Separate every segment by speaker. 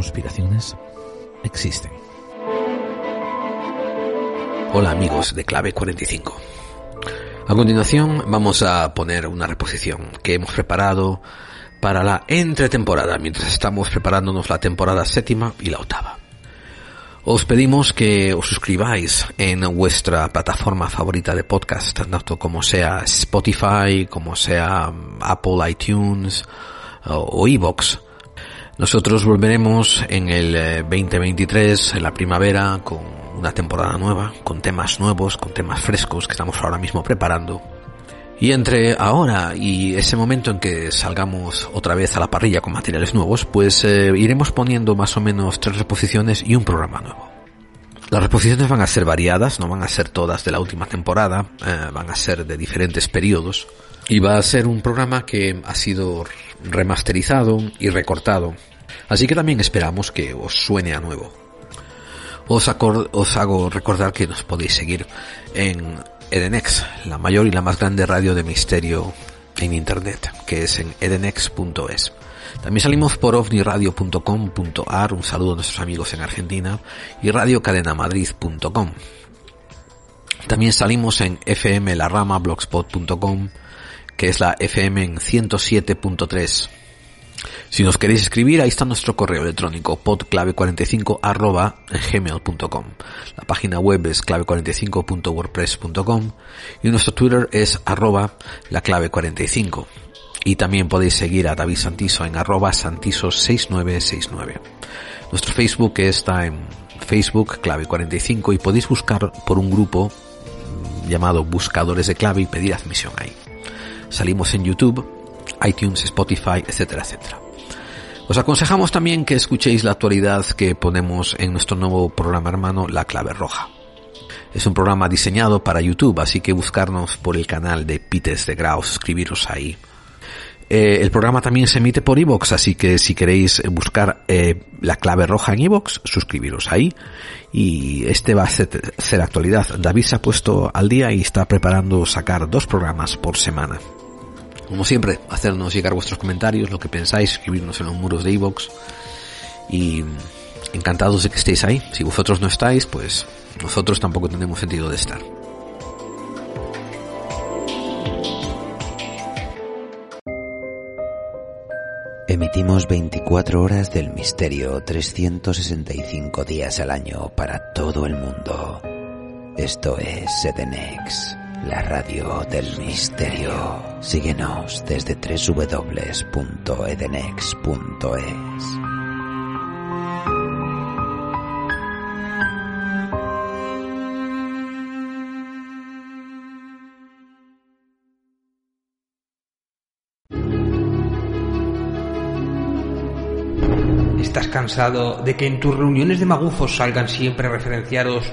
Speaker 1: conspiraciones existen. Hola amigos de Clave 45. A continuación vamos a poner una reposición que hemos preparado para la entretemporada, mientras estamos preparándonos la temporada séptima y la octava. Os pedimos que os suscribáis en vuestra plataforma favorita de podcast, tanto como sea Spotify, como sea Apple iTunes o Evox. Nosotros volveremos en el 2023, en la primavera, con una temporada nueva, con temas nuevos, con temas frescos que estamos ahora mismo preparando y entre ahora y ese momento en que salgamos otra vez a la parrilla con materiales nuevos, pues eh, iremos poniendo más o menos tres reposiciones y un programa nuevo. Las reposiciones van a ser variadas, no van a ser todas de la última temporada, eh, van a ser de diferentes periodos. Y va a ser un programa que ha sido remasterizado y recortado. Así que también esperamos que os suene a nuevo. Os, os hago recordar que nos podéis seguir en Edenex, la mayor y la más grande radio de misterio en internet, que es en edenex.es. También salimos por ovniradio.com.ar, un saludo a nuestros amigos en Argentina, y radiocadenamadrid.com. También salimos en fmlarama.blogspot.com, que es la FM en 107.3 si nos queréis escribir, ahí está nuestro correo electrónico podclave45 gmail.com. La página web es clave45.wordpress.com y nuestro Twitter es arroba la clave 45. Y también podéis seguir a David Santiso en arroba santiso6969. Nuestro Facebook está en Facebook clave 45 y podéis buscar por un grupo llamado Buscadores de Clave y pedir admisión ahí. Salimos en YouTube, iTunes, Spotify, etcétera, etcétera. Os aconsejamos también que escuchéis la actualidad que ponemos en nuestro nuevo programa hermano La Clave Roja. Es un programa diseñado para YouTube, así que buscarnos por el canal de Pites de Grau, suscribiros ahí. Eh, el programa también se emite por iVoox, así que si queréis buscar eh, la clave roja en iVoox, suscribiros ahí. Y este va a ser, ser actualidad. David se ha puesto al día y está preparando sacar dos programas por semana. Como siempre, hacernos llegar vuestros comentarios, lo que pensáis, escribirnos en los muros de iVoox. Y encantados de que estéis ahí. Si vosotros no estáis, pues nosotros tampoco tenemos sentido de estar.
Speaker 2: Emitimos 24 horas del misterio, 365 días al año para todo el mundo. Esto es Sedenex la radio del misterio. Síguenos desde www.edenex.es.
Speaker 3: ¿Estás cansado de que en tus reuniones de magufos salgan siempre referenciados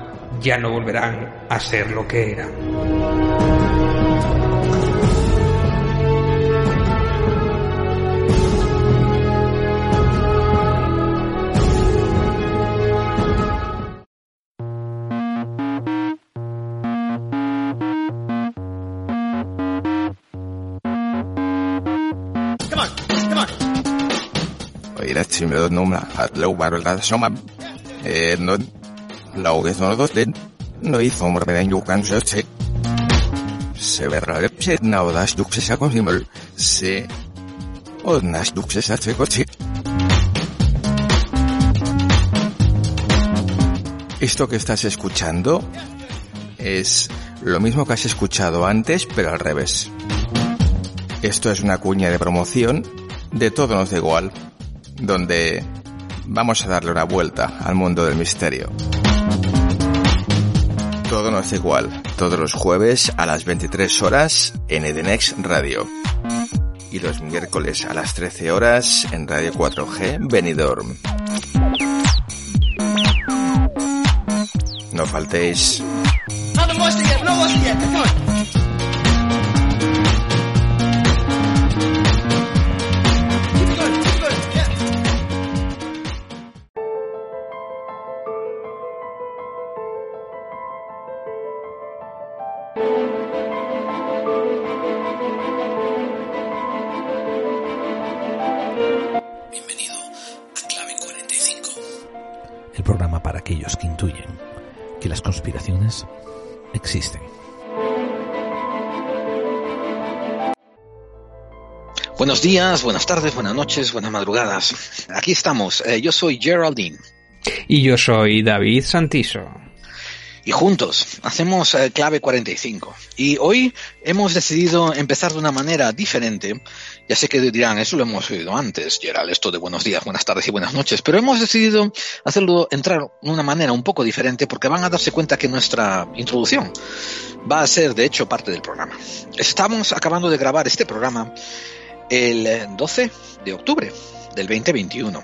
Speaker 3: ya no volverán a ser lo que eran.
Speaker 4: Si me dos numra, at leu baro el gada soma, eh, no, lauge sono dos den, no hizo yukan se sa consimol, se, odnas dukse sa se coche. Esto que estás escuchando Es lo mismo que has escuchado antes, pero al revés. Esto es una cuña de promoción de Todo nos da igual, donde vamos a darle una vuelta al mundo del misterio. Da igual, todos los jueves a las 23 horas en Edenex Radio. Y los miércoles a las 13 horas en Radio 4G Benidorm. No faltéis.
Speaker 1: Bienvenido
Speaker 5: Buenos días, buenas tardes, buenas noches, buenas madrugadas. Aquí estamos. Eh, yo soy Geraldine.
Speaker 3: Y yo soy David Santiso.
Speaker 5: Y juntos hacemos eh, Clave 45. Y hoy hemos decidido empezar de una manera diferente. Ya sé que dirán, eso lo hemos oído antes, Gerald, esto de buenos días, buenas tardes y buenas noches. Pero hemos decidido hacerlo entrar de una manera un poco diferente porque van a darse cuenta que nuestra introducción va a ser, de hecho, parte del programa. Estamos acabando de grabar este programa el 12 de octubre del 2021.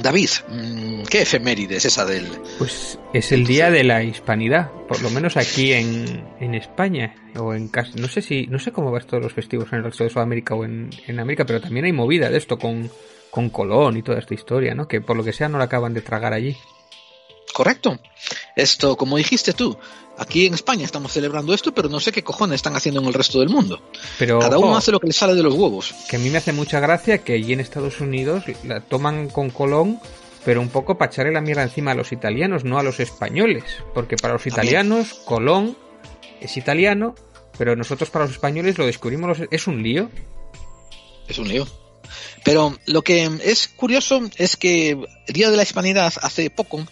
Speaker 5: David, mm, ¿qué efeméride es esa del...?
Speaker 3: Pues es el día de la hispanidad, por lo menos aquí en, en España o en casa. No sé si, no sé cómo va esto de los festivos en el resto de Sudamérica o en, en América, pero también hay movida de esto con, con Colón y toda esta historia, ¿no? Que por lo que sea no la acaban de tragar allí.
Speaker 5: Correcto. Esto, como dijiste tú, aquí en España estamos celebrando esto, pero no sé qué cojones están haciendo en el resto del mundo.
Speaker 3: Pero
Speaker 5: Cada uno hace lo que le sale de los huevos.
Speaker 3: que a mí me hace mucha gracia que allí en Estados Unidos la toman con Colón, pero un poco para echarle la mierda encima a los italianos, no a los españoles. Porque para los
Speaker 5: También.
Speaker 3: italianos, Colón es italiano, pero nosotros para los españoles lo descubrimos, los- es un lío.
Speaker 5: Es un lío. Pero lo que es curioso es que el Día de la Hispanidad, hace poco,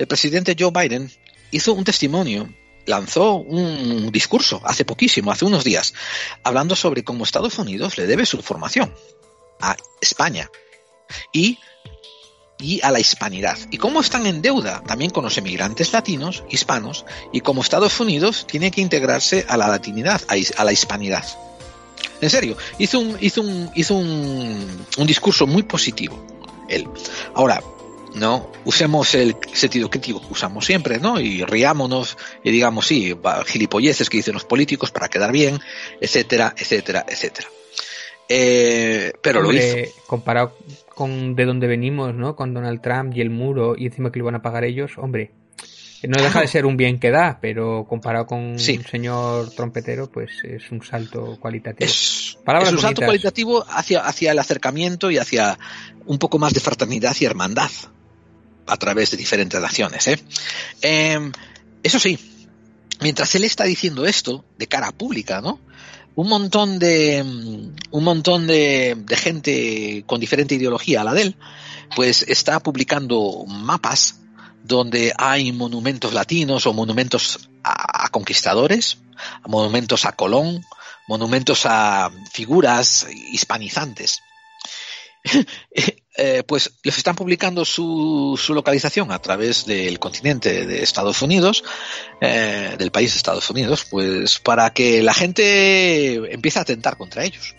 Speaker 5: el presidente Joe Biden hizo un testimonio, lanzó un discurso hace poquísimo, hace unos días, hablando sobre cómo Estados Unidos le debe su formación a España y, y a la hispanidad. Y cómo están en deuda también con los emigrantes latinos, hispanos, y cómo Estados Unidos tiene que integrarse a la latinidad, a la hispanidad. En serio, hizo un, hizo un, hizo un, un discurso muy positivo. Él. Ahora, no usemos el sentido crítico que usamos siempre, ¿no? Y riámonos y digamos, sí, gilipolleces que dicen los políticos para quedar bien, etcétera, etcétera, etcétera. Eh, pero lo hizo.
Speaker 3: Hombre, Comparado con de dónde venimos, ¿no? Con Donald Trump y el muro y encima que lo van a pagar ellos, hombre. No deja de ser un bien que da, pero comparado con
Speaker 5: Sí.
Speaker 3: un señor trompetero, pues es un salto cualitativo.
Speaker 5: Es,
Speaker 3: Palabras
Speaker 5: es un salto cualitativo hacia, hacia el acercamiento y hacia un poco más de fraternidad y hermandad a través de diferentes naciones. ¿eh? Eh, eso sí, mientras él está diciendo esto de cara pública, ¿no? Un montón de mm, un montón de, de gente con diferente ideología a la de él, pues está publicando mapas donde hay monumentos latinos o monumentos a conquistadores, monumentos a Colón, monumentos a figuras hispanizantes. Eh, pues les están publicando su, su, localización a través del continente de Estados Unidos, eh, del país de Estados Unidos, pues para que la gente empiece a atentar contra ellos.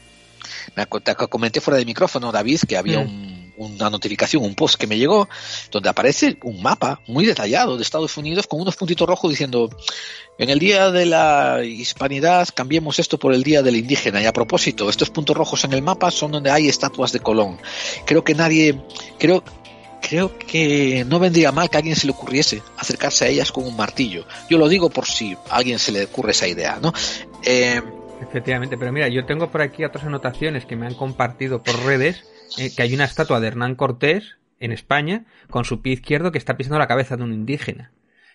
Speaker 5: Me comenté fuera de micrófono, David, que había mm. un, una notificación, un post que me llegó, donde aparece un mapa muy detallado de Estados Unidos con unos puntitos rojos diciendo en el día de la hispanidad cambiemos esto por el día del indígena. Y a propósito, estos puntos rojos en el mapa son donde hay estatuas de Colón. Creo que nadie, creo, creo que no vendría mal que a alguien se le ocurriese acercarse a ellas con un martillo. Yo lo digo por si a alguien se le ocurre esa idea, ¿no? Eh,
Speaker 3: Efectivamente, pero mira, yo tengo por aquí otras anotaciones que me han compartido por redes, eh, que hay una estatua de Hernán Cortés en España con su pie izquierdo que está pisando la cabeza de un indígena.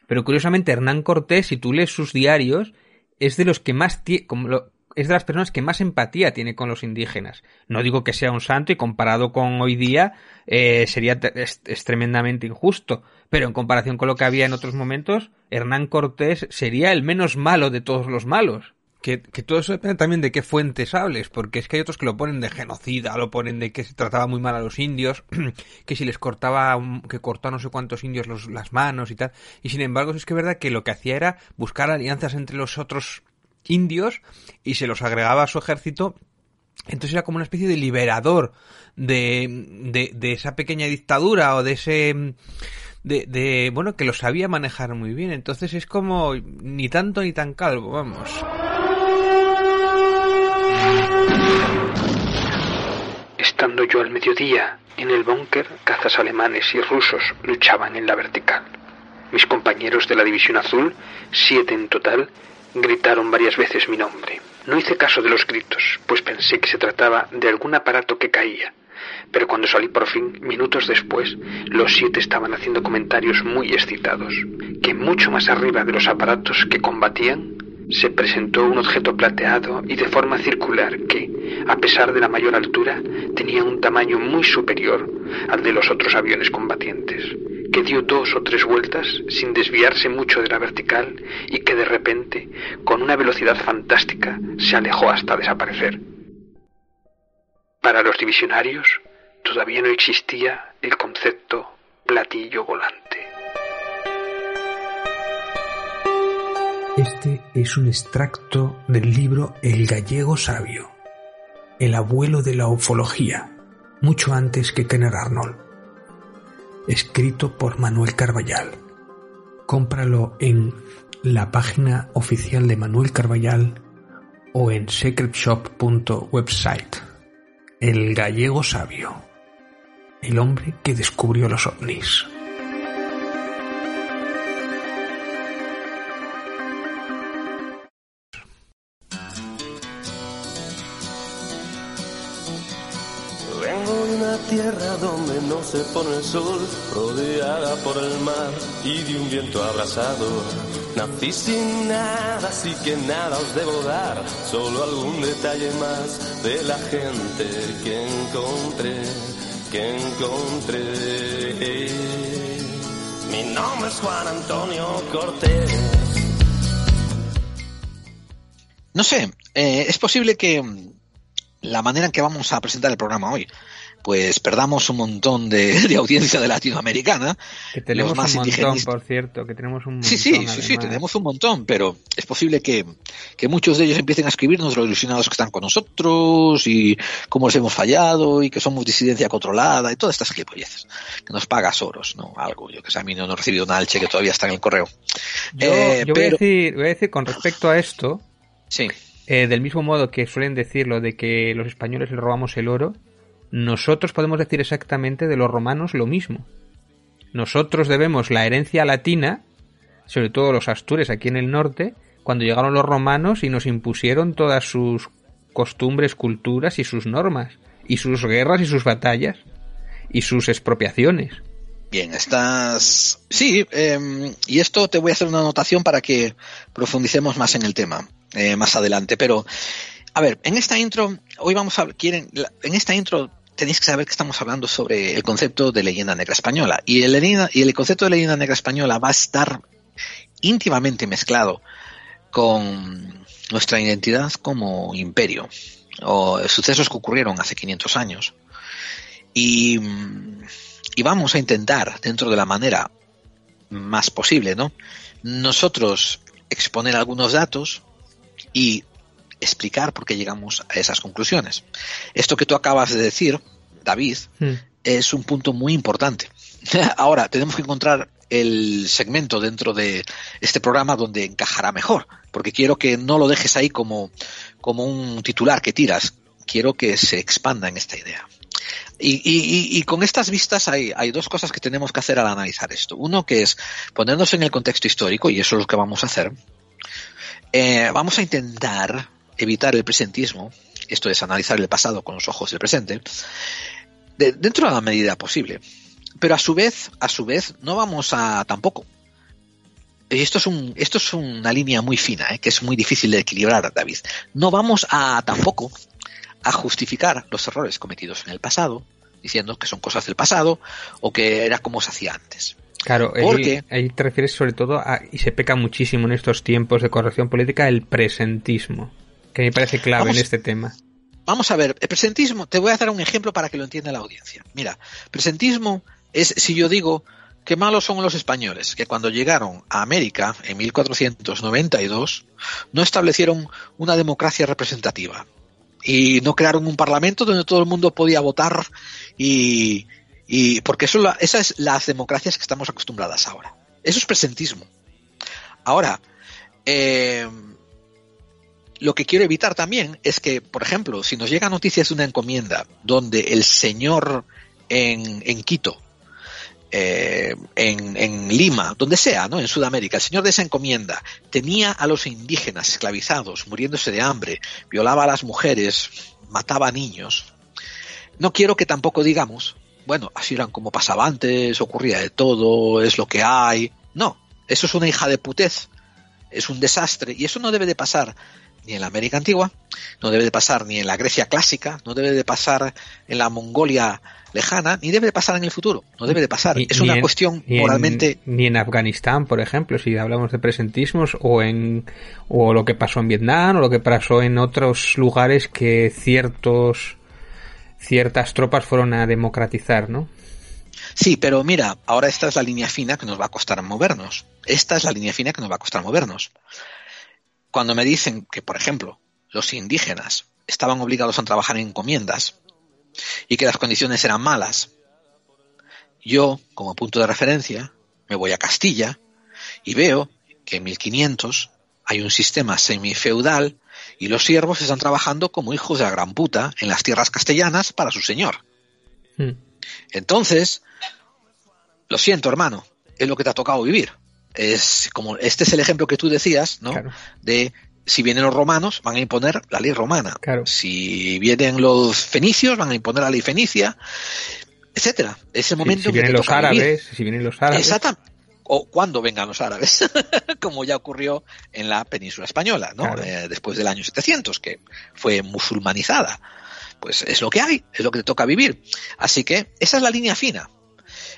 Speaker 3: Pero curiosamente Hernán Cortés, si tú lees sus diarios, es de los que más como lo, es de las personas que más empatía tiene con los indígenas. No digo que sea un santo y comparado con hoy día eh, sería es, tremendamente injusto, pero en comparación con lo que había en otros momentos, Hernán Cortés sería el menos malo de todos los malos. Que, que, todo eso depende también de qué fuentes hables, porque es que hay otros que lo ponen de genocida, lo ponen de que se trataba muy mal a los indios, que si les cortaba, que cortó a no sé cuántos indios los, las manos y tal. Y sin embargo, es que es verdad que lo que hacía era buscar alianzas entre los otros indios y se los agregaba a su ejército. Entonces era como una especie de liberador de, de, de esa pequeña dictadura o de ese de, de, bueno, que lo sabía manejar muy bien. Entonces es como ni tanto ni tan calvo, vamos.
Speaker 6: Estando yo al mediodía en el búnker, cazas alemanes y rusos luchaban en la vertical. Mis compañeros de la División Azul, siete en total, gritaron varias veces mi nombre. No hice caso de los gritos, pues pensé que se trataba de algún aparato que caía pero cuando salí por fin, minutos después, los siete estaban haciendo comentarios muy excitados, que mucho más arriba de los aparatos que combatían, se presentó un objeto plateado y de forma circular que, a pesar de la mayor altura, tenía un tamaño muy superior al de los otros aviones combatientes, que dio dos o tres vueltas sin desviarse mucho de la vertical y que de repente, con una velocidad fantástica, se alejó hasta desaparecer. Para los divisionarios todavía no existía el concepto platillo volante.
Speaker 3: Este es un extracto del libro El gallego sabio, el abuelo de la ufología, mucho antes que Kenner Arnold, escrito por Manuel Carballal. Cómpralo en la página oficial de Manuel Carballal o en secretshop.website. El gallego sabio. El hombre que descubrió los ovnis.
Speaker 7: Una tierra donde no se pone el sol, rodeada por el mar y de un viento abrasador. Nací sin nada, así que nada os debo dar, solo algún detalle más de la gente que encontré, que encontré. Mi nombre es Juan Antonio Cortés.
Speaker 5: No sé, eh, es posible que la manera en que vamos a presentar el programa hoy, pues perdamos un montón de, de audiencia de latinoamericana.
Speaker 3: Que tenemos
Speaker 5: los más
Speaker 3: un montón, por cierto, que tenemos un montón.
Speaker 5: Sí, sí, sí, sí, tenemos un montón, pero es posible que, que muchos de ellos empiecen a escribirnos los ilusionados que están con nosotros y cómo les hemos fallado y que somos disidencia controlada y todas estas gilipolleces. Que nos paga Soros, ¿no? Algo, yo que sé, a mí no, no he recibido nada del cheque todavía está en el correo.
Speaker 3: Yo,
Speaker 5: Eh,
Speaker 3: yo voy, a
Speaker 5: pero-
Speaker 3: decir, voy a decir con respecto a esto,
Speaker 5: Sí,
Speaker 3: eh, del mismo modo que suelen decirlo de que los españoles le robamos el oro, nosotros podemos decir exactamente de los romanos lo mismo. Nosotros debemos la herencia latina, sobre todo los astures aquí en el norte, cuando llegaron los romanos y nos impusieron todas sus costumbres, culturas y sus normas, y sus guerras y sus batallas, y sus expropiaciones.
Speaker 5: Bien, estás. Sí, eh, y esto te voy a hacer una anotación para que profundicemos más en el tema eh, más adelante. Pero, a ver, en esta intro, hoy vamos a. Quieren, en esta intro tenéis que saber que estamos hablando sobre el concepto de leyenda negra española. Y el, concepto de leyenda negra española va a estar íntimamente mezclado con nuestra identidad como imperio o sucesos que ocurrieron hace 500 años. Y, y vamos a intentar, dentro de la manera más posible, ¿no? Nosotros exponer algunos datos y explicar por qué llegamos a esas conclusiones. Esto que tú acabas de decir, David,
Speaker 3: Hmm.
Speaker 5: es un punto muy importante. Ahora, tenemos que encontrar el segmento dentro de este programa donde encajará mejor, porque quiero que no lo dejes ahí como, como un titular que tiras, quiero que se expanda en esta idea. Y, y- y- y con estas vistas hay, hay dos cosas que tenemos que hacer al analizar esto. Uno que es ponernos en el contexto histórico, y eso es lo que vamos a hacer. Eh, vamos a intentar evitar el presentismo, esto es analizar el pasado con los ojos del presente, de- dentro de la medida posible. Pero a su vez, a su vez, no vamos a tampoco. Y esto es un, esto es una línea muy fina, ¿eh? que es muy difícil de equilibrar, David. No vamos a tampoco a justificar los errores cometidos en el pasado, diciendo que son cosas del pasado o que era como se hacía antes.
Speaker 3: Claro, ahí- ahí, te refieres sobre todo a, y se peca muchísimo en estos tiempos de corrección política, el presentismo, que me parece clave
Speaker 5: Vamos-
Speaker 3: en este tema.
Speaker 5: Vamos a ver, el presentismo, te voy a dar un ejemplo para que lo entienda la audiencia. Mira, presentismo es si yo digo que malos son los españoles, que cuando llegaron a América en 1492 no establecieron una democracia representativa y no crearon un parlamento donde todo el mundo podía votar y, y porque eso esas es las democracias que estamos acostumbradas ahora. Eso es presentismo. Ahora, eh, lo que quiero evitar también es que, por ejemplo, si nos llega noticias de una encomienda donde el señor en, en Quito, eh, en, en Lima, donde sea, ¿no? En Sudamérica, el señor de esa encomienda tenía a los indígenas esclavizados, muriéndose de hambre, violaba a las mujeres, mataba a niños. No quiero que tampoco digamos, bueno, así eran como pasaba antes, ocurría de todo, es lo que hay. No, eso es una hija de putez, es un desastre y eso no debe de pasar ni en la América antigua, no debe de pasar ni en la Grecia clásica, no debe de pasar en la Mongolia lejana, ni debe de pasar en el futuro, no debe de pasar.
Speaker 3: Ni-
Speaker 5: es una
Speaker 3: en-
Speaker 5: cuestión
Speaker 3: ni en-
Speaker 5: moralmente
Speaker 3: ni en Afganistán, por ejemplo, si hablamos de presentismos, o en o lo que pasó en Vietnam, o lo que pasó en otros lugares que ciertos ciertas tropas fueron a democratizar, ¿no?
Speaker 5: Sí, pero mira, ahora esta es la línea fina que nos va a costar movernos. Esta es la línea fina que nos va a costar movernos. Cuando me dicen que, por ejemplo, los indígenas estaban obligados a trabajar en encomiendas y que las condiciones eran malas, yo, como punto de referencia, me voy a Castilla y veo que en 1500 hay un sistema semifeudal y los siervos están trabajando como hijos de la gran puta en las tierras castellanas para su señor.
Speaker 3: Mm.
Speaker 5: Entonces, lo siento, hermano, es lo que te ha tocado vivir. Es como este es el ejemplo que tú decías, ¿no?
Speaker 3: Claro.
Speaker 5: De si vienen los romanos, van a imponer la ley romana.
Speaker 3: Claro.
Speaker 5: Si vienen los fenicios, van a imponer la ley fenicia, etcétera. Es el momento
Speaker 3: si,
Speaker 5: que
Speaker 3: vienen los
Speaker 5: vivir.
Speaker 3: árabes, si vienen los árabes,
Speaker 5: Exacta- O cuando vengan los árabes, como ya ocurrió en la península española, ¿no?
Speaker 3: Claro.
Speaker 5: Eh, después del año 700, que fue musulmanizada. Pues es lo que hay, es lo que te toca vivir. Así que esa es la línea fina.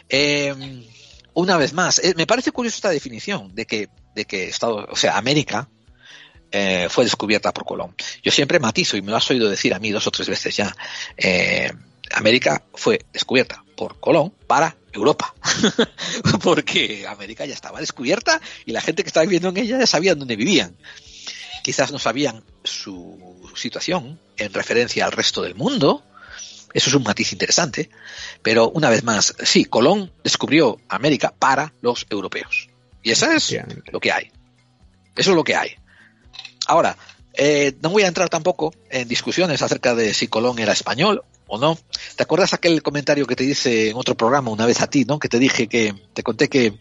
Speaker 5: Eh, una vez más, eh, me parece curiosa esta definición de que, de que Estados, o sea, América eh, fue descubierta por Colón. Yo siempre matizo y me lo has oído decir a mí dos o tres veces ya. Eh, América fue descubierta por Colón para Europa, porque América ya estaba descubierta y la gente que estaba viviendo en ella ya sabía dónde vivían. Quizás no sabían su situación en referencia al resto del mundo, eso es un matiz interesante, pero una vez más, sí, Colón descubrió América para los europeos. Y eso es lo que hay. Eso es lo que hay. Ahora, eh, no voy a entrar tampoco en discusiones acerca de si Colón era español o no. ¿Te acuerdas aquel comentario que te hice en otro programa una vez a ti, no? Que te dije que, te conté que,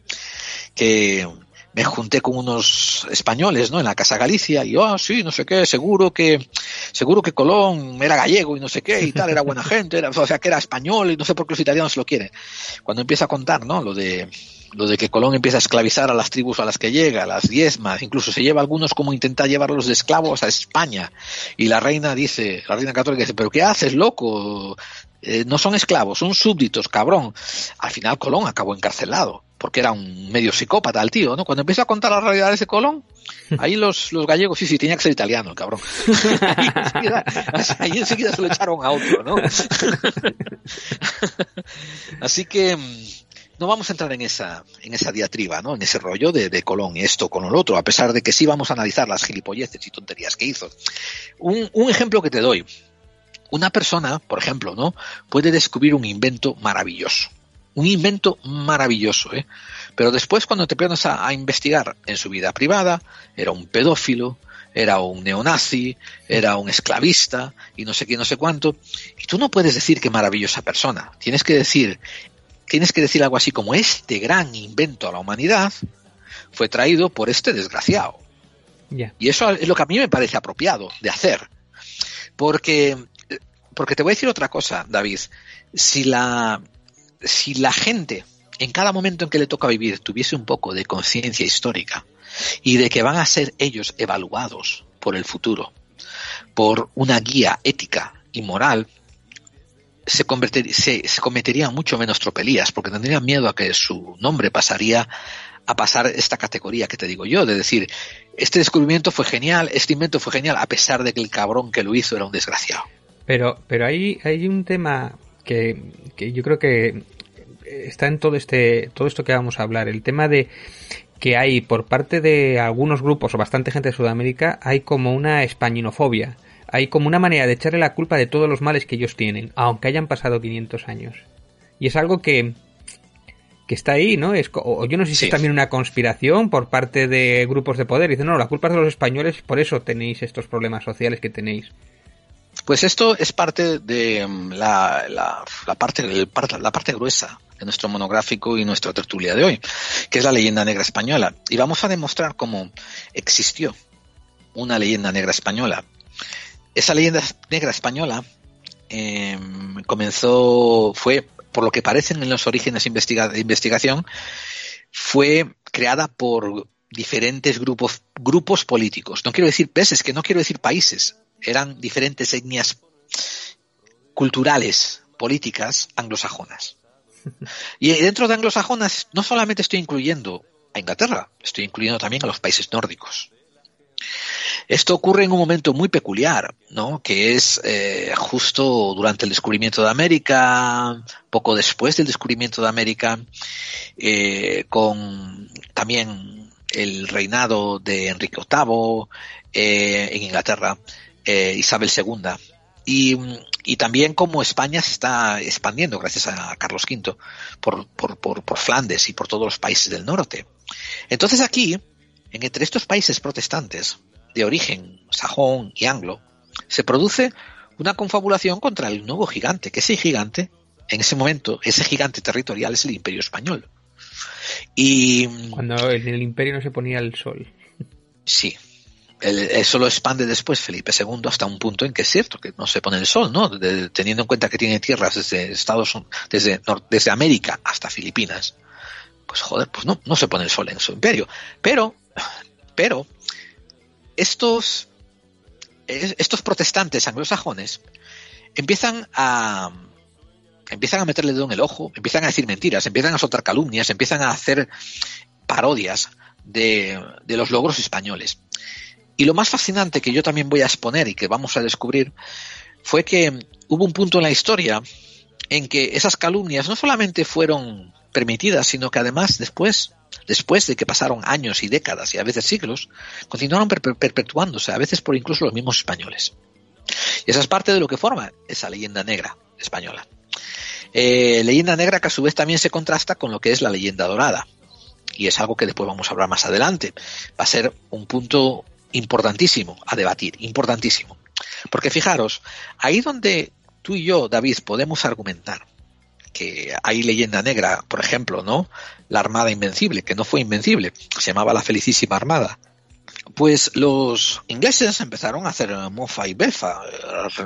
Speaker 5: que me junté con unos españoles, ¿no? En la Casa Galicia y, ah, sí, no sé qué, seguro que, seguro que Colón era gallego y no sé qué y tal, era buena gente, era, o sea, que era español y no sé por qué los italianos lo quieren. Cuando empieza a contar, ¿no? Lo de, lo de que Colón empieza a esclavizar a las tribus a las que llega, las diezmas, incluso se lleva algunos como intenta llevarlos de esclavos a España. Y la reina dice, la reina católica dice, pero ¿qué haces, loco? Eh, no son esclavos, son súbditos, cabrón. Al final Colón acabó encarcelado, porque era un medio psicópata el tío, ¿no? Cuando empieza a contar las realidades de Colón, ahí los, los gallegos, sí, sí, tenía que ser italiano, el cabrón. ahí, enseguida, ahí enseguida se lo echaron a otro, ¿no? Así que mm, no vamos a entrar en esa, en esa diatriba, ¿no? En ese rollo de, de Colón y esto con el otro, a pesar de que sí vamos a analizar las gilipolleces y tonterías que hizo. Un, un ejemplo que te doy. Una persona, por ejemplo, ¿no? Puede descubrir un invento maravilloso. Un invento maravilloso, ¿eh? Pero después cuando te pones a, a investigar en su vida privada, era un pedófilo, era un neonazi, era un esclavista y no sé qué, no sé cuánto. Y tú no puedes decir qué maravillosa persona. Tienes que decir, tienes que decir algo así como este gran invento a la humanidad fue traído por este desgraciado. Y eso es lo que a mí me parece apropiado de hacer. Porque, porque te voy a decir otra cosa, David. Si la, si la gente en cada momento en que le toca vivir tuviese un poco de conciencia histórica y de que van a ser ellos evaluados por el futuro, por una guía ética y moral, se, se, se cometerían mucho menos tropelías, porque tendrían miedo a que su nombre pasaría a pasar esta categoría que te digo yo, de decir, este descubrimiento fue genial, este invento fue genial, a pesar de que el cabrón que lo hizo era un desgraciado.
Speaker 3: Pero, pero hay un tema que, que yo creo que está en todo este, todo esto que vamos a hablar, el tema de que hay por parte de algunos grupos o bastante gente de Sudamérica, hay como una españinofobia. Hay como una manera de echarle la culpa de todos los males que ellos tienen, aunque hayan pasado 500 años. Y es algo que, que está ahí, ¿no? Es, o yo no sé si
Speaker 5: Sí.
Speaker 3: es también una conspiración por parte de grupos de poder. Dicen, no, la culpa es de los españoles, por eso tenéis estos problemas sociales que tenéis.
Speaker 5: Pues esto es parte de mm, la, parte, la parte gruesa de nuestro monográfico y nuestra tertulia de hoy, que es la leyenda negra española. Y vamos a demostrar cómo existió una leyenda negra española. Esa leyenda negra española eh, comenzó, fue, por lo que parecen en los orígenes de investigación, fue creada por diferentes grupos, grupos políticos. No quiero decir peces, que no quiero decir países. Eran diferentes etnias culturales, políticas anglosajonas. Y dentro de anglosajonas no solamente estoy incluyendo a Inglaterra, estoy incluyendo también a los países nórdicos. Esto ocurre en un momento muy peculiar, ¿no? Que es eh, justo durante el descubrimiento de América, poco después del descubrimiento de América, eh, con también el reinado de Enrique VIII eh, en Inglaterra, eh, Isabel II, y, y también como España se está expandiendo gracias a Carlos V por, por, por, por Flandes y por todos los países del norte. Entonces aquí, en entre estos países protestantes de origen sajón y anglo, se produce una confabulación contra el nuevo gigante, que ese gigante, en ese momento, ese gigante territorial es el imperio español. Y
Speaker 3: Cuando en el imperio no se ponía el sol.
Speaker 5: sí, eso lo expande después Felipe II hasta un punto en que es cierto que no se pone el sol, ¿no? Teniendo en cuenta que tiene tierras desde Estados desde, desde América hasta Filipinas. Pues joder, pues no, no se pone el sol en su imperio. Pero, pero, estos, es- estos protestantes anglosajones empiezan a, empiezan a meterle dedo en el ojo, empiezan a decir mentiras, empiezan a soltar calumnias, empiezan a hacer parodias de, de los logros españoles. Y lo más fascinante que yo también voy a exponer y que vamos a descubrir fue que hubo un punto en la historia en que esas calumnias no solamente fueron permitidas, sino que además después, después de que pasaron años y décadas y a veces siglos, continuaron per- per- perpetuándose, a veces por incluso los mismos españoles. Y esa es parte de lo que forma esa leyenda negra española. Eh, leyenda negra que a su vez también se contrasta con lo que es la leyenda dorada. Y es algo que después vamos a hablar más adelante. Va a ser un punto importantísimo a debatir, importantísimo. Porque fijaros, ahí donde tú y yo, David, podemos argumentar que hay leyenda negra, por ejemplo, ¿no? La Armada Invencible, que no fue invencible, se llamaba la Felicísima Armada. Pues los ingleses empezaron a hacer mofa y befa,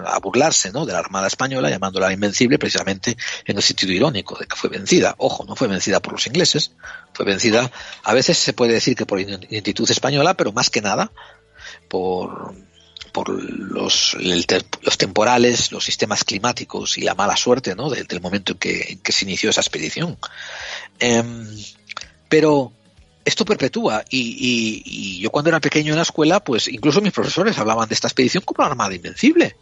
Speaker 5: a burlarse ¿no? de la Armada Española, llamándola invencible precisamente en el sentido irónico de que fue vencida. Ojo, no fue vencida por los ingleses, fue vencida, a veces se puede decir que por identitud española, pero más que nada por, por los, los temporales, los sistemas climáticos y la mala suerte ¿no? del, del momento en que, en que se inició esa expedición. Em, pero esto perpetúa y, y- y yo cuando era pequeño en la escuela, pues incluso mis profesores hablaban de esta expedición como la Armada Invencible.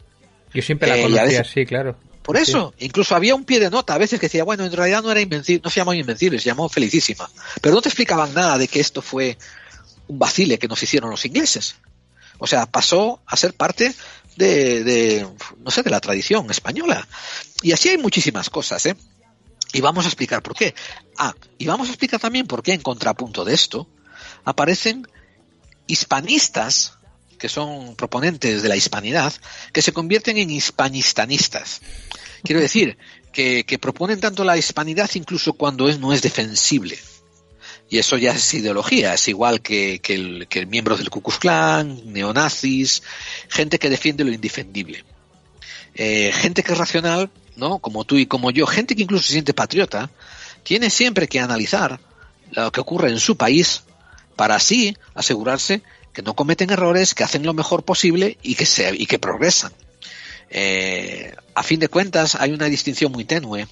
Speaker 3: Yo siempre la
Speaker 5: Eh,
Speaker 3: conocía
Speaker 5: veces-
Speaker 3: así, claro.
Speaker 5: Por
Speaker 3: Sí.
Speaker 5: eso, incluso había un pie de nota a veces que decía, bueno, en realidad no era invencible, no se llamaba invencible, se llamó felicísima. Pero no te explicaban nada de que esto fue un vacile que nos hicieron los ingleses. O sea, pasó a ser parte de, de, no sé, de la tradición española. Y así hay muchísimas cosas, ¿eh? Y vamos a explicar por qué. Ah, y vamos a explicar también por qué en contrapunto de esto aparecen hispanistas, que son proponentes de la hispanidad, que se convierten en hispanistanistas. Quiero decir, que, proponen tanto la hispanidad incluso cuando no es defensible. Y eso ya es ideología, es igual que, que, el, miembros del Ku Klux Klan, neonazis, gente que defiende lo indefendible. Eh, gente que es racional, ¿no? Como tú y como yo, gente que incluso se siente patriota, tiene siempre que analizar lo que ocurre en su país para así asegurarse que no cometen errores, que hacen lo mejor posible y que, se, y que progresan. Eh, a fin de cuentas, hay una distinción muy tenue,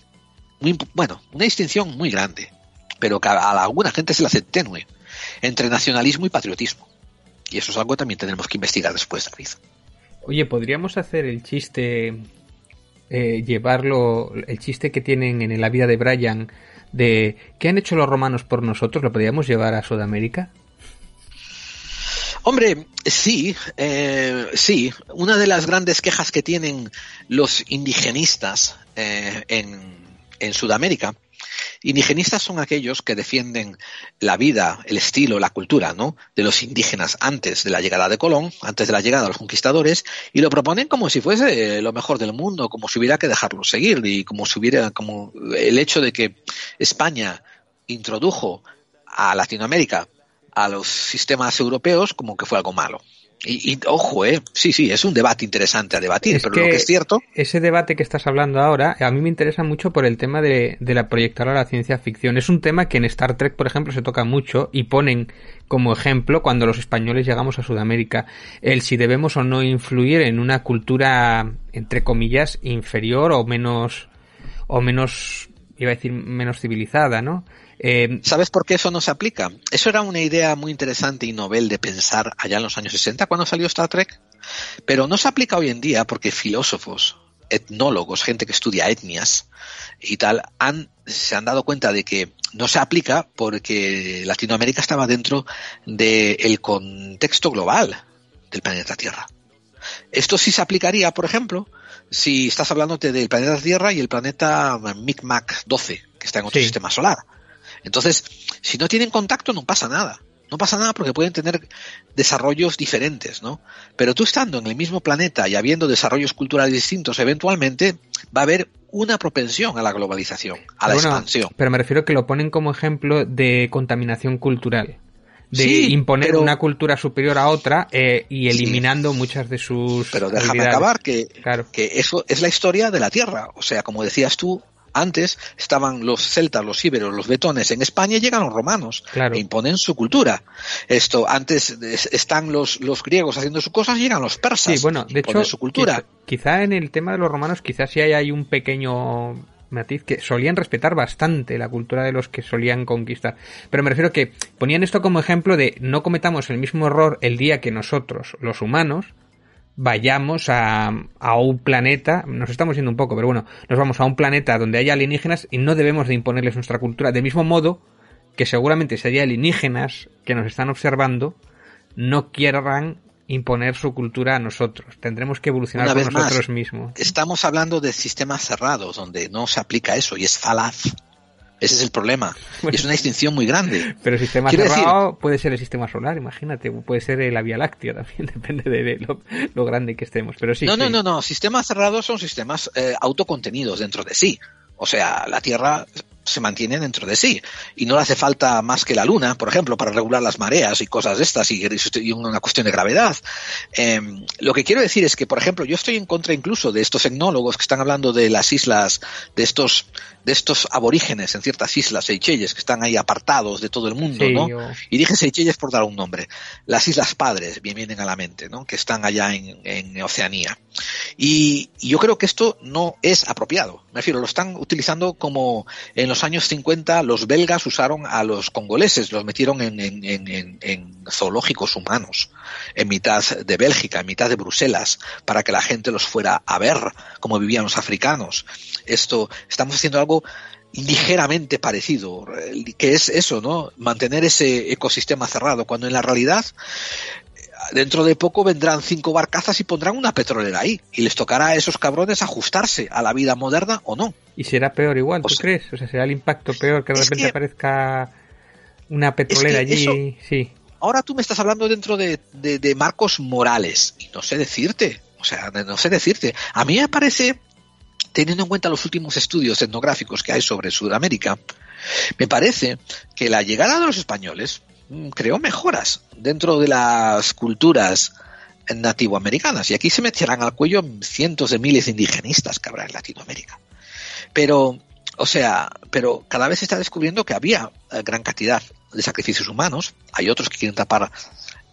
Speaker 5: muy, bueno, una distinción muy grande, pero que a, alguna gente se le hace tenue, entre nacionalismo y patriotismo. Y eso es algo que también tendremos que investigar después, David.
Speaker 3: Oye, podríamos hacer el chiste, eh, llevarlo, el chiste que tienen en la vida de Brian de ¿qué han hecho los romanos por nosotros? ¿Lo podríamos llevar a Sudamérica?
Speaker 5: Hombre, sí, eh, sí. Una de las grandes quejas que tienen los indigenistas eh, en, en Sudamérica, indigenistas son aquellos que defienden la vida, el estilo, la cultura, ¿no? De los indígenas antes de la llegada de Colón, antes de la llegada de los conquistadores, y lo proponen como si fuese lo mejor del mundo, como si hubiera que dejarlo seguir y como si hubiera, como el hecho de que España introdujo a Latinoamérica a los sistemas europeos como que fue algo malo. Y, y, ojo, eh, sí, sí, es un debate interesante a debatir,
Speaker 3: Es
Speaker 5: pero lo que es cierto,
Speaker 3: Ese debate que estás hablando ahora, a mí me interesa mucho por el tema de, de la proyectar a la ciencia ficción. Es un tema que en Star Trek, por ejemplo, se toca mucho y ponen como ejemplo cuando los españoles llegamos a Sudamérica el si debemos o no influir en una cultura, entre comillas, inferior o menos, o menos, iba a decir, menos civilizada, ¿no? Eh,
Speaker 5: ¿sabes por qué eso no se aplica? Eso era una idea muy interesante y novel de pensar allá en los años 60 cuando salió Star Trek, pero no se aplica hoy en día porque filósofos, etnólogos, gente que estudia etnias y tal, han, se han dado cuenta de que no se aplica porque Latinoamérica estaba dentro del contexto global del planeta Tierra. Esto sí se aplicaría, por ejemplo, si estás hablándote del planeta Tierra y el planeta Micmac 12, que está en otro
Speaker 3: Sí.
Speaker 5: sistema solar. Entonces, si no tienen contacto, no pasa nada. No pasa nada porque pueden tener desarrollos diferentes, ¿no? Pero tú estando en el mismo planeta y habiendo desarrollos culturales distintos, eventualmente va a haber una propensión a la globalización, a la
Speaker 3: Bueno,
Speaker 5: expansión.
Speaker 3: Pero me refiero que lo ponen como ejemplo de contaminación cultural. De
Speaker 5: Sí,
Speaker 3: imponer
Speaker 5: pero-
Speaker 3: una cultura superior a otra eh, y
Speaker 5: Sí.
Speaker 3: eliminando muchas de sus.
Speaker 5: Pero déjame acabar que,
Speaker 3: Claro.
Speaker 5: que eso es la historia de la Tierra. O sea, como decías tú, antes estaban los celtas, los íberos, los betones en España y llegan los romanos
Speaker 3: Claro.
Speaker 5: e imponen su cultura. Esto, antes es- están los, los griegos haciendo sus cosas, llegan los persas,
Speaker 3: Sí, bueno, de
Speaker 5: imponen
Speaker 3: hecho,
Speaker 5: su cultura.
Speaker 3: Quizá, en el tema de los romanos, quizás sí hay, hay un pequeño matiz que solían respetar bastante la cultura de los que solían conquistar. Pero me refiero que ponían esto como ejemplo de no cometamos el mismo error el día que nosotros, los humanos, vayamos a, a un planeta, nos estamos yendo un poco, pero bueno, nos vamos a un planeta donde haya alienígenas y no debemos de imponerles nuestra cultura, del mismo modo que seguramente si hay alienígenas que nos están observando, no quieran imponer su cultura a nosotros. Tendremos que evolucionar por
Speaker 5: vez más,
Speaker 3: nosotros mismos.
Speaker 5: Estamos hablando de sistemas cerrados donde no se aplica eso y es falaz. Ese es el problema. Es una distinción muy grande.
Speaker 3: Pero el sistema
Speaker 5: Quiero
Speaker 3: cerrado puede ser el sistema solar, imagínate, puede ser la Vía Láctea también, depende de lo, lo grande que estemos. Pero sí,
Speaker 5: no, no, no, no. Sistemas cerrados son sistemas eh, autocontenidos dentro de sí. O sea, la Tierra se mantiene dentro de sí y no le hace falta más que la Luna, por ejemplo, para regular las mareas y cosas de estas y, y una cuestión de gravedad. Eh, lo que quiero decir es que, por ejemplo, yo estoy en contra incluso de estos etnólogos que están hablando de las islas, de estos, de estos aborígenes en ciertas islas, Seychelles, que están ahí apartados de todo el mundo,
Speaker 3: Sí,
Speaker 5: ¿no?
Speaker 3: o-
Speaker 5: Y dije Seychelles por dar un nombre. Las Islas Padres bien vienen a la mente, ¿no? Que están allá en, en Oceanía. Y, y yo creo que esto no es apropiado. Me refiero, lo están utilizando como en los años 50 los belgas usaron a los congoleses, los metieron en, en, en, en- en zoológicos humanos, en mitad de Bélgica, en mitad de Bruselas, para que la gente los fuera a ver cómo vivían los africanos. Esto, estamos haciendo algo ligeramente parecido, eh, que es eso, ¿no? Mantener ese ecosistema cerrado, cuando en la realidad dentro de poco vendrán cinco barcazas y pondrán una petrolera ahí y les tocará a esos cabrones ajustarse a la vida moderna o no.
Speaker 3: Y será peor igual, ¿tú
Speaker 5: O sea-
Speaker 3: crees? O sea, será el impacto peor que de repente
Speaker 5: que-
Speaker 3: aparezca una petrolera
Speaker 5: que
Speaker 3: allí. Sí.
Speaker 5: Ahora tú me estás hablando dentro de, de- de marcos morales y no sé decirte, o sea, no sé decirte. A mí me parece, teniendo en cuenta los últimos estudios etnográficos que hay sobre Sudamérica, me parece que la llegada de los españoles creó mejoras dentro de las culturas nativoamericanas y aquí se meterán al cuello cientos de miles de indigenistas que habrá en Latinoamérica. Pero, o sea, pero cada vez se está descubriendo que había eh, gran cantidad de sacrificios humanos. Hay otros que quieren tapar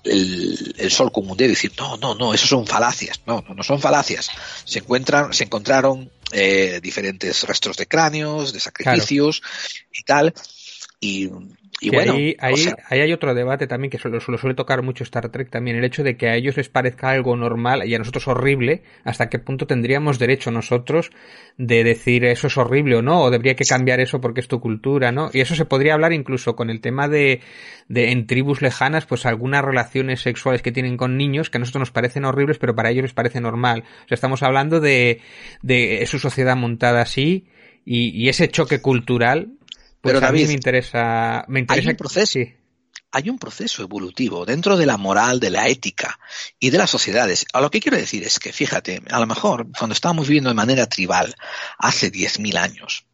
Speaker 5: el, el sol con un dedo y decir, no, no, no, eso son falacias. No, no, no son falacias. Se encuentran, se encontraron eh, diferentes restos de cráneos, de sacrificios y tal. Y, y
Speaker 3: Que
Speaker 5: bueno,
Speaker 3: ahí,
Speaker 5: o
Speaker 3: ahí-
Speaker 5: sea,
Speaker 3: ahí hay otro debate también que suele- suele tocar mucho Star Trek también, el hecho de que a ellos les parezca algo normal y a nosotros horrible, hasta qué punto tendríamos derecho nosotros de decir eso es horrible o no, o debería que cambiar eso porque es tu cultura, ¿no? Y eso se podría hablar incluso con el tema de, de en tribus lejanas, pues algunas relaciones sexuales que tienen con niños que a nosotros nos parecen horribles, pero para ellos les parece normal. O sea, estamos hablando de, de su sociedad montada así y, y ese choque cultural. Pues
Speaker 5: Pero,
Speaker 3: a mí me interesa, me interesa
Speaker 5: un proceso.
Speaker 3: sí.
Speaker 5: hay un proceso evolutivo dentro de la moral, de la ética y de las sociedades. A lo que quiero decir es que, fíjate, a lo mejor cuando estábamos viviendo de manera tribal hace 10.000 años,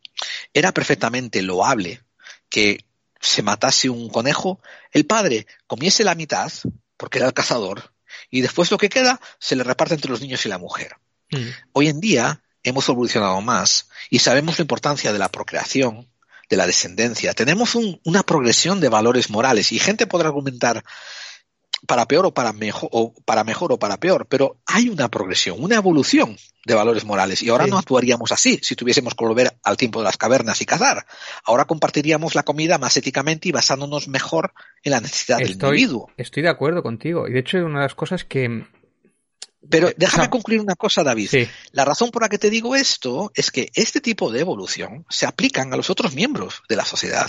Speaker 5: era perfectamente loable que se matase un conejo, el padre comiese la mitad, porque era el cazador, y después lo que queda se le reparte entre los niños y la mujer.
Speaker 3: Mm.
Speaker 5: Hoy en día hemos evolucionado más y sabemos la importancia de la procreación, de la descendencia. Tenemos un- una progresión de valores morales y gente podrá argumentar para peor o para mejor o para mejor o para peor, pero hay una progresión, una evolución de valores morales y ahora
Speaker 3: Sí.
Speaker 5: no actuaríamos así si tuviésemos que volver al tiempo de las cavernas y cazar. Ahora compartiríamos la comida más éticamente y basándonos mejor en la necesidad del individuo.
Speaker 3: estoy de acuerdo contigo. Y de hecho, una de las cosas que.
Speaker 5: Pero
Speaker 3: Eh,
Speaker 5: déjame concluir una cosa, David.
Speaker 3: Sí,
Speaker 5: La razón por la que te digo esto es que este tipo de evolución se aplican a los otros miembros de la sociedad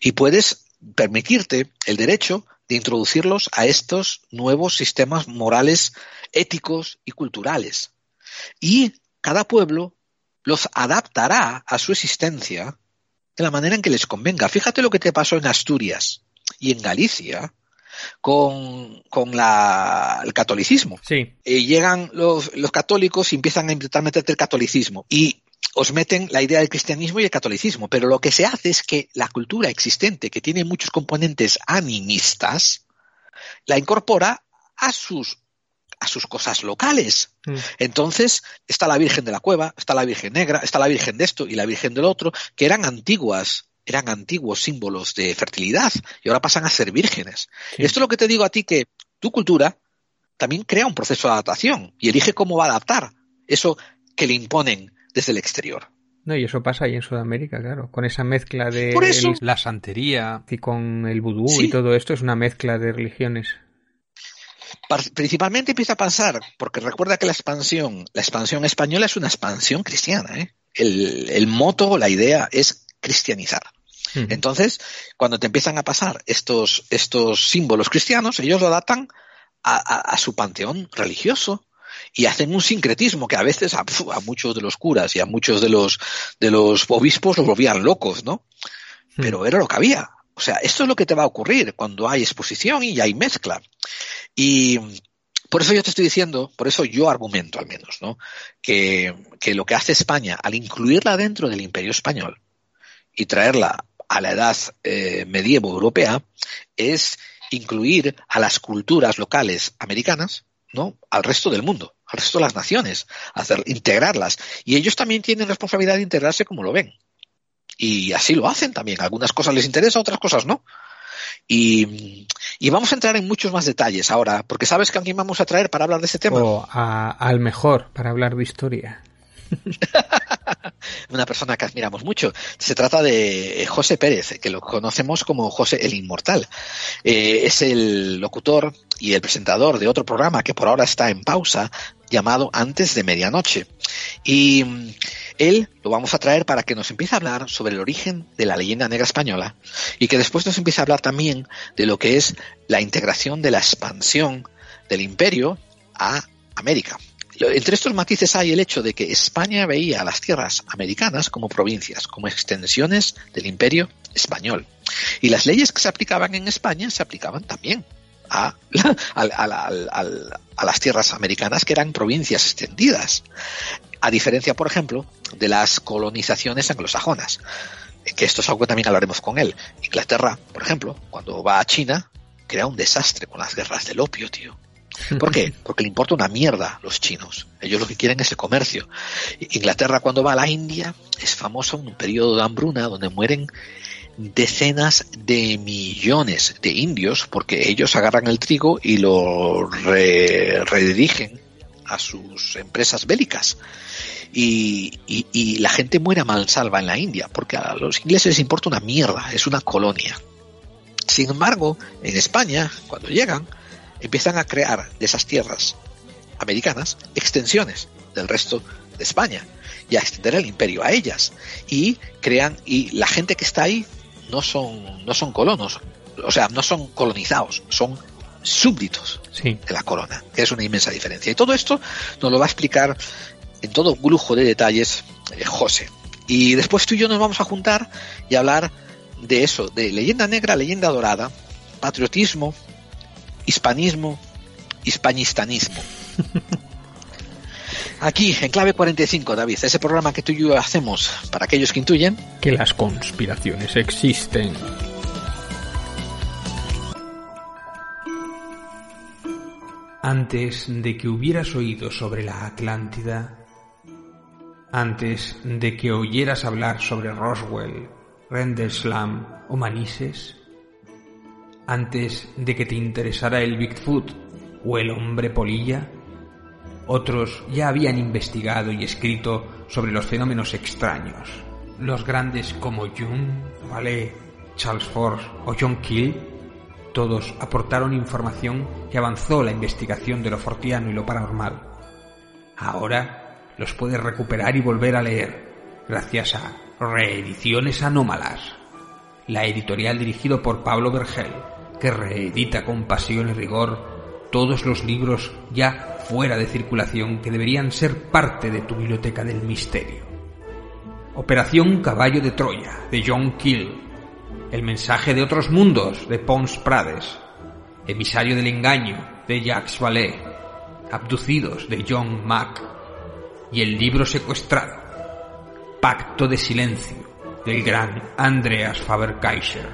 Speaker 5: y puedes permitirte el derecho de introducirlos a estos nuevos sistemas morales, éticos y culturales. Y cada pueblo los adaptará a su existencia de la manera en que les convenga. Fíjate lo que te pasó en Asturias y en Galicia con, con la- el catolicismo
Speaker 3: sí.
Speaker 5: eh, llegan los, los católicos y empiezan a intentar meterte el catolicismo y os meten la idea del cristianismo y el catolicismo, pero lo que se hace es que la cultura existente, que tiene muchos componentes animistas, la incorpora a sus a sus cosas locales.
Speaker 3: Mm.
Speaker 5: Entonces está la Virgen de la Cueva, está la Virgen Negra, está la Virgen de esto y la Virgen del otro, que eran antiguas, eran antiguos símbolos de fertilidad y ahora pasan a ser vírgenes.
Speaker 3: Sí.
Speaker 5: Esto es lo que te digo a ti que tu cultura también crea un proceso de adaptación y elige cómo va a adaptar eso que le imponen desde el exterior.
Speaker 3: No, y eso pasa ahí en Sudamérica, claro. Con esa mezcla de
Speaker 5: Por eso-
Speaker 3: el- la santería y con el vudú
Speaker 5: Sí.
Speaker 3: y todo esto es una mezcla de religiones.
Speaker 5: Principalmente empieza a pasar, porque recuerda que la expansión, la expansión española es una expansión cristiana. ¿eh? El, el moto, la idea es cristianizar. Entonces, cuando te empiezan a pasar estos, estos símbolos cristianos, ellos lo adaptan a, a- a su panteón religioso y hacen un sincretismo que a veces a, a muchos de los curas y a muchos de los, de los obispos los volvían locos, ¿no? Pero era lo que había. O sea, esto es lo que te va a ocurrir cuando hay exposición y hay mezcla. Y por eso yo te estoy diciendo, por eso yo argumento al menos, ¿no? Que, que lo que hace España al incluirla dentro del imperio español y traerla a la edad eh, medievo europea es incluir a las culturas locales americanas, ¿no? Al resto del mundo, al resto de las naciones, hacer, integrarlas. Y ellos también tienen responsabilidad de integrarse como lo ven. Y así lo hacen también. Algunas cosas les interesa, otras cosas no. Y, vamos a entrar en muchos más detalles ahora, porque sabes que a quién vamos a traer para hablar de este tema.
Speaker 3: Al mejor para hablar de historia.
Speaker 5: una persona que admiramos mucho. Se trata de José Pérez, que lo conocemos como José el Inmortal. Eh, es el locutor y el presentador de otro programa que por ahora está en pausa, llamado Antes de Medianoche. Y mm, él lo vamos a traer para que nos empiece a hablar sobre el origen de la leyenda negra española y que después nos empiece a hablar también de lo que es la integración de la expansión del imperio a América. Entre estos matices hay el hecho de que España veía a las tierras americanas como provincias, como extensiones del imperio español. Y las leyes que se aplicaban en España se aplicaban también a las tierras americanas que eran provincias extendidas. A diferencia, por ejemplo, de las colonizaciones anglosajonas, que esto es algo que también hablaremos con él. Inglaterra, por ejemplo, cuando va a China, crea un desastre con las guerras del opio, tío. ¿Por qué? Porque le importa una mierda a los chinos. Ellos lo que quieren es el comercio. Inglaterra cuando va a la India es famosa un periodo de hambruna donde mueren decenas de millones de indios, porque ellos agarran el trigo y lo redirigen a sus empresas bélicas. Y, y, la gente muere mansalva en la India, porque a los ingleses les importa una mierda, es una colonia. Sin embargo, en España, cuando llegan, empiezan a crear de esas tierras americanas extensiones del resto de España y a extender el imperio a ellas. Y crean y la gente que está ahí no son no son colonos o sea no son colonizados son súbditos de la corona que es una inmensa diferencia. Y todo esto nos lo va a explicar en todo lujo de detalles eh, José. Y después tú y yo nos vamos a juntar y hablar de eso de leyenda negra leyenda dorada patriotismo hispanismo hispanistanismo Aquí, en clave 45, David, ese programa que tú y yo hacemos para aquellos que intuyen
Speaker 3: que las conspiraciones existen. Antes de que hubieras oído sobre la Atlántida, antes de que oyeras hablar sobre Roswell, Rendlesham o Manises, antes de que te interesara el Bigfoot o el hombre polilla, otros ya habían investigado y escrito sobre los fenómenos extraños. Los grandes como Jung, Vallée, Charles Force o John Keel, todos aportaron información que avanzó la investigación de lo fortiano y lo paranormal. Ahora los puedes recuperar y volver a leer gracias a Reediciones Anómalas, la editorial dirigido por Pablo Vergel, que reedita con pasión y rigor todos los libros ya fuera de circulación que deberían ser parte de tu biblioteca del misterio. Operación Caballo de Troya, de John Keel. El mensaje de otros mundos, de Pons Prades. Emisario del engaño, de Jacques Vallée. Abducidos, de John Mack. Y el libro secuestrado, Pacto de Silencio, del gran Andreas Faber-Kaiser.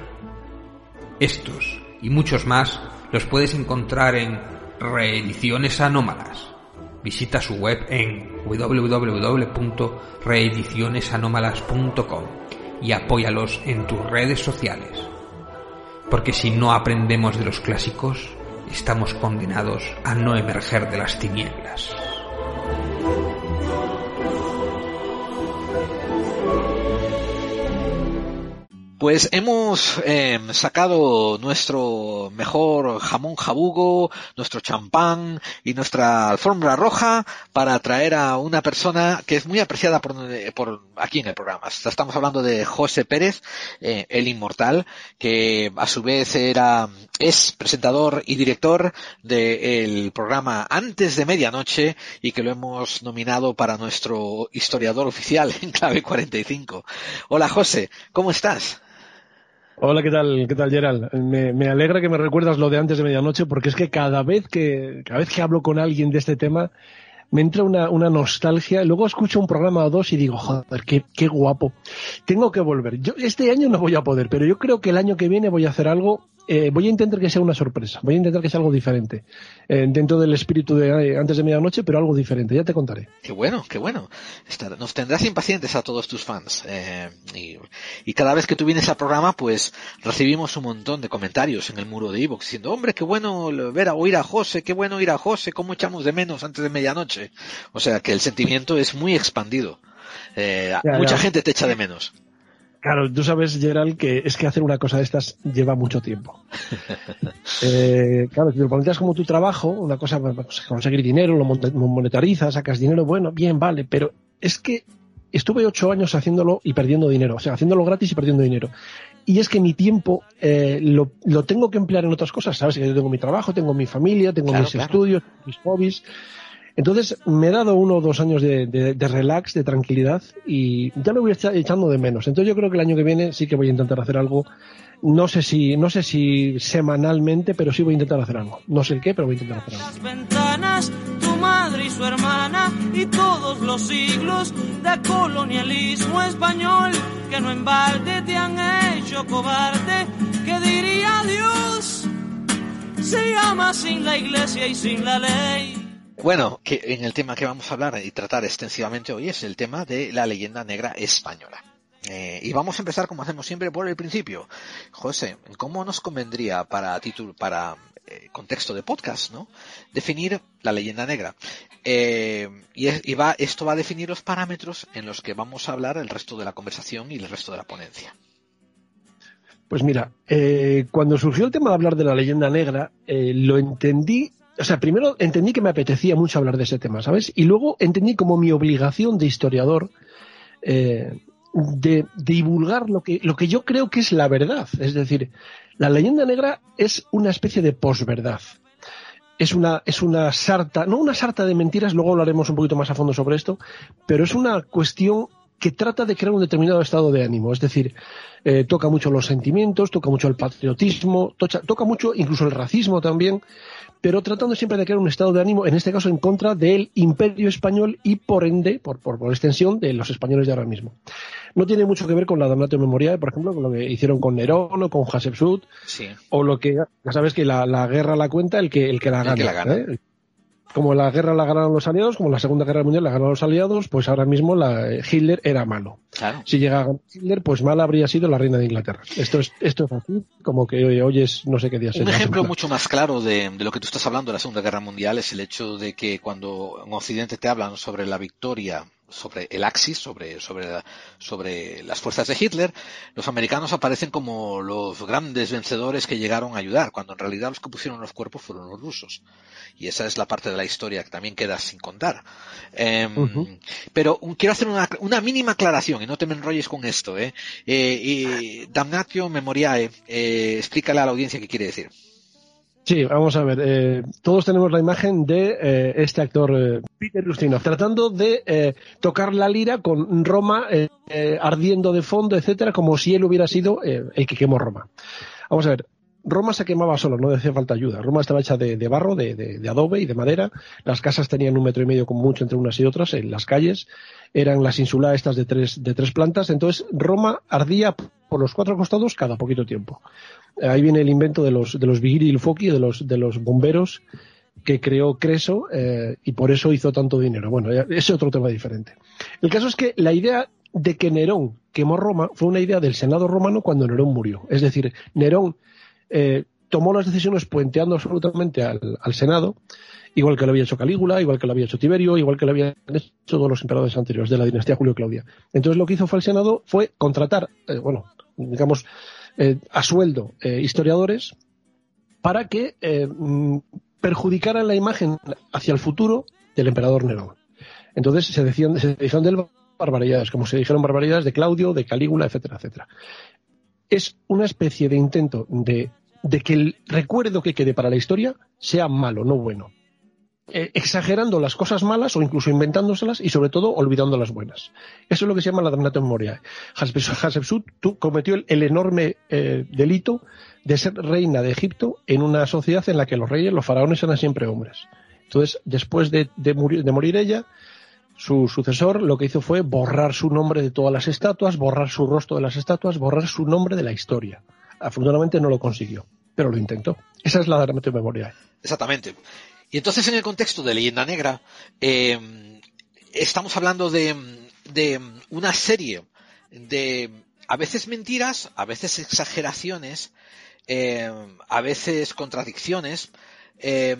Speaker 3: Estos y muchos más los puedes encontrar en Reediciones Anómalas. Visita su web en www.reedicionesanómalas.com y apóyalos en tus redes sociales. Porque si no aprendemos de los clásicos, estamos condenados a no emerger de las tinieblas.
Speaker 5: Pues hemos em, sacado nuestro mejor jamón jabugo, nuestro champán y nuestra alfombra roja para traer a una persona que es muy apreciada por, por aquí en el programa. Estamos hablando de José Pérez, eh, el inmortal, que a su vez era, es presentador y director del programa Antes de Medianoche y que lo hemos nominado para nuestro historiador oficial en clave 45. Hola José, ¿cómo estás?
Speaker 8: Hola, ¿qué tal? ¿Qué tal, Gerald? Me, me, alegra que me recuerdas lo de antes de medianoche, porque es que cada vez que, cada vez que hablo con alguien de este tema, me entra una, una nostalgia. Luego escucho un programa o dos y digo, joder, qué, qué guapo. Tengo que volver. Yo este año no voy a poder, pero yo creo que el año que viene voy a hacer algo eh, voy a intentar que sea una sorpresa, voy a intentar que sea algo diferente, eh, dentro del espíritu de eh, antes de medianoche, pero algo diferente, ya te contaré.
Speaker 5: Qué bueno, qué bueno. nos tendrás impacientes a todos tus fans. Y, y, cada vez que tú vienes al programa, pues recibimos un montón de comentarios en el muro de Evox diciendo, hombre, qué bueno ver a oír a José, qué bueno ir a José, cómo echamos de menos antes de medianoche. O sea que el sentimiento es muy expandido. mucha gente te echa de menos.
Speaker 8: Claro, tú sabes, Gerald, que es que hacer una cosa de estas lleva mucho tiempo. eh, claro, si lo planteas como tu trabajo, una cosa, pues, conseguir dinero, lo monetarizas, sacas dinero, bueno, bien, vale, pero es que estuve ocho años haciéndolo y perdiendo dinero, o sea, haciéndolo gratis y perdiendo dinero. Y es que mi tiempo eh, lo, lo, tengo que emplear en otras cosas, ¿sabes? Yo tengo mi trabajo, tengo mi familia, tengo mis estudios, mis hobbies. Entonces me he dado uno o dos años de, de, relax, de tranquilidad y ya lo voy echando de menos. Entonces yo creo que el año que viene sí que voy a intentar hacer algo. No sé si, no sé si semanalmente, pero sí voy a intentar hacer algo. No sé el qué, pero voy a intentar hacer algo.
Speaker 9: Las ventanas, tu madre y su hermana y todos los siglos de colonialismo español que no te han hecho cobarde. ¿Qué diría Dios? Sin la iglesia y sin la ley.
Speaker 5: Bueno, en el tema que vamos a hablar y tratar extensivamente hoy es el tema de la leyenda negra española. Eh, y vamos a empezar, como hacemos siempre, por el principio. José, ¿cómo nos convendría para título, para eh, contexto de podcast, ¿no? Definir la leyenda negra. Eh, y, es- y va, esto va a definir los parámetros en los que vamos a hablar el resto de la conversación y el resto de la ponencia.
Speaker 8: Pues mira, cuando surgió el tema de hablar de la leyenda negra, lo entendí, o sea, primero entendí que me apetecía mucho hablar de ese tema, ¿sabes? Y luego entendí como mi obligación de historiador eh, de, divulgar lo que, lo que yo creo que es la verdad. Es decir, la leyenda negra es una especie de posverdad. Es una, es una sarta, no una sarta de mentiras, luego hablaremos un poquito más a fondo sobre esto, pero es una cuestión que trata de crear un determinado estado de ánimo. Es decir, eh, toca mucho los sentimientos, toca mucho el patriotismo, toca mucho incluso el racismo también, pero tratando siempre de crear un estado de ánimo, en este caso en contra del imperio español y por ende, por, por, por extensión, de los españoles de ahora mismo. No tiene mucho que ver con la Damnatio Memoriae, por ejemplo, con lo que hicieron con Nerón o con Hatshepsut,
Speaker 5: Sí.
Speaker 8: o lo que, ya sabes que la, la guerra la cuenta el que, el que la
Speaker 5: El
Speaker 8: gana.
Speaker 5: que la gana.
Speaker 8: ¿eh? Como la guerra la ganaron los aliados, como la Segunda Guerra Mundial la ganaron los aliados, pues ahora mismo la, Hitler era malo.
Speaker 5: Claro.
Speaker 8: Si llega a ganar Hitler, pues mala habría sido la reina de Inglaterra. Esto es, esto es así, como que hoy, hoy es no sé qué día
Speaker 5: Un ejemplo mucho más claro de, de lo que tú estás hablando de la Segunda Guerra Mundial es el hecho de que cuando en Occidente te hablan sobre la victoria, sobre el Axis, sobre, sobre, la- sobre las fuerzas de Hitler, los americanos aparecen como los grandes vencedores que llegaron a ayudar, cuando en realidad los que pusieron los cuerpos fueron los rusos. Y esa es la parte de la historia que también queda sin contar. Em. Pero un- quiero hacer una, una mínima aclaración, y no te me enrolles con esto. ¿eh? Eh, y Damnatio Memoriae, eh, explícale a la audiencia qué quiere decir.
Speaker 8: Sí, vamos a ver. eh, todos tenemos la imagen de eh, este actor eh, Peter Ustinov tratando de eh, tocar la lira con Roma ardiendo de fondo, etcétera, como si él hubiera sido el que quemó Roma. Vamos a ver. Roma se quemaba solo, no hacía falta ayuda. Roma estaba hecha de, barro, de, de- adobe y de madera. Las casas tenían un metro y medio con mucho entre unas y otras en las calles. Eran las insulares estas de tres, de tres plantas. Entonces Roma ardía por los cuatro costados cada poquito tiempo. Ahí viene el invento de los, de los vigili il fuochi, de los, de los bomberos que creó Creso eh, y por eso hizo tanto dinero. Bueno, ese es otro tema diferente. El caso es que la idea de que Nerón quemó Roma fue una idea del Senado romano cuando Nerón murió. Es decir, Nerón eh, tomó las decisiones puenteando absolutamente al, al Senado, igual que lo había hecho Calígula, igual que lo había hecho Tiberio, igual que lo habían hecho todos los emperadores anteriores de la dinastía Julio-Claudia. Entonces lo que hizo fue el Senado fue contratar, eh, bueno, digamos, eh, a sueldo eh, historiadores para que eh, mm, perjudicaran la imagen hacia el futuro del emperador Nerón. Entonces se decían, se dijeron barbaridades, como se dijeron barbaridades de Claudio, de Calígula, etcétera, etcétera. Es una especie de intento de, de que el recuerdo que quede para la historia sea malo, no bueno. Eh, exagerando las cosas malas o incluso inventándoselas y sobre todo olvidando las buenas. Eso es lo que se llama la damnatio memoriae. Hatshepsut cometió el, enorme eh, delito de ser reina de Egipto en una sociedad en la que los reyes, los faraones eran siempre hombres. Entonces, después de, de de morir ella, su sucesor lo que hizo fue borrar su nombre de todas las estatuas, borrar su rostro de las estatuas, borrar su nombre de la historia. Afortunadamente no lo consiguió, pero lo intentó. Esa es la damnatio memoriae.
Speaker 5: Exactamente. Y entonces en el contexto de leyenda negra, eh, estamos hablando de, una serie de a veces mentiras, a veces exageraciones, eh, a veces contradicciones, eh,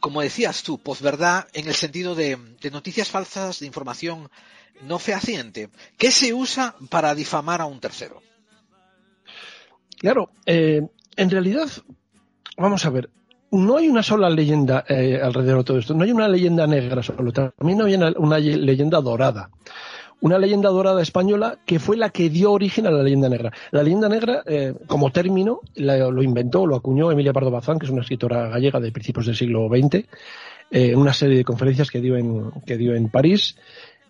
Speaker 5: como decías tú, posverdad en el sentido de, de noticias falsas, de información no fehaciente, que se usa para difamar a un tercero.
Speaker 8: Claro, eh, en realidad, vamos a ver, no hay una sola leyenda eh, alrededor de todo esto, no hay una leyenda negra solo, también hay una, una leyenda dorada. Una leyenda dorada española que fue la que dio origen a la leyenda negra. La leyenda negra, eh, como término, la- lo inventó, lo acuñó Emilia Pardo Bazán, que es una escritora gallega de principios del siglo XX, eh, en una serie de conferencias que dio en, que dio en París,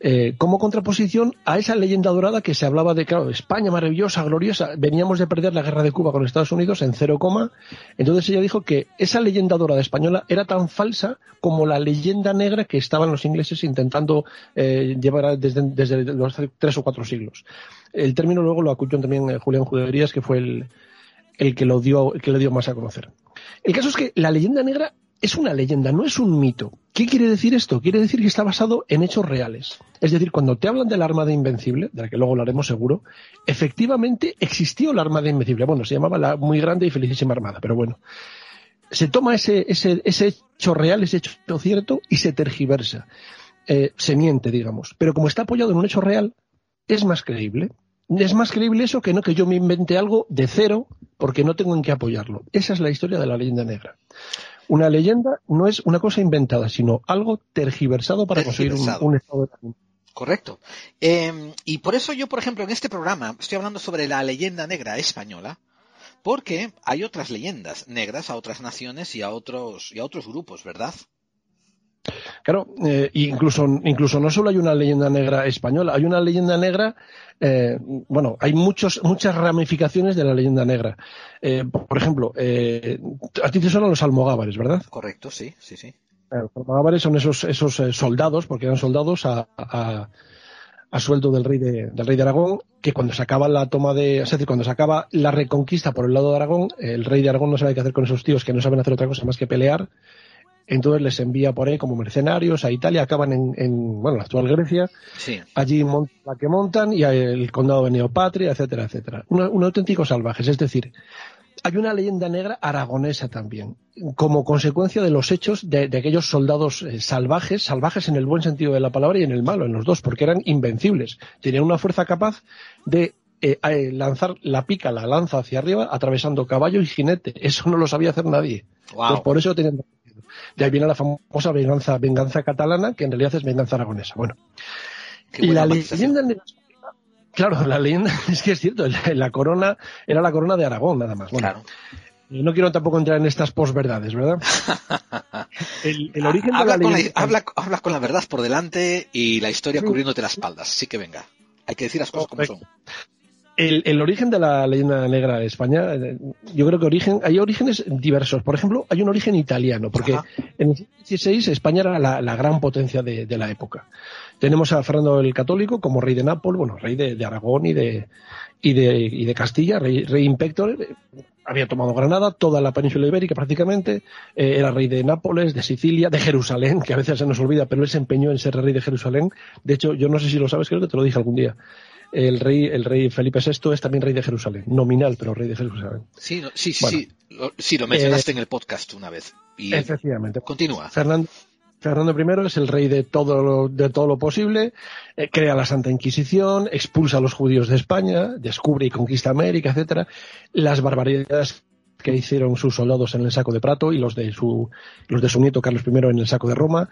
Speaker 8: eh, como contraposición a esa leyenda dorada que se hablaba de, claro, España maravillosa, gloriosa, veníamos de perder la guerra de Cuba con Estados Unidos en cero coma, entonces ella dijo que esa leyenda dorada española era tan falsa como la leyenda negra que estaban los ingleses intentando eh, llevar desde, desde los tres o cuatro siglos. El término luego lo acuñó también eh, Julián Juderías, que fue el, el que lo dio, que lo dio más a conocer. El caso es que la leyenda negra es una leyenda, no es un mito. ¿Qué quiere decir esto? Quiere decir que está basado en hechos reales. Es decir, cuando te hablan de la Armada Invencible, de la que luego hablaremos seguro, efectivamente existió la Armada Invencible. Bueno, se llamaba la muy grande y felicísima Armada, pero bueno. Se toma ese hecho real, ese hecho cierto, y se tergiversa. Eh, se miente, digamos. Pero como está apoyado en un hecho real, es más creíble. Es más creíble eso que no que yo me invente algo de cero porque no tengo en qué apoyarlo. Esa es la historia de la leyenda negra. Una leyenda no es una cosa inventada, sino algo tergiversado para conseguir un, estado de ánimo.
Speaker 5: Correcto. Eh, y por eso yo, por ejemplo, en este programa estoy hablando sobre la leyenda negra española, porque hay otras leyendas negras a otras naciones y a otros y a otros grupos, ¿verdad?
Speaker 8: Claro, eh, incluso, incluso no solo hay una leyenda negra española, hay una leyenda negra, eh, bueno, hay muchos, muchas ramificaciones de la leyenda negra. Eh, por ejemplo, eh, a ti te suenan los almogávares, ¿verdad?
Speaker 5: Correcto, sí, sí, sí.
Speaker 8: Los almogávares son esos, esos eh, soldados, porque eran soldados a, a, a sueldo del rey de, del rey de Aragón, que cuando se acaba la toma de, es decir, cuando se acaba la reconquista por el lado de Aragón, el rey de Aragón no sabe qué hacer con esos tíos que no saben hacer otra cosa más que pelear, entonces les envía por ahí como mercenarios a Italia, acaban en, en bueno, la actual Grecia,
Speaker 5: Sí.
Speaker 8: allí montan la que montan y el condado de Neopatria, etcétera, etcétera. Un, un auténtico salvajes, es decir, hay una leyenda negra aragonesa también, como consecuencia de los hechos de, de aquellos soldados eh, salvajes, salvajes en el buen sentido de la palabra y en el malo, en los dos, porque eran invencibles. Tenían una fuerza capaz de eh, eh, lanzar la pica, la lanza hacia arriba, atravesando caballo y jinete. Eso no lo sabía hacer nadie.
Speaker 5: Wow.
Speaker 8: Por eso tenían de ahí viene la famosa venganza, venganza catalana, que en realidad es venganza aragonesa. Bueno, y la leyenda Claro, la leyenda es que es cierto, la, corona era la corona de Aragón, nada más. Bueno,
Speaker 5: Claro.
Speaker 8: y no quiero tampoco entrar en estas posverdades, ¿verdad? El, el origen de
Speaker 5: habla,
Speaker 8: la
Speaker 5: con la, habla, habla con la verdad por delante y la historia cubriéndote las espaldas. Sí que venga. Hay que decir las cosas como son.
Speaker 8: El, el origen de la leyenda negra de España, eh, yo creo que origen, hay orígenes diversos. Por ejemplo, hay un origen italiano, porque
Speaker 5: Ajá.
Speaker 8: en el siglo XVI España era la, la gran potencia de, de la época. Tenemos a Fernando el Católico como rey de Nápoles, bueno, rey de, de Aragón y de, y de, y de Castilla, rey, rey impector. Había tomado Granada, toda la península ibérica prácticamente, eh, era rey de Nápoles, de Sicilia, de Jerusalén, que a veces se nos olvida, pero él se empeñó en ser rey de Jerusalén. De hecho, yo no sé si lo sabes, creo que te lo dije algún día. El rey, el rey Felipe VI es también rey de Jerusalén, nominal, pero rey de Jerusalén.
Speaker 5: Sí, no- sí, sí,
Speaker 8: Bueno.
Speaker 5: sí. Lo, sí, lo mencionaste en el podcast una vez. Y
Speaker 8: Efectivamente.
Speaker 5: continúa.
Speaker 8: Fernando, Fernando I es el rey de todo lo, de todo lo posible, eh, crea la Santa Inquisición, expulsa a los judíos de España, descubre y conquista América, etcétera. Las barbaridades que hicieron sus soldados en el saco de Prato y los de su, los de su nieto Carlos I en el saco de Roma.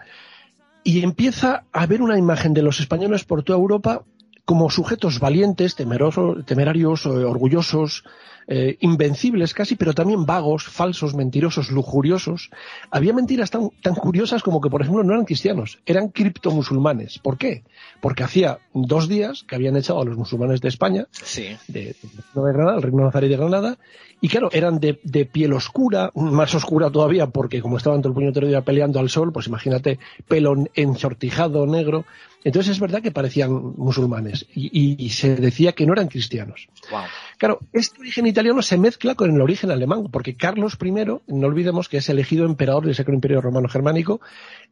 Speaker 8: Y empieza a haber una imagen de los españoles por toda Europa como sujetos valientes, temerosos, temerarios, eh, orgullosos, eh, invencibles casi, pero también vagos, falsos, mentirosos, lujuriosos. Había mentiras tan, tan curiosas como que, por ejemplo, no eran cristianos, eran criptomusulmanes. ¿Por qué? Porque hacía dos días que habían echado a los musulmanes de España,
Speaker 5: Sí.
Speaker 8: de, de Granada, el reino nazarí de Granada, y claro, eran de, de piel oscura, más oscura todavía, porque como estaban todo el puñetero día peleando al sol, pues imagínate, pelo ensortijado, negro. Entonces es verdad que parecían musulmanes, y, se decía que no eran cristianos.
Speaker 5: Wow.
Speaker 8: Claro, este origen italiano se mezcla con el origen alemán, porque Carlos I, no olvidemos que es elegido emperador del Sacro Imperio Romano Germánico,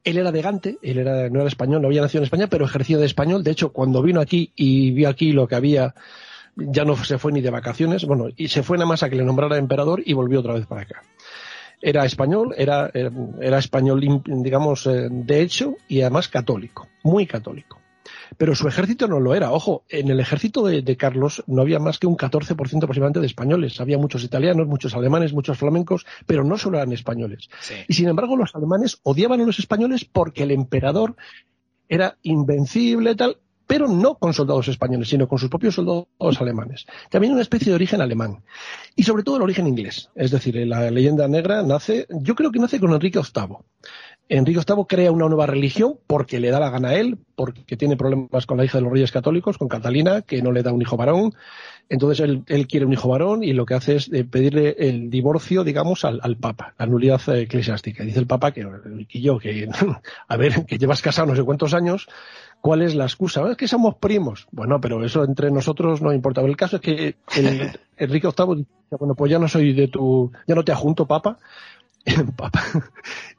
Speaker 8: él era de Gante, él era, no era español, no había nacido en España, pero ejercía de español. De hecho, cuando vino aquí y vio aquí lo que había, ya no se fue ni de vacaciones, bueno, y se fue nada más a que le nombrara emperador y volvió otra vez para acá. Era español, era, era, era español, digamos, eh, de hecho, y además católico, muy católico. Pero su ejército no lo era. Ojo, en el ejército de, de Carlos no había más que un 14% aproximadamente de españoles. Había muchos italianos, muchos alemanes, muchos flamencos, pero no solo eran españoles.
Speaker 5: Sí.
Speaker 8: Y sin embargo, los alemanes odiaban a los españoles porque el emperador era invencible, tal, pero no con soldados españoles, sino con sus propios soldados alemanes. También una especie de origen alemán. Y sobre todo el origen inglés. Es decir, la leyenda negra nace, yo creo que nace con Enrique VIII. Enrique VIII crea una nueva religión porque le da la gana a él, porque tiene problemas con la hija de los reyes católicos, con Catalina, que no le da un hijo varón. Entonces él, quiere un hijo varón y lo que hace es eh, pedirle el divorcio, digamos, al, al Papa, la nulidad eh, eclesiástica. Dice el Papa que, que yo, que, a ver, que llevas casado no sé cuántos años, ¿cuál es la excusa? Es que somos primos. Bueno, pero eso entre nosotros no importa. El caso es que el, Enrique VIII dice, bueno, pues ya no soy de tu, ya no te adjunto, Papa, Papa.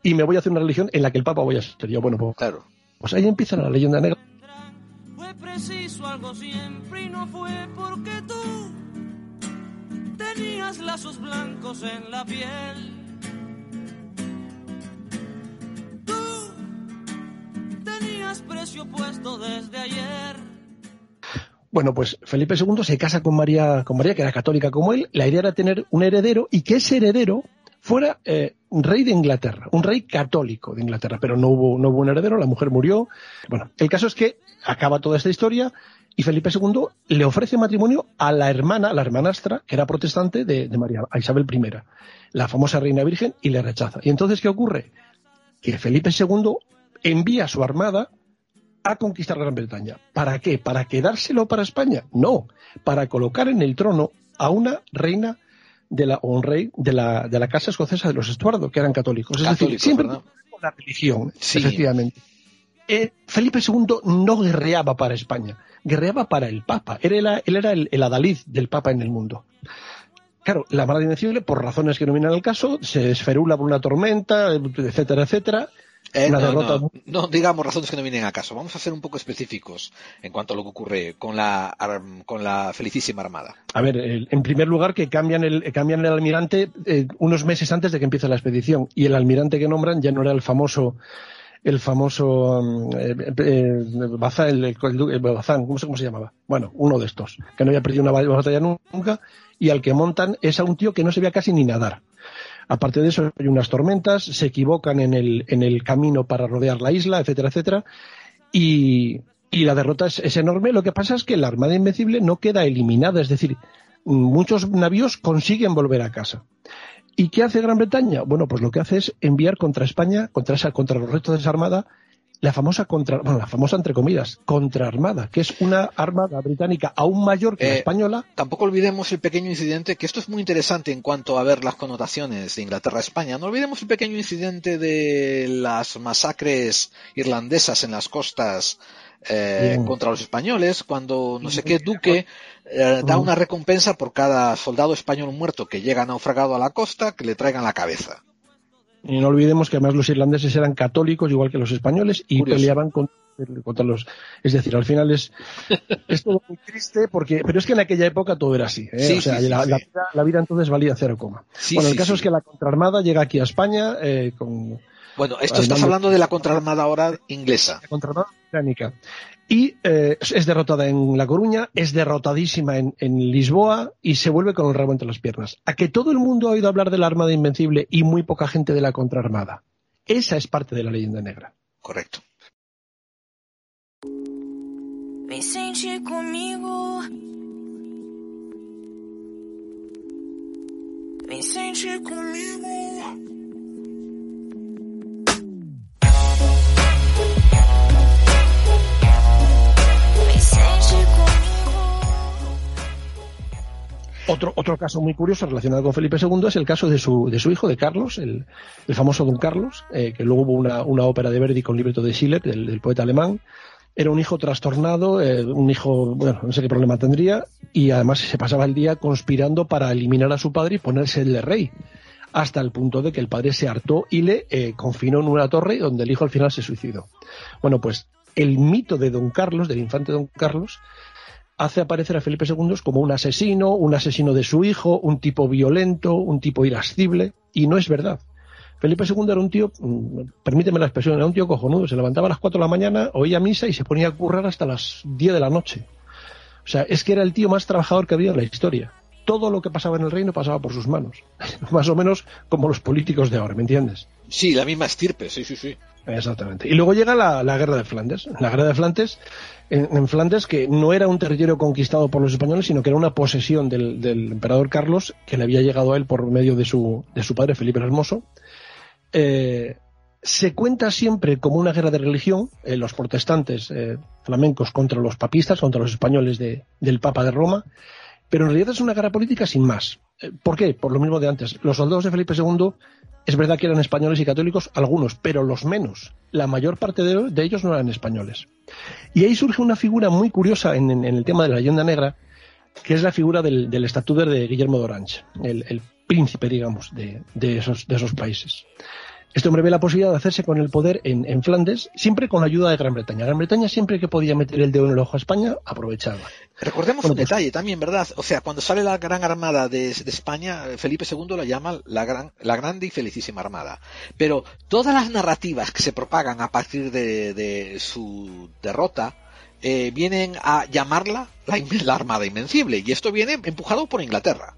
Speaker 8: y me voy a hacer una religión en la que el Papa voy a ser yo. Bueno, pues,
Speaker 5: Claro.
Speaker 8: pues ahí empieza la leyenda negra.
Speaker 9: Fue preciso algo siempre y no fue porque tú tenías lazos blancos en la piel. Tenías precio puesto desde ayer.
Speaker 8: Bueno, pues Felipe II se casa con María, con María, que era católica como él. La idea era tener un heredero y que ese heredero fuera eh, un rey de Inglaterra, un rey católico de Inglaterra, pero no hubo, no hubo un heredero, la mujer murió. Bueno, el caso es que acaba toda esta historia y Felipe II le ofrece matrimonio a la hermana, la hermanastra, que era protestante de, de María, a Isabel I, la famosa reina virgen, y le rechaza. Y entonces, ¿qué ocurre? Que Felipe II envía a su armada a conquistar Gran Bretaña. ¿Para qué? ¿Para quedárselo para España? No, para colocar en el trono a una reina de la, o un rey de la, de la casa escocesa de los Estuardo, que eran católicos. Es decir,
Speaker 5: Católicos,
Speaker 8: siempre
Speaker 5: ¿verdad?
Speaker 8: con la religión,
Speaker 5: Sí.
Speaker 8: efectivamente. Eh, Felipe II no guerreaba para España, guerreaba para el Papa. Él era, él era el, el adalid del Papa en el mundo. Claro, la mala invencible, por razones que no vienen al caso, se esferula por una tormenta, etcétera, etcétera.
Speaker 5: Eh, no,
Speaker 8: derrota
Speaker 5: no, no digamos razones que no vienen a caso. Vamos a ser un poco específicos en cuanto a lo que ocurre con la, con la felicísima armada.
Speaker 8: A ver, en primer lugar que cambian el, cambian el almirante eh, unos meses antes de que empiece la expedición y el almirante que nombran ya no era el famoso el famoso um, eh, eh, Bazán, el, el- Bazán, ¿cómo se, cómo se llamaba? Bueno, uno de estos, que no había perdido una ba- batalla nunca y al que montan es a un tío que no se veía casi ni nadar. Aparte de eso, hay unas tormentas, se equivocan en el, en el camino para rodear la isla, etcétera, etcétera. Y, y la derrota es, es enorme. Lo que pasa es que la Armada Invencible no queda eliminada, es decir, muchos navíos consiguen volver a casa. ¿Y qué hace Gran Bretaña? Bueno, pues lo que hace es enviar contra España, contra, esa, contra los restos de esa armada, la famosa contra, bueno, la famosa entre comillas, contraarmada, que es una armada británica aún mayor que la
Speaker 5: Eh,
Speaker 8: española.
Speaker 5: Tampoco olvidemos el pequeño incidente, que esto es muy interesante en cuanto a ver las connotaciones de Inglaterra a España. No olvidemos el pequeño incidente de las masacres irlandesas en las costas eh, contra los españoles, cuando no sé qué duque eh, da una recompensa por cada soldado español muerto que llega naufragado a la costa, que le traigan la cabeza.
Speaker 8: Y no olvidemos que además los irlandeses eran católicos igual que los españoles y
Speaker 5: Curioso.
Speaker 8: peleaban contra, contra los. Es decir, al final es, es todo muy triste, porque, pero es que en aquella época todo era así. ¿eh?
Speaker 5: Sí,
Speaker 8: o sea,
Speaker 5: sí,
Speaker 8: la,
Speaker 5: sí.
Speaker 8: la vida, la vida entonces valía cero coma. Bueno, el caso es que la contraarmada llega aquí a España eh, con
Speaker 5: Bueno, esto estás hablando de la contraarmada ahora inglesa.
Speaker 8: la contraarmada británica. Y eh, es derrotada en La Coruña, es derrotadísima en, en Lisboa y se vuelve con el rabo entre las piernas. A que todo el mundo ha oído hablar de la Armada Invencible y muy poca gente de la contraarmada. Esa es parte de la leyenda negra.
Speaker 5: Correcto.
Speaker 10: Sentir comigo. Vem
Speaker 8: Otro, otro caso muy curioso relacionado con Felipe II es el caso de su, de su hijo, de Carlos, el, el famoso Don Carlos, eh, que luego hubo una, una ópera de Verdi con libreto de Schiller, del, poeta alemán. Era un hijo trastornado, eh, un hijo, bueno, no sé qué problema tendría, y además se pasaba el día conspirando para eliminar a su padre y ponerse el de rey, hasta el punto de que el padre se hartó y le eh, confinó en una torre donde el hijo al final se suicidó. Bueno, pues el mito de Don Carlos, del infante Don Carlos, hace aparecer a Felipe II como un asesino, un asesino de su hijo, un tipo violento, un tipo irascible, y no es verdad. Felipe II era un tío, mm, permíteme la expresión, era un tío cojonudo, se levantaba a las 4 de la mañana, oía misa y se ponía a currar hasta las 10 de la noche. O sea, es que era el tío más trabajador que había en la historia. Todo lo que pasaba en el reino pasaba por sus manos. más o menos como los políticos de ahora, ¿me entiendes?
Speaker 5: Sí, la misma estirpe, sí, sí, sí.
Speaker 8: Exactamente. Y luego llega la, la guerra de Flandes. La guerra de Flandes, en, Flandes, que no era un territorio conquistado por los españoles, sino que era una posesión del, del emperador Carlos, que le había llegado a él por medio de su, de su padre Felipe el Hermoso. Eh, se cuenta siempre como una guerra de religión, eh, los protestantes eh, flamencos contra los papistas, contra los españoles de- del Papa de Roma, pero en realidad es una guerra política sin más. ¿Por qué? Por lo mismo de antes. Los soldados de Felipe II es verdad que eran españoles y católicos, algunos, pero los menos. La mayor parte de, ellos no eran españoles. Y ahí surge una figura muy curiosa en, el tema de la leyenda negra, que es la figura del, del estatuto de Guillermo de Orange, el, príncipe, digamos, de esos países. Este hombre ve la posibilidad de hacerse con el poder en, en Flandes, siempre con la ayuda de Gran Bretaña. Gran Bretaña siempre que podía meter el dedo en el ojo a España, aprovechaba.
Speaker 5: Recordemos
Speaker 8: Bueno,
Speaker 5: un
Speaker 8: pues-
Speaker 5: detalle también, ¿verdad? O sea, cuando sale la Gran Armada de, de España, Felipe II la llama la, gran, la Grande y Felicísima Armada. Pero todas las narrativas que se propagan a partir de, de su derrota eh, vienen a llamarla la, la Armada Invencible. Y esto viene empujado por Inglaterra.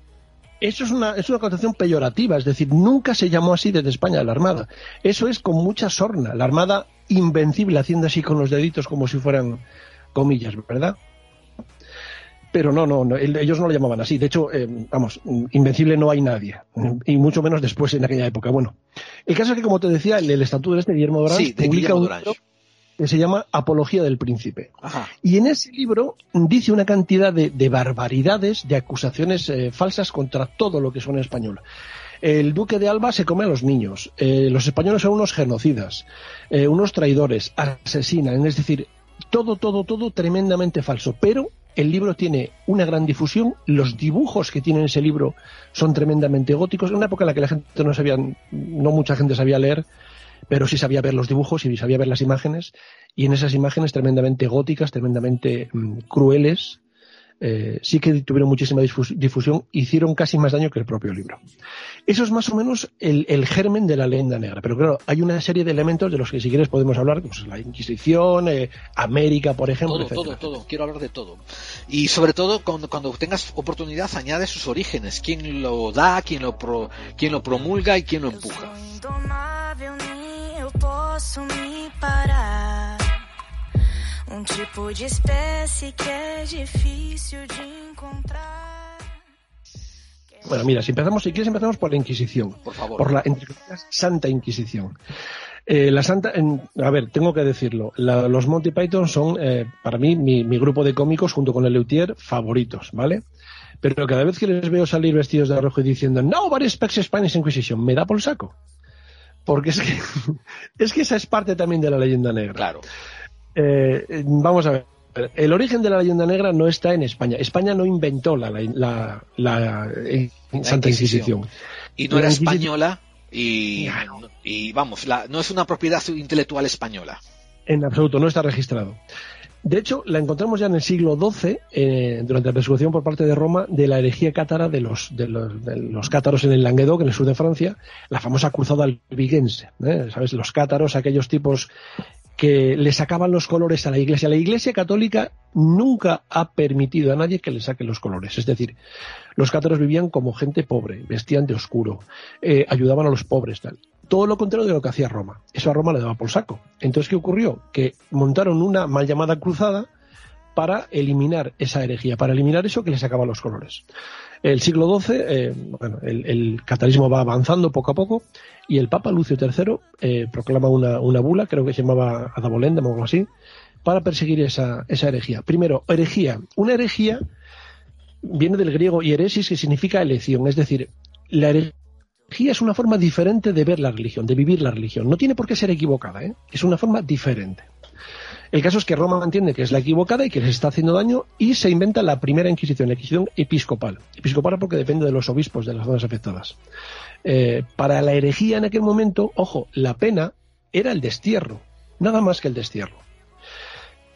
Speaker 8: Eso es una, es una concepción peyorativa, es decir, nunca se llamó así desde España la Armada. Eso es con mucha sorna, la Armada invencible, haciendo así con los deditos como si fueran comillas, ¿verdad? Pero no, no, no, el- ellos no lo llamaban así. De hecho, eh, vamos, invencible no hay nadie, y mucho menos después en aquella época. Bueno, el caso es que, como te decía, el, el estatuto de este Guillermo Durán
Speaker 5: Sí, de
Speaker 8: publica
Speaker 5: Guillermo
Speaker 8: un libro que se llama Apología del Príncipe.
Speaker 5: Ajá.
Speaker 8: Y en ese libro dice una cantidad de, de barbaridades, de acusaciones eh, falsas contra todo lo que son español. El duque de Alba se come a los niños. eh, los españoles son unos genocidas, eh, unos traidores, asesinan. Es decir, todo, todo, todo tremendamente falso. Pero el libro tiene una gran difusión. Los dibujos que tiene ese libro son tremendamente góticos. En una época en la que la gente no sabía, no mucha gente sabía leer, pero sí sabía ver los dibujos y sabía ver las imágenes. Y en esas imágenes tremendamente góticas, tremendamente mm, crueles, eh, sí que tuvieron muchísima difus- difusión, hicieron casi más daño que el propio libro. Eso es más o menos el, el germen de la leyenda negra. Pero claro, hay una serie de elementos de los que si quieres podemos hablar, pues la Inquisición, eh, América, por ejemplo,
Speaker 5: Todo,
Speaker 8: etcétera.
Speaker 5: todo, todo. Quiero hablar de todo. Y sobre todo, cuando, cuando tengas oportunidad, añade sus orígenes. ¿Quién lo da, quién lo, pro- quién lo promulga y quién lo empuja?
Speaker 10: Posso me parar. Um tipo de espécie que é difícil de encontrar.
Speaker 8: Bueno, mira, si empezamos, si quieres empezamos por la Inquisición.
Speaker 5: Por favor.
Speaker 8: por la entre comillas, Santa Inquisición. Eh, la Santa, en- a ver, tengo que decirlo, la- los Monty Python son eh, para mí mi, mi grupo de cómicos junto con el Leutier favoritos, ¿vale? Pero cada vez que les veo salir vestidos de rojo y diciendo Nobody expects Spanish Inquisition, me da por el saco. Porque es que, es que esa es parte también de la leyenda negra.
Speaker 5: Claro.
Speaker 8: Eh, vamos a ver. El origen de la leyenda negra no está en España. España no inventó la, la, la- la, eh, Santa
Speaker 5: Inquisición.
Speaker 8: Inquisición.
Speaker 5: Y no era
Speaker 8: Inquisición-
Speaker 5: española y, y vamos, la- no es una propiedad intelectual española.
Speaker 8: En absoluto, no está registrado. De hecho, la encontramos ya en el siglo XII, eh, durante la persecución por parte de Roma de la herejía cátara de los, de los, cátaros en el Languedoc, en el sur de Francia, la famosa cruzada albigense. ¿eh? ¿Sabes? Los cátaros, aquellos tipos que le sacaban los colores a la Iglesia. La Iglesia católica nunca ha permitido a nadie que le saque los colores. Es decir, los cátaros vivían como gente pobre, vestían de oscuro, eh, ayudaban a los pobres, tal. Todo lo contrario de lo que hacía Roma. Eso a Roma le daba por saco. Entonces, ¿qué ocurrió? Que montaron una mal llamada cruzada para eliminar esa herejía, para eliminar eso que le sacaba los colores. El siglo XII, eh, bueno, el, el catalanismo va avanzando poco a poco y el Papa Lucio III eh, proclama una, una bula, creo que se llamaba Adabolenda o algo así, para perseguir esa, esa herejía. Primero, herejía. Una herejía viene del griego hieresis, que significa elección, es decir, la herejía es una forma diferente de ver la religión, de vivir la religión. No tiene por qué ser equivocada, ¿eh? es una forma diferente. El caso es que Roma entiende que es la equivocada y que les está haciendo daño y se inventa la primera Inquisición, la Inquisición episcopal. Episcopal porque depende de los obispos de las zonas afectadas. Eh, para la herejía en aquel momento, ojo, la pena era el destierro, nada más que el destierro.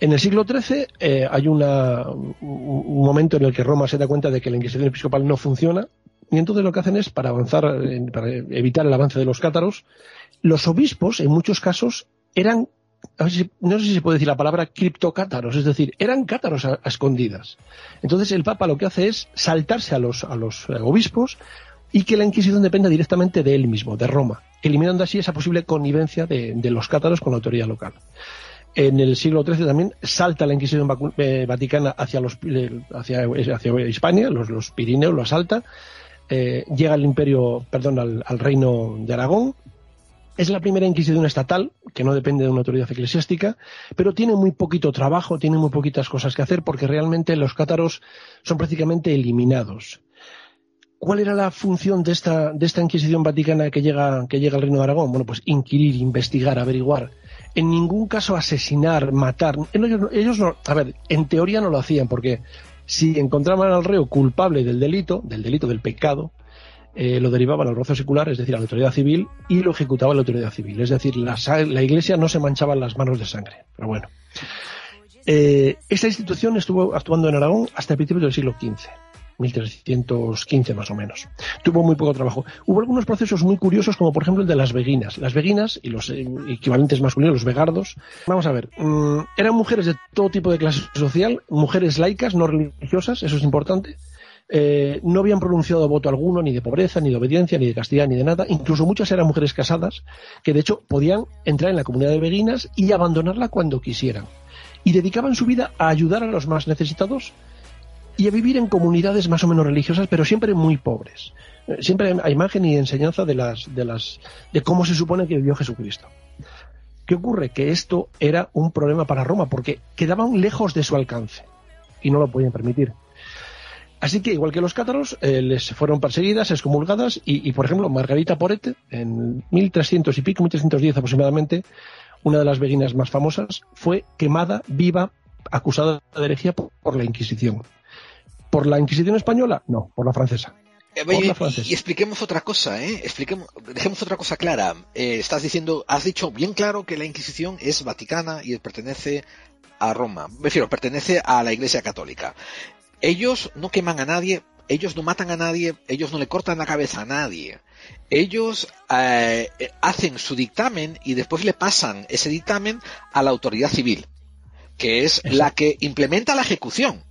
Speaker 8: En el siglo XIII eh, hay una, un un momento en el que Roma se da cuenta de que la Inquisición episcopal no funciona y entonces lo que hacen es, para avanzar, en- para evitar el avance de los cátaros, los obispos, en muchos casos, eran, no sé si se puede decir la palabra criptocátaros, es decir, eran cátaros a, escondidas. Entonces el Papa lo que hace es saltarse a los, a los eh, obispos y que la Inquisición dependa directamente de él mismo, de Roma, eliminando así esa posible connivencia de, de los cátaros con la autoridad local. En el siglo XIII también salta la Inquisición eh, vaticana hacia, los, eh, hacia, hacia Hispania, los, los Pirineos lo asalta, eh, llega al imperio, perdón, al, reino de Aragón. Es la primera Inquisición estatal, que no depende de una autoridad eclesiástica, pero tiene muy poquito trabajo, tiene muy poquitas cosas que hacer, porque realmente los cátaros son prácticamente eliminados. ¿Cuál era la función de esta, de esta Inquisición vaticana que llega, que llega al Reino de Aragón? Bueno, pues inquirir, investigar, averiguar. En ningún caso asesinar, matar. Ellos, ellos no, a ver, en teoría no lo hacían, porque si encontraban al reo culpable del delito, del delito del pecado, eh, lo derivaban al brazo secular, es decir, a la autoridad civil, y lo ejecutaba la autoridad civil. Es decir, la, la iglesia no se manchaba las manos de sangre. Pero bueno. Eh, esta institución estuvo actuando en Aragón hasta el principio del siglo XV. 1315 más o menos. Tuvo muy poco trabajo. Hubo algunos procesos muy curiosos, como por ejemplo el de las beguinas. Las beguinas y los eh, equivalentes masculinos, los vegardos. Vamos a ver, mm, eran mujeres de todo tipo de clase social, mujeres laicas, no religiosas, eso es importante. Eh, no habían pronunciado voto alguno, ni de pobreza, ni de obediencia, ni de castidad, ni de nada. Incluso muchas eran mujeres casadas, que de hecho podían entrar en la comunidad de beguinas y abandonarla cuando quisieran. Y dedicaban su vida a ayudar a los más necesitados y a vivir en comunidades más o menos religiosas, pero siempre muy pobres. Eh, Siempre a imagen y enseñanza de las, de las, de cómo se supone que vivió Jesucristo. ¿Qué ocurre? Que esto era un problema para Roma, porque quedaban lejos de su alcance y no lo podían permitir. Así que, igual que los cátaros, eh, les fueron perseguidas, excomulgadas, y, por ejemplo, Margarita Porete, en 1300 y pico, 1310 aproximadamente, una de las beguinas más famosas, fue quemada viva, acusada de herejía por la Inquisición. ¿Por la Inquisición española? No, por la francesa.
Speaker 5: Eh, y, expliquemos otra cosa, ¿eh? Expliquemos, dejemos otra cosa clara. Eh, estás diciendo, has dicho bien claro que la Inquisición es vaticana y pertenece a Roma. Me refiero, pertenece a la Iglesia Católica. Ellos no queman a nadie, ellos no matan a nadie, ellos no le cortan la cabeza a nadie. Ellos eh, eh, hacen su dictamen y después le pasan ese dictamen a la autoridad civil, que es la que implementa la ejecución.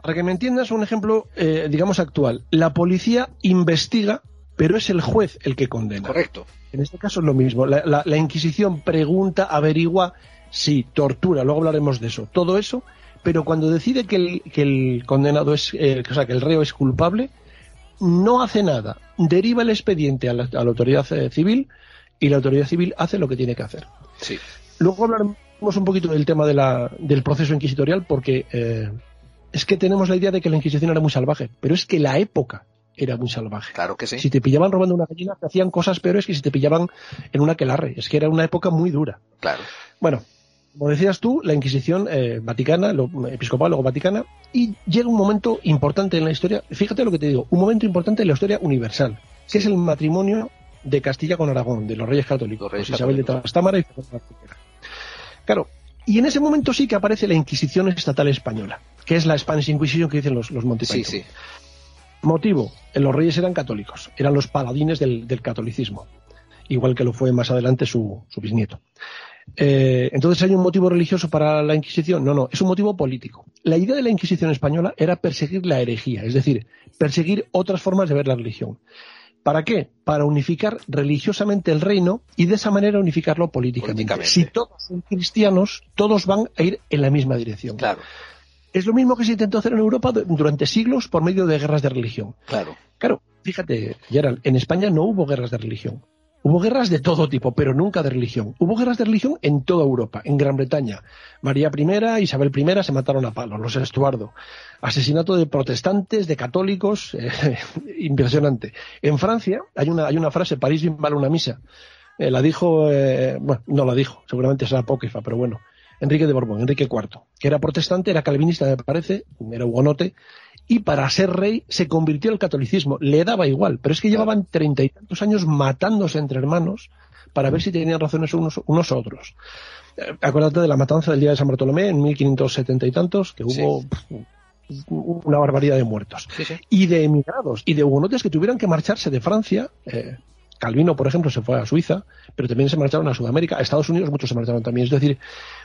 Speaker 8: Para que me entiendas, un ejemplo, eh, digamos, actual. La policía investiga, pero es el juez el que condena.
Speaker 5: Correcto.
Speaker 8: En este caso es lo mismo. La, la- la Inquisición pregunta, averigua, sí, tortura, luego hablaremos de eso, todo eso, pero cuando decide que el, que el condenado es, eh, o sea, que el reo es culpable, no hace nada. Deriva el expediente a la, a la autoridad eh, civil y la autoridad civil hace lo que tiene que hacer.
Speaker 5: Sí.
Speaker 8: Luego hablaremos un poquito del tema de la- del proceso inquisitorial porque eh, es que tenemos la idea de que la Inquisición era muy salvaje, pero es que la época era muy salvaje.
Speaker 5: Claro que sí.
Speaker 8: Si te pillaban robando una gallina, te hacían cosas peores que si te pillaban en una quelarre. Es que era una época muy dura.
Speaker 5: Claro.
Speaker 8: Bueno, como decías tú, la Inquisición eh, vaticana, lo, episcopal, luego vaticana, y llega un momento importante en la historia, fíjate lo que te digo, un momento importante en la historia universal, que es el matrimonio de Castilla con Aragón, de los reyes católicos,
Speaker 5: Los reyes
Speaker 8: pues Isabel de. Trastámara y Fernando I. Claro, y en ese momento sí que aparece la Inquisición estatal española, que es la Spanish Inquisition que dicen los, los Monty
Speaker 5: Sí,
Speaker 8: Python.
Speaker 5: sí.
Speaker 8: Motivo, eh, los reyes eran católicos, eran los paladines del, del catolicismo, igual que lo fue más adelante su, su bisnieto. Eh, entonces, ¿hay un motivo religioso para la Inquisición? No, no, es un motivo político. La idea de la Inquisición española era perseguir la herejía, es decir, perseguir otras formas de ver la religión. ¿Para qué? Para unificar religiosamente el reino y de esa manera unificarlo políticamente.
Speaker 5: Políticamente.
Speaker 8: Si todos son cristianos, todos van a ir en la misma dirección.
Speaker 5: Claro,
Speaker 8: Es lo mismo que se intentó hacer en Europa du- durante siglos por medio de guerras de religión.
Speaker 5: claro.
Speaker 8: Claro, fíjate, Gerald, en España no hubo guerras de religión. Hubo guerras de todo tipo, pero nunca de religión. Hubo guerras de religión en toda Europa, en Gran Bretaña. María I, Isabel I se mataron a palos, los Estuardo. Asesinato de protestantes, de católicos, eh, impresionante. En Francia hay una, hay una frase, París bien vale una misa. Eh, la dijo, eh, bueno, no la dijo, seguramente será apócrifa, pero bueno. Enrique de Borbón, Enrique IV, que era protestante, era calvinista, me parece, era hugonote, y para ser rey se convirtió al catolicismo. Le daba igual, pero es que llevaban treinta y tantos años matándose entre hermanos para ver si tenían razones unos, unos otros. Eh, acuérdate de la matanza del día de San Bartolomé en 1570 y tantos, que hubo una barbaridad de muertos.
Speaker 5: Sí, sí.
Speaker 8: Y de emigrados, y de hugonotes que tuvieran que marcharse de Francia. eh, Calvino, por ejemplo, se fue a Suiza, pero también se marcharon a Sudamérica. A Estados Unidos muchos se marcharon también. Es decir,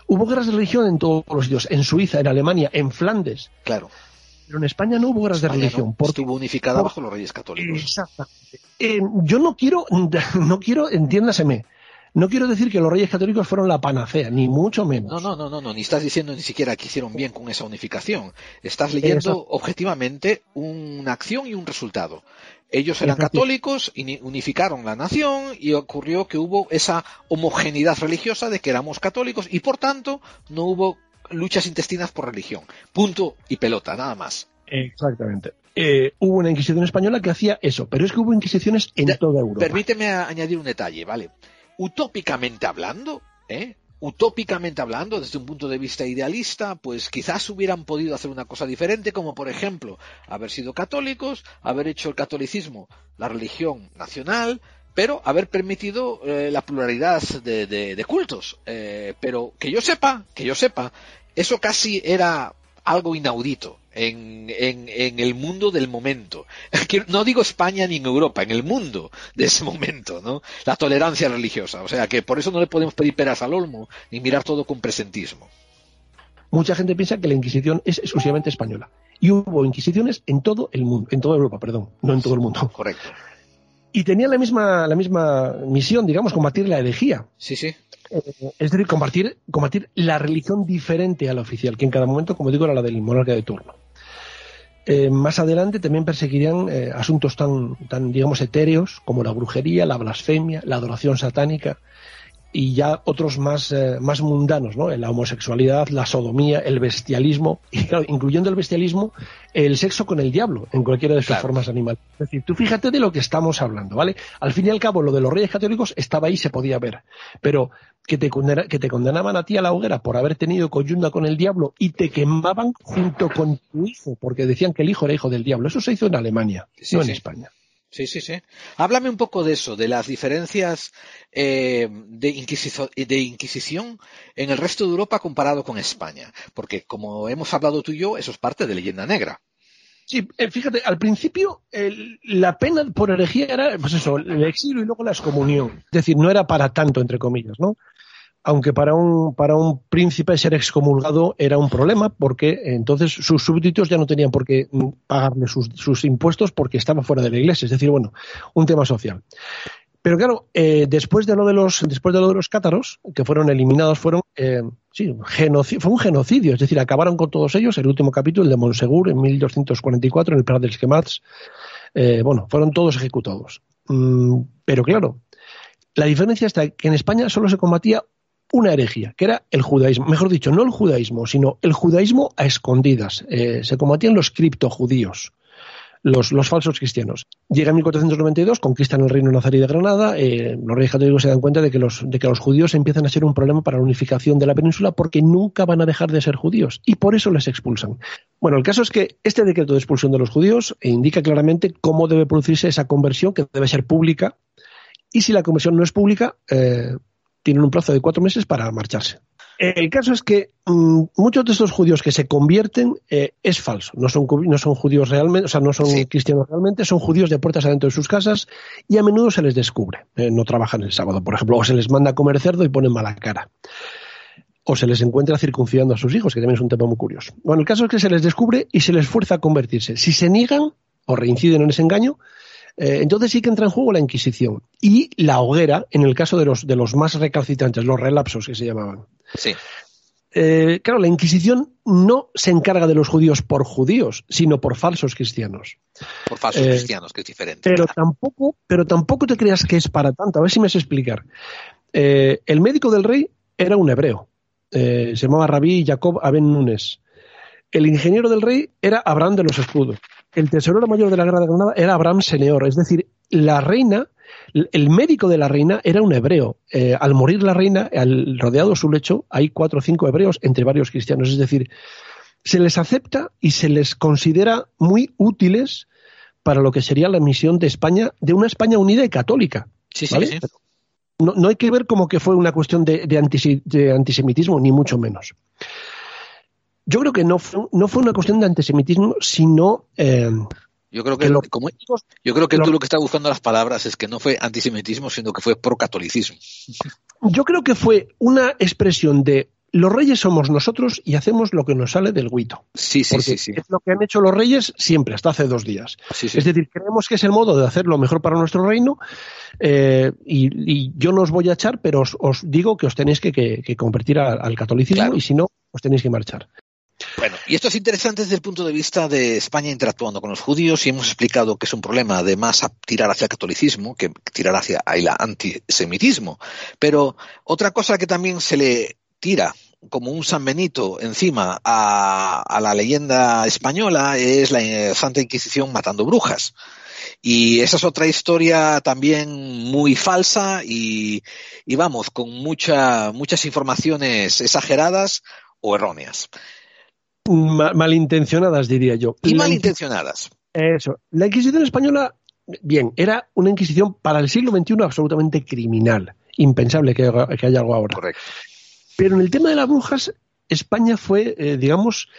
Speaker 8: hubo guerras de religión en todos los sitios, en Suiza, en Alemania, en Flandes.
Speaker 5: Claro.
Speaker 8: Pero en España no hubo guerras de religión.
Speaker 5: ¿no?
Speaker 8: porque-
Speaker 5: Estuvo unificada bajo los reyes católicos.
Speaker 8: Exactamente. Eh, yo no quiero, no quiero, entiéndaseme, no quiero decir que los reyes católicos fueron la panacea, ni mucho menos.
Speaker 5: No, no, no, no, no, ni estás diciendo ni siquiera que hicieron bien con esa unificación. Estás leyendo
Speaker 8: Exacto.
Speaker 5: objetivamente una acción y un resultado. Ellos eran católicos, y unificaron la nación y ocurrió que hubo esa homogeneidad religiosa de que éramos católicos y por tanto no hubo luchas intestinas por religión. Punto y pelota, nada más.
Speaker 8: Exactamente. Eh, hubo una Inquisición española que hacía eso, pero es que hubo Inquisiciones en toda Europa.
Speaker 5: Permíteme añadir un detalle, ¿vale? Utópicamente hablando, ¿eh? Utópicamente hablando, desde un punto de vista idealista, pues quizás hubieran podido hacer una cosa diferente, como por ejemplo haber sido católicos, haber hecho el catolicismo la religión nacional, pero haber permitido eh, la pluralidad de, cultos. Eh, pero que yo sepa, que yo sepa, eso casi era algo inaudito en, en, en el mundo del momento. No digo España ni en Europa, en el mundo de ese momento, ¿no? La tolerancia religiosa. O sea que por eso no le podemos pedir peras al olmo ni mirar todo con presentismo.
Speaker 8: Mucha gente piensa que la Inquisición es exclusivamente española. Y hubo inquisiciones en todo el mundo, en toda Europa, perdón, no en todo el mundo.
Speaker 5: Correcto.
Speaker 8: Y tenían la misma, la misma misión, digamos, combatir la herejía.
Speaker 5: Sí, sí.
Speaker 8: Eh, es decir, combatir, combatir la religión diferente a la oficial, que en cada momento, como digo, era la del monarca de turno. Eh, más adelante también perseguirían eh, asuntos tan, tan, digamos, etéreos como la brujería, la blasfemia, la adoración satánica y ya otros más, eh, más mundanos, ¿no? La homosexualidad, la sodomía, el bestialismo, y claro, incluyendo el bestialismo, el sexo con el diablo, en cualquiera de sus
Speaker 5: Claro.
Speaker 8: formas animales. Es decir, tú fíjate de lo que estamos hablando, ¿vale? Al fin y al cabo, lo de los reyes católicos estaba ahí, se podía ver. Pero que te, condena- que te condenaban a ti a la hoguera por haber tenido coyunda con el diablo y te quemaban junto con tu hijo, porque decían que el hijo era hijo del diablo. Eso se hizo en Alemania,
Speaker 5: Sí,
Speaker 8: no
Speaker 5: sí.
Speaker 8: en España.
Speaker 5: Sí, sí, sí. Háblame un poco de eso, de las diferencias eh, de, inquisizo- de Inquisición en el resto de Europa comparado con España. Porque, como hemos hablado tú y yo, eso es parte de leyenda negra.
Speaker 8: Sí, eh, fíjate, al principio el- la pena por herejía era, pues eso, el exilio y luego la excomunión. Es decir, no era para tanto, entre comillas, ¿no? Aunque para un, para un príncipe ser excomulgado era un problema, porque entonces sus súbditos ya no tenían por qué mm, pagarle sus, sus impuestos porque estaba fuera de la iglesia. Es decir, bueno, un tema social. Pero claro, eh, después de lo de los, después de lo de los cátaros, que fueron eliminados, fueron, eh, sí, fue un genocidio, es decir, acabaron con todos ellos. El último capítulo, el de Monsegur, en 1244, en el Prat dels Quemats, eh, bueno, fueron todos ejecutados. Mm, pero claro, la diferencia está que en España solo se combatía una herejía, que era el judaísmo. Mejor dicho, no el judaísmo, sino el judaísmo a escondidas. Eh, se combatían los criptojudíos, los, los falsos cristianos. Llega en 1492, conquistan el reino nazarí de Granada, eh, los reyes católicos se dan cuenta de que, los, de que los judíos empiezan a ser un problema para la unificación de la península porque nunca van a dejar de ser judíos y por eso les expulsan. Bueno, el caso es que este decreto de expulsión de los judíos indica claramente cómo debe producirse esa conversión que debe ser pública y si la conversión no es pública, eh, tienen un plazo de cuatro meses para marcharse. El caso es que mm, muchos de estos judíos que se convierten eh, es falso. No son, no son judíos realmente, o sea, no son
Speaker 5: Sí.
Speaker 8: cristianos realmente, son judíos de puertas adentro de sus casas y a menudo se les descubre. Eh, no trabajan el sábado, por ejemplo, o se les manda a comer cerdo y ponen mala cara. O se les encuentra circuncidando a sus hijos, que también es un tema muy curioso. Bueno, el caso es que se les descubre y se les fuerza a convertirse. Si se niegan o reinciden en ese engaño, eh, entonces sí que entra en juego la Inquisición y la hoguera en el caso de los, de los más recalcitrantes, los relapsos que se llamaban.
Speaker 5: Sí.
Speaker 8: Eh, claro, la Inquisición no se encarga de los judíos por judíos, sino por falsos cristianos.
Speaker 5: Por falsos
Speaker 8: Eh,
Speaker 5: cristianos, que es diferente.
Speaker 8: Pero
Speaker 5: claro.
Speaker 8: tampoco, pero tampoco te creas que es para tanto. A ver si me sé explicar. Eh, el médico del rey era un hebreo. Se llamaba Rabí Jacob Aben Nunes. El ingeniero del rey era Abraham de los Escudos. El tesorero mayor de la guerra de Granada era Abraham Seneor. Es decir, la reina, el médico de la reina era un hebreo. Eh, al morir la reina, al rodeado su lecho, hay cuatro o cinco hebreos entre varios cristianos. Es decir, se les acepta y se les considera muy útiles para lo que sería la misión de España, de una España unida y católica.
Speaker 5: Sí, sí,
Speaker 8: ¿vale?
Speaker 5: sí.
Speaker 8: No, no hay que ver como que fue una cuestión de, de antisi- de antisemitismo, ni mucho menos. Yo creo que no fue, no fue una cuestión de antisemitismo, sino eh,
Speaker 5: Yo creo que,
Speaker 8: que lo-
Speaker 5: como, yo creo que
Speaker 8: lo-
Speaker 5: tú lo que estás buscando las palabras es que no fue antisemitismo, sino que fue procatolicismo.
Speaker 8: yo creo que fue una expresión de los reyes somos nosotros y hacemos lo que nos sale del guito.
Speaker 5: Sí, sí,
Speaker 8: Porque
Speaker 5: sí, sí.
Speaker 8: es lo que han hecho los reyes siempre, hasta hace dos días.
Speaker 5: Sí, sí.
Speaker 8: Es decir, creemos que es el modo de hacer lo mejor para nuestro reino eh, y, y yo no os voy a echar, pero os, os digo que os tenéis que, que- que convertir a- al catolicismo
Speaker 5: Claro.
Speaker 8: y si no, os tenéis que marchar.
Speaker 5: Bueno, y esto es interesante desde el punto de vista de España interactuando con los judíos y hemos explicado que es un problema de más tirar hacia el catolicismo que tirar hacia el antisemitismo. Pero otra cosa que también se le tira como un San Benito encima a, a la leyenda española es la eh, Santa Inquisición matando brujas. Y esa es otra historia también muy falsa y, y vamos, con mucha, muchas informaciones exageradas o erróneas.
Speaker 8: Ma- malintencionadas, diría yo.
Speaker 5: Y
Speaker 8: La
Speaker 5: malintencionadas.
Speaker 8: Eso. La Inquisición española, bien, era una Inquisición para el siglo XXI absolutamente criminal. Impensable que, que haya algo ahora.
Speaker 5: Correcto.
Speaker 8: Pero en el tema de las brujas, España fue, eh, digamos,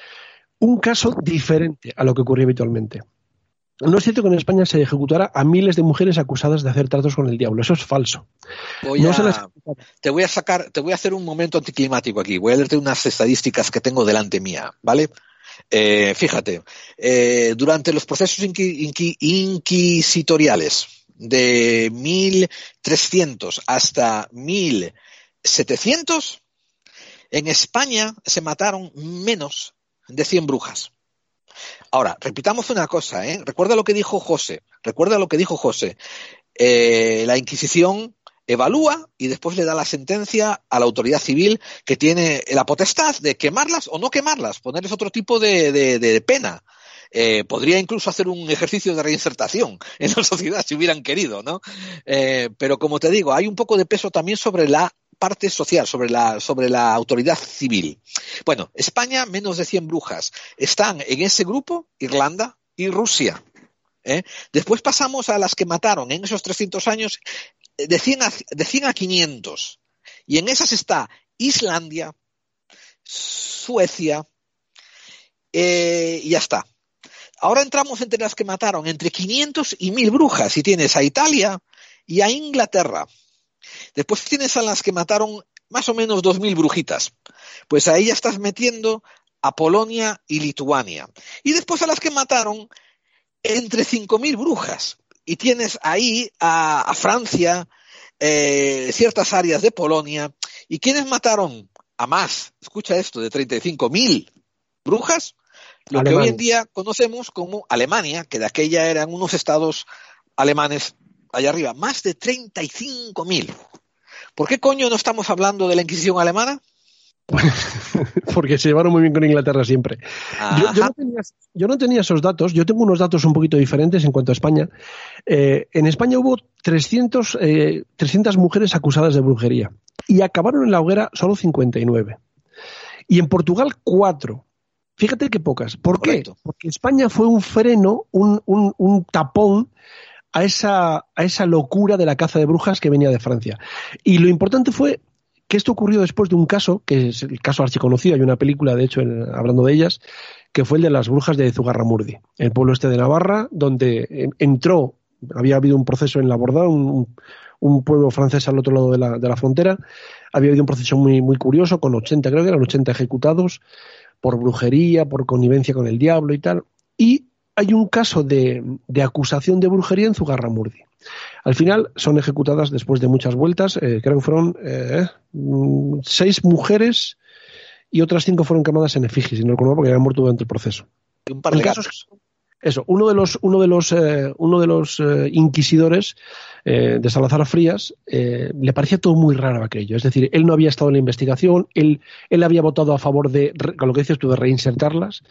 Speaker 8: un caso diferente a lo que ocurría habitualmente. No es cierto que en España se ejecutara a miles de mujeres acusadas de hacer tratos con el diablo. Eso es falso.
Speaker 5: Voy
Speaker 8: No
Speaker 5: a-
Speaker 8: se las-
Speaker 5: te voy a sacar, te voy a hacer un momento anticlimático aquí. Voy a leerte unas estadísticas que tengo delante mía, ¿vale? Eh, fíjate, eh, durante los procesos inqui- inqui- inquisitoriales de 1300 hasta 1700, en España se mataron menos de 100 brujas. Ahora, repitamos una cosa, ¿eh? Recuerda lo que dijo José. Recuerda lo que dijo José. Eh, la Inquisición evalúa y después le da la sentencia a la autoridad civil que tiene la potestad de quemarlas o no quemarlas, ponerles otro tipo de, pena. Eh, podría incluso hacer un ejercicio de reinsertación en la sociedad si hubieran querido, ¿no? Eh, pero como te digo, hay un poco de peso también sobre la parte social, sobre la, sobre la autoridad civil. Bueno, España, menos de 100 brujas. Están en ese grupo Irlanda y Rusia. ¿eh? Después pasamos a las que mataron en esos 300 años eh, de 100 a, de 100 a 500. Y en esas está Islandia, Suecia, eh, y ya está. Ahora entramos entre las que mataron entre 500 y 1000 brujas. Y tienes a Italia y a Inglaterra. Después tienes a las que mataron más o menos 2.000 brujitas. Pues ahí ya estás metiendo a Polonia y Lituania. Y después a las que mataron entre 5.000 brujas. Y tienes ahí a, a Francia, eh, ciertas áreas de Polonia. ¿Y quiénes mataron a más? Escucha esto, de 35.000 brujas. Lo que hoy en día conocemos como Alemania, que de aquella eran unos estados alemanes allá arriba, más de 35.000. ¿Por qué coño no estamos hablando de la Inquisición alemana?
Speaker 8: Porque se llevaron muy bien con Inglaterra siempre. Yo, no tenía, yo no tenía esos datos. Yo tengo unos datos un poquito diferentes en cuanto a España. Eh, en España hubo 300, eh, 300 mujeres acusadas de brujería y acabaron en la hoguera solo 59. Y en Portugal, 4. Fíjate qué pocas. ¿Por
Speaker 5: Correcto.
Speaker 8: qué? Porque España fue un freno, un, un- un tapón a esa, a esa locura de la caza de brujas que venía de Francia. Y lo importante fue que esto ocurrió después de un caso, que es el caso archiconocido, hay una película, de hecho, hablando de ellas, que fue el de las brujas de Zugarramurdi, el pueblo este de Navarra, donde entró, había habido un proceso en la Borda, un, un pueblo francés al otro lado de la, de la frontera, había habido un proceso muy, muy curioso, con 80, creo que eran 80 ejecutados, por brujería, por connivencia con el diablo y tal, y hay un caso de, de acusación de brujería en Zugarramurdi. Al final son ejecutadas después de muchas vueltas, eh, creo que fueron eh, mm, seis mujeres y otras cinco fueron quemadas en efigie, si no recuerdo, porque habían muerto durante el proceso.
Speaker 5: Y un par de
Speaker 8: caso
Speaker 5: gatos.
Speaker 8: Eso, uno de los, uno de los, eh, uno de los eh, inquisidores eh, de Salazar Frías eh, le parecía todo muy raro aquello. Es decir, él no había estado en la investigación, él, él había votado a favor de, con lo que dices tú, de reinsertarlas,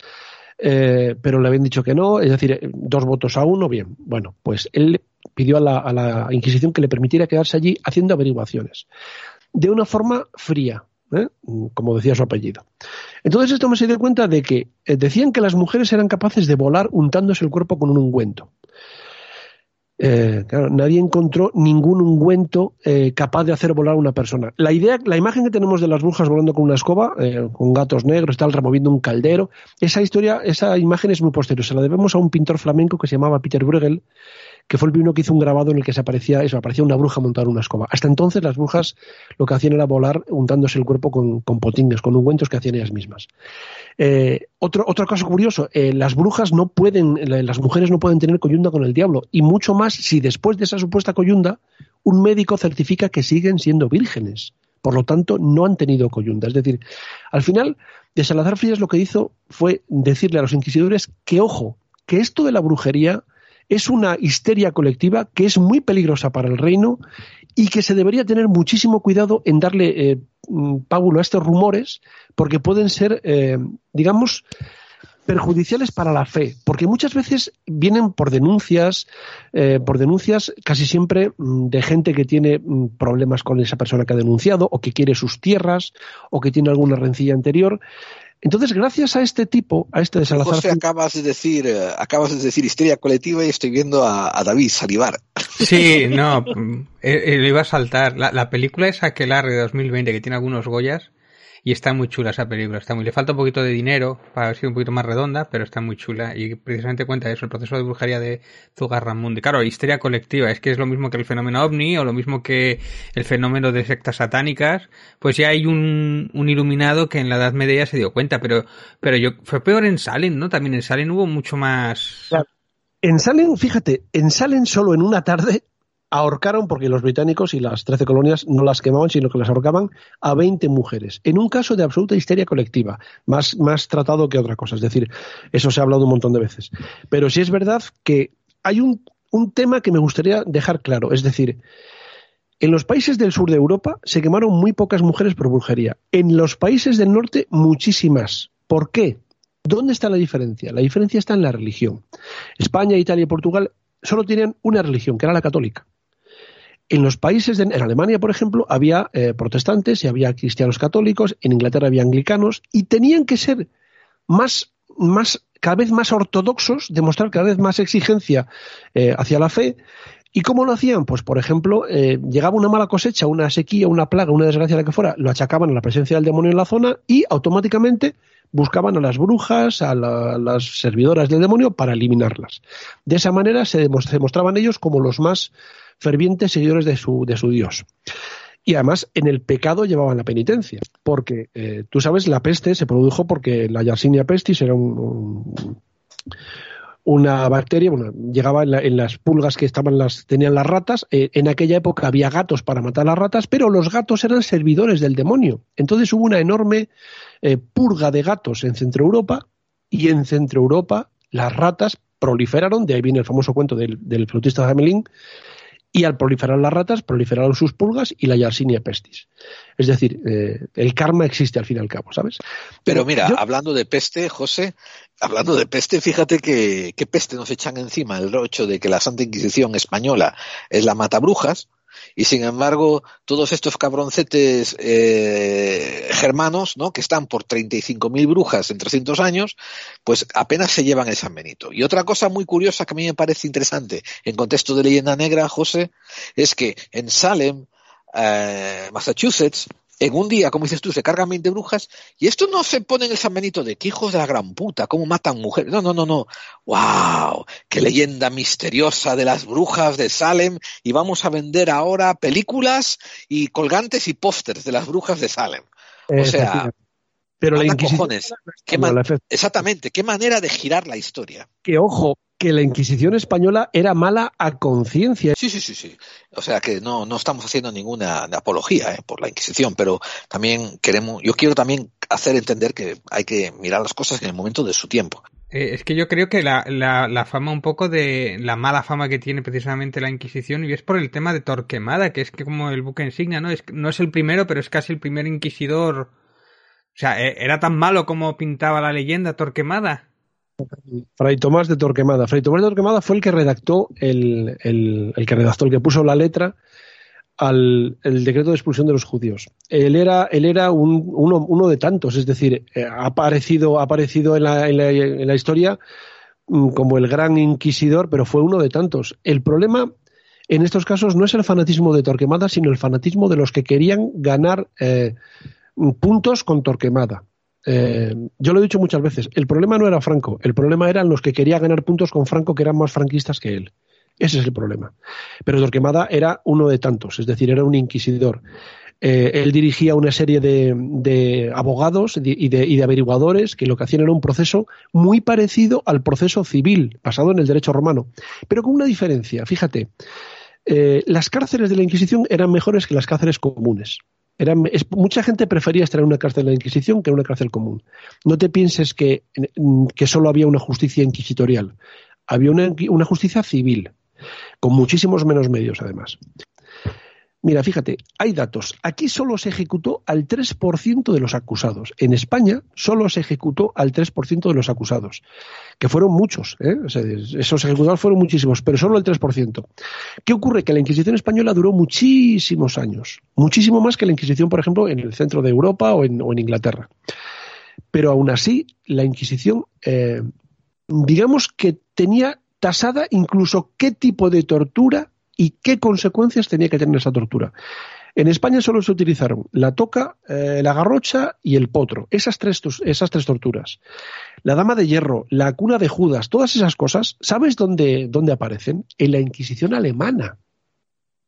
Speaker 8: eh, pero le habían dicho que no, es decir, eh, dos votos a uno, bien. Bueno, pues él pidió a la, Inquisición que le permitiera quedarse allí haciendo averiguaciones, de una forma fría, ¿eh? como decía su apellido. Entonces esto me se dio cuenta de que decían que las mujeres eran capaces de volar untándose el cuerpo con un ungüento. Eh, claro, nadie encontró ningún ungüento eh, capaz de hacer volar a una persona. La idea, la imagen que tenemos de las brujas volando con una escoba, eh, con gatos negros, tal, removiendo un caldero, esa historia, esa imagen es muy posterior. Se la debemos a un pintor flamenco que se llamaba Peter Bruegel, que fue el primero que hizo un grabado en el que se aparecía eso, aparecía una bruja montada en una escoba. Hasta entonces las brujas lo que hacían era volar untándose el cuerpo con, con potingues, con ungüentos que hacían ellas mismas. Eh, otro, otro caso curioso, eh, las brujas no pueden, la- las mujeres no pueden tener coyunda con el diablo, y mucho más si después de esa supuesta coyunda, un médico certifica que siguen siendo vírgenes. Por lo tanto, no han tenido coyunda. Es decir, al final, de Salazar Frías lo que hizo fue decirle a los inquisidores que, ojo, que esto de la brujería es una histeria colectiva que es muy peligrosa para el reino y que se debería tener muchísimo cuidado en darle eh, mm, pábulo a estos rumores porque pueden ser, eh, digamos, perjudiciales para la fe, porque muchas veces vienen por denuncias, eh, por denuncias casi siempre mm, de gente que tiene mm, problemas con esa persona que ha denunciado, o que quiere sus tierras, o que tiene alguna rencilla anterior. Entonces, gracias a este tipo, a este de Salazar,
Speaker 5: José, acabas de decir, eh, acabas de decir histeria colectiva y estoy viendo a, a David salivar.
Speaker 3: Sí, no, eh, eh, lo iba a saltar. La, la película es Aquelarre de 2020 que tiene algunos Goyas y está muy chula esa película. Está muy, le falta un poquito de dinero para ser un poquito más redonda, pero está muy chula y precisamente cuenta eso, el proceso de brujería de Zugarramundi. Claro, histeria colectiva, es que es lo mismo que el fenómeno ovni o lo mismo que el fenómeno de sectas satánicas. Pues ya hay un, un iluminado que en la Edad Media se dio cuenta, pero, pero yo, fue peor en Salem, ¿no? También en Salem hubo mucho más.
Speaker 8: En Salem, fíjate, en Salem solo en una tarde ahorcaron, porque los británicos y las 13 colonias no las quemaban, sino que las ahorcaban a 20 mujeres, en un caso de absoluta histeria colectiva, más, más tratado que otra cosa. Es decir, eso se ha hablado un montón de veces. Pero sí es verdad que hay un, un tema que me gustaría dejar claro. Es decir, en los países del sur de Europa se quemaron muy pocas mujeres por brujería. En los países del norte, muchísimas. ¿Por qué? ¿Dónde está la diferencia? La diferencia está en la religión. España, Italia y Portugal solo tenían una religión, que era la católica. En los países, de, en Alemania, por ejemplo, había eh, protestantes y había cristianos católicos, en Inglaterra había anglicanos, y tenían que ser más, más, cada vez más ortodoxos, demostrar cada vez más exigencia eh, hacia la fe. ¿Y cómo lo hacían? Pues, por ejemplo, eh, llegaba una mala cosecha, una sequía, una plaga, una desgracia, la que fuera, lo achacaban a la presencia del demonio en la zona y automáticamente buscaban a las brujas, a, a las servidoras del demonio para eliminarlas. De esa manera se, se mostraban ellos como los más fervientes seguidores de su, de su Dios. Y además en el pecado llevaban la penitencia, porque eh, tú sabes, la peste se produjo porque la Yersinia pestis era un, un, una bacteria, bueno, llegaba en, la, en, las pulgas que estaban las, tenían las ratas. Eh, en aquella época había gatos para matar a las ratas, pero los gatos eran servidores del demonio. Entonces hubo una enorme eh, purga de gatos en Centro Europa y en Centro Europa las ratas proliferaron, de ahí viene el famoso cuento del, del flautista de Hamelin, y al proliferar las ratas, proliferaron sus pulgas y la Yersinia pestis. Es decir, eh, el karma existe al fin y al cabo, ¿sabes?
Speaker 5: Pero, Pero mira, yo... hablando de peste, José, hablando de peste, fíjate que, que peste nos echan encima el rocho de que la Santa Inquisición española es la matabrujas, y sin embargo todos estos cabroncetes eh, germanos, ¿no? que están por 35.000 brujas en 300 años, pues apenas se llevan el San Benito. Y otra cosa muy curiosa que a mí me parece interesante en contexto de leyenda negra, José, es que en Salem, eh, Massachusetts, en un día, como dices tú, se cargan 20 brujas y esto no se pone en el San Benito de que hijos de la gran puta, cómo matan mujeres. No, no, no, no. ¡Wow! ¡Qué leyenda misteriosa de las brujas de Salem! Y vamos a vender ahora películas y colgantes y pósters de las brujas de Salem. O sea,
Speaker 8: pero la
Speaker 5: Inquisición ¿Qué man... exactamente, qué manera de girar la historia.
Speaker 8: Que ojo, que la Inquisición española era mala a conciencia.
Speaker 5: Sí, sí, sí, sí. O sea que no, no estamos haciendo ninguna apología ¿eh? por la Inquisición, pero también queremos, yo quiero también hacer entender que hay que mirar las cosas en el momento de su tiempo.
Speaker 3: Eh, es que yo creo que la, la, la, fama un poco de la mala fama que tiene precisamente la Inquisición y es por el tema de Torquemada, que es que como el buque insignia, ¿no? Es, no es el primero, pero es casi el primer inquisidor. O sea, e, era tan malo como pintaba la leyenda Torquemada.
Speaker 8: Fray Tomás de Torquemada. Fray Tomás de Torquemada fue el que redactó el, el, el que redactó, el que puso la letra al el decreto de expulsión de los judíos. Él era, él era un, uno, uno, de tantos, es decir, eh, ha aparecido, ha aparecido en, la, en, la, en la historia mm, como el gran inquisidor, pero fue uno de tantos. El problema en estos casos no es el fanatismo de Torquemada, sino el fanatismo de los que querían ganar eh, puntos con Torquemada. Eh, yo lo he dicho muchas veces, el problema no era Franco, el problema eran los que querían ganar puntos con Franco que eran más franquistas que él. Ese es el problema. Pero Torquemada era uno de tantos, es decir, era un inquisidor. Eh, él dirigía una serie de, abogados y de, y de, averiguadores que lo que hacían era un proceso muy parecido al proceso civil, basado en el derecho romano, pero con una diferencia. Fíjate, eh, las cárceles de la Inquisición eran mejores que las cárceles comunes. Era, mucha gente prefería estar en una cárcel de la Inquisición que en una cárcel común. No te pienses que, que solo había una justicia inquisitorial. Había una, una, justicia civil, con muchísimos menos medios, además. Mira, fíjate, hay datos. Aquí solo se ejecutó al 3% de los acusados. En España solo se ejecutó al 3% de los acusados, que fueron muchos. ¿eh? Esos ejecutados fueron muchísimos, pero solo el 3%. ¿Qué ocurre? Que la Inquisición española duró muchísimos años, muchísimo más que la Inquisición, por ejemplo, en el centro de Europa o en, o en Inglaterra. Pero aún así, la Inquisición, eh, digamos que tenía tasada incluso qué tipo de tortura y qué consecuencias tenía que tener esa tortura. En España solo se utilizaron la toca, eh, la garrocha y el potro, esas tres, esas tres torturas. La dama de hierro, la cuna de Judas, todas esas cosas, ¿sabes dónde, dónde aparecen? En la Inquisición alemana.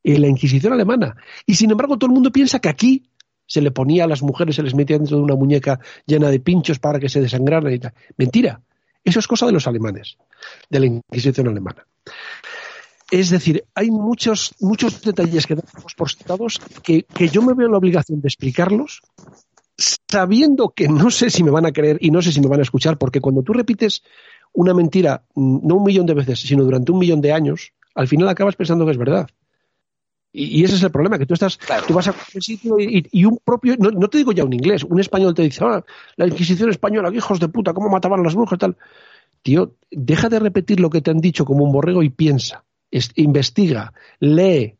Speaker 8: En la Inquisición alemana. Y sin embargo, todo el mundo piensa que aquí se le ponía a las mujeres, se les metía dentro de una muñeca llena de pinchos para que se desangraran y tal. Mentira. Eso es cosa de los alemanes, de la Inquisición alemana. Es decir, hay muchos, muchos detalles que damos por sentados que, que yo me veo en la obligación de explicarlos sabiendo que no sé si me van a creer y no sé si me van a escuchar, porque cuando tú repites una mentira, mm, no un millón de veces, sino durante un millón de años, al final acabas pensando que es verdad. Y, ese es el problema, que tú estás, tú vas a un sitio y, y un propio, no, no te digo ya un inglés, un español te dice, ah, la Inquisición española, hijos de puta, cómo mataban a las brujas, tal. Tío, deja de repetir lo que te han dicho como un borrego y piensa, investiga, lee.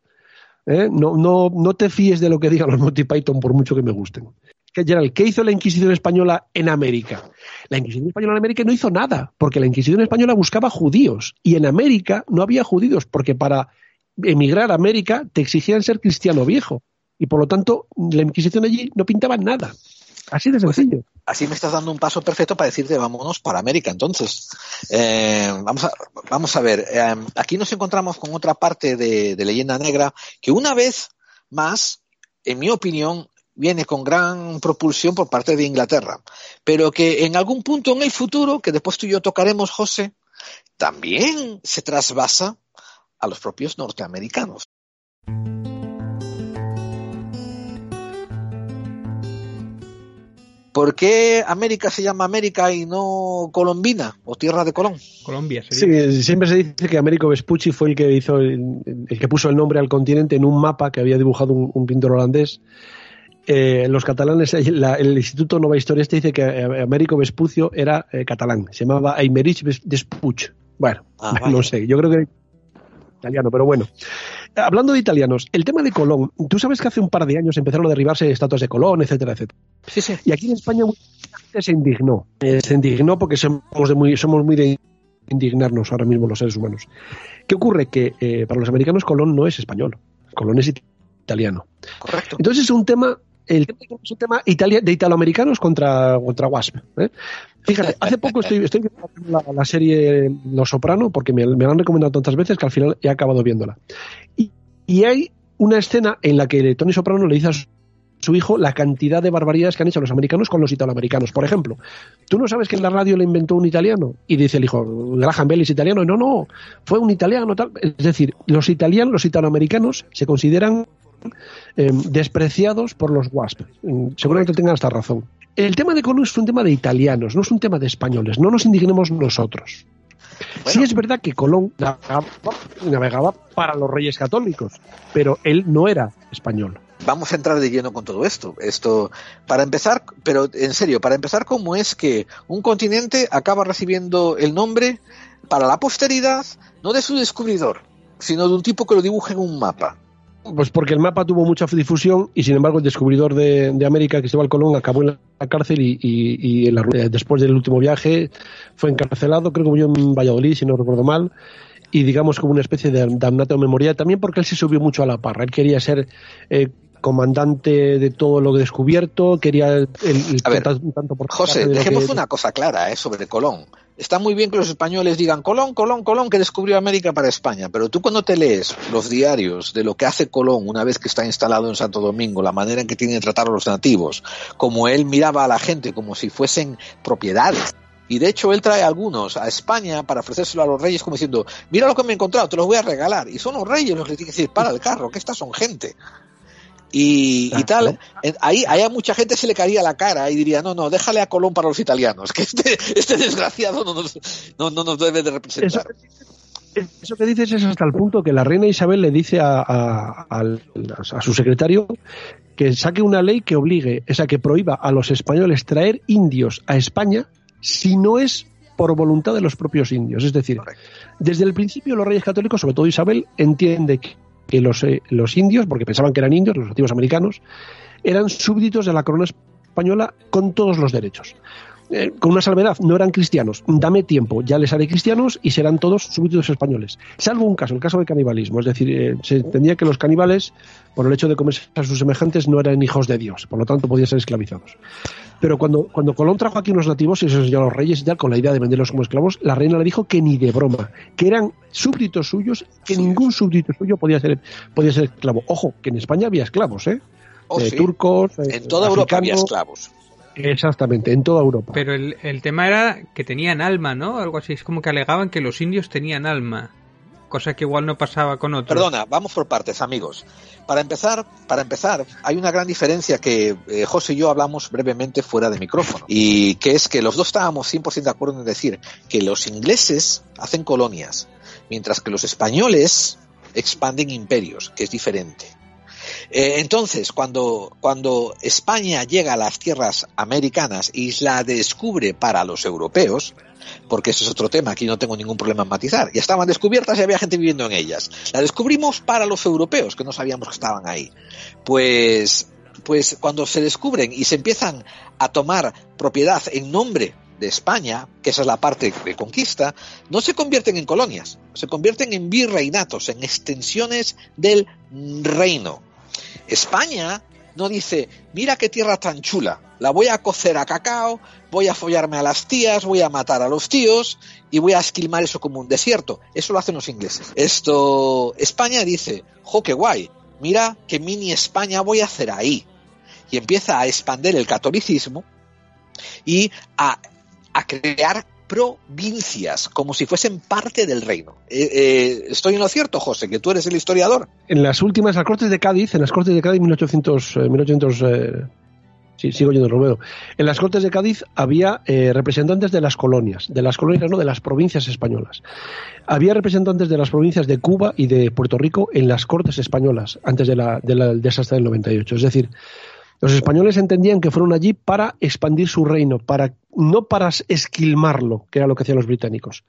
Speaker 8: ¿eh? No, no, no te fíes de lo que digan los Monty Python por mucho que me gusten. Que, Gerald, ¿qué hizo la Inquisición española en América? La Inquisición española en América no hizo nada, porque la Inquisición española buscaba judíos y en América no había judíos, porque para emigrar a América te exigían ser cristiano viejo y por lo tanto la Inquisición allí no pintaba nada. Así de sencillo.
Speaker 5: Así me estás dando un paso perfecto para decirte vámonos para América. Entonces, Eh, vamos, a, vamos a ver, eh, aquí nos encontramos con otra parte de, de Leyenda Negra que una vez más, en mi opinión, viene con gran propulsión por parte de Inglaterra, pero que en algún punto en el futuro, que después tú y yo tocaremos, José, también se trasvasa a los propios norteamericanos. ¿Por qué América se llama América y no Colombina o Tierra de Colón?
Speaker 3: Colombia sería.
Speaker 8: Sí, siempre se dice que Américo Vespucci fue el que hizo el, el que puso el nombre al continente en un mapa que había dibujado un, un pintor holandés. Eh, los catalanes, la- el Instituto Nova Historia este dice que eh, Américo Vespucio era eh, catalán, se llamaba Aymerich Ves- Vespuch. Bueno,
Speaker 5: Ah,
Speaker 8: no
Speaker 5: vale.
Speaker 8: sé, yo creo que italiano, pero bueno. Hablando de italianos, el tema de Colón, tú sabes que hace un par de años empezaron a derribarse estatuas de Colón, etcétera, etcétera.
Speaker 5: Sí, sí.
Speaker 8: Y aquí en España mucha gente se indignó. Eh, se indignó porque somos, de muy, somos muy de indignarnos ahora mismo los seres humanos. ¿Qué ocurre? Que eh, para los americanos Colón no es español, Colón es it- italiano.
Speaker 5: Correcto.
Speaker 8: Entonces es un tema, el tema es un tema italia- de italoamericanos contra, contra Wasp. ¿eh? Fíjate, hace poco estoy, estoy viendo la, la serie Los Soprano porque me, me la han recomendado tantas veces que al final he acabado viéndola. Y, y hay una escena en la que Tony Soprano le dice a su- hijo la cantidad de barbaridades que han hecho los americanos con los italoamericanos. Por ejemplo, ¿tú no sabes que en la radio le inventó un italiano? Y dice el hijo, Graham Bell es italiano. No, no, fue un italiano. Tal. Es decir, los italianos, los italoamericanos se consideran eh, despreciados por los WASP. Mm, Seguramente tengan esta razón. El tema de Colón es un tema de italianos, no es un tema de españoles. No nos indignemos nosotros. Sí es verdad que Colón navegaba, navegaba para los reyes católicos, pero él no era español.
Speaker 5: Vamos a entrar de lleno con todo esto. Esto, para empezar, pero en serio, para empezar, ¿cómo es que un continente acaba recibiendo el nombre para la posteridad, no de su descubridor, sino de un tipo que lo dibuja en un mapa?
Speaker 8: Pues porque el mapa tuvo mucha difusión y sin embargo el descubridor de, de América, Cristóbal Colón, acabó en la cárcel y, y- y en la después del último viaje fue encarcelado, creo que murió en Valladolid, si no recuerdo mal, y digamos como una especie de damnato memorial, también porque él se subió mucho a la parra, él quería ser eh, comandante de todo lo descubierto, quería el, el-
Speaker 5: A ver,
Speaker 8: tanto, por
Speaker 5: José, dejemos
Speaker 8: que-
Speaker 5: una cosa clara ¿eh? sobre Colón. Está muy bien que los españoles digan Colón, Colón, Colón, que descubrió América para España, pero tú cuando te lees los diarios de lo que hace Colón una vez que está instalado en Santo Domingo, la manera en que tiene de tratar a los nativos, como él miraba a la gente como si fuesen propiedades. Y de hecho él trae algunos a España para ofrecérselo a los reyes como diciendo, mira lo que me he encontrado, te los voy a regalar. Y son los reyes los que tienen que decir, para el carro, que estas son gente. Y, y tal, Eh, ahí, ahí a mucha gente se le caería la cara y diría, no, no, déjale a Colón para los italianos, que este, este desgraciado no nos, no, no nos debe de representar.
Speaker 8: Eso, Eso que dices es hasta el punto que la reina Isabel le dice a, a- a su secretario que saque una ley que obligue, o sea, que prohíba a los españoles traer indios a España si no es por voluntad de los propios indios. Es decir, desde el principio los reyes católicos, sobre todo Isabel, entiende que, que los, eh, los indios, porque pensaban que eran indios, los nativos americanos, eran súbditos de la corona española con todos los derechos. Eh, con una salvedad, no eran cristianos. Dame tiempo, ya les haré cristianos y serán todos súbditos españoles. Salvo un caso, el caso del canibalismo. Es decir, eh, se entendía que los caníbales, por el hecho de comerse a sus semejantes, no eran hijos de Dios, por lo tanto podían ser esclavizados. Pero cuando, cuando Colón trajo aquí unos nativos y se enseñó a los reyes y tal, con la idea de venderlos como esclavos, la reina le dijo que ni de broma, que eran súbditos suyos, que ningún súbdito suyo podía ser, podía ser esclavo. Ojo, que en España había esclavos, ¿eh?
Speaker 5: Oh,
Speaker 8: Eh,
Speaker 5: sí.
Speaker 8: Turcos,
Speaker 5: En toda Europa había esclavos.
Speaker 8: Exactamente, en toda Europa.
Speaker 3: Pero el, el tema era que tenían alma, ¿no? Algo así. Es como que alegaban que los indios tenían alma. Cosa que igual no pasaba con otros.
Speaker 5: Perdona, vamos por partes, amigos. Para empezar, para empezar, hay una gran diferencia que eh, José y yo hablamos brevemente fuera de micrófono. Y que es que los dos estábamos 100% de acuerdo en decir que los ingleses hacen colonias, mientras que los españoles expanden imperios, que es diferente. Eh, entonces, cuando, cuando España llega a las tierras americanas y la descubre para los europeos, porque eso es otro tema, aquí no tengo ningún problema en matizar, ya estaban descubiertas y había gente viviendo en ellas. La descubrimos para los europeos, que no sabíamos que estaban ahí. Pues, pues cuando se descubren y se empiezan a tomar propiedad en nombre de España, que esa es la parte de conquista, no se convierten en colonias, se convierten en virreinatos, en extensiones del reino. España no dice, mira qué tierra tan chula, la voy a cocer a cacao, voy a follarme a las tías, voy a matar a los tíos y voy a esquilmar eso como un desierto. Eso lo hacen los ingleses. Esto, España dice, jo, qué guay, mira qué mini España voy a hacer ahí. Y empieza a expandir el catolicismo y a, a crear provincias, como si fuesen parte del reino. Eh, eh, ¿Estoy en lo cierto, José, que tú eres el historiador?
Speaker 8: En las últimas, las Cortes de Cádiz, en las Cortes de Cádiz 1800, eh, 1800 eh, sí, sigo yendo Romero. En las Cortes de Cádiz había representantes de las colonias, de las colonias no, de las provincias españolas. Había representantes de las provincias de Cuba y de Puerto Rico en las Cortes españolas antes de la, de del desastre del 98. Es decir, los españoles entendían que fueron allí para expandir su reino, para no para esquilmarlo, que era lo que hacían los británicos.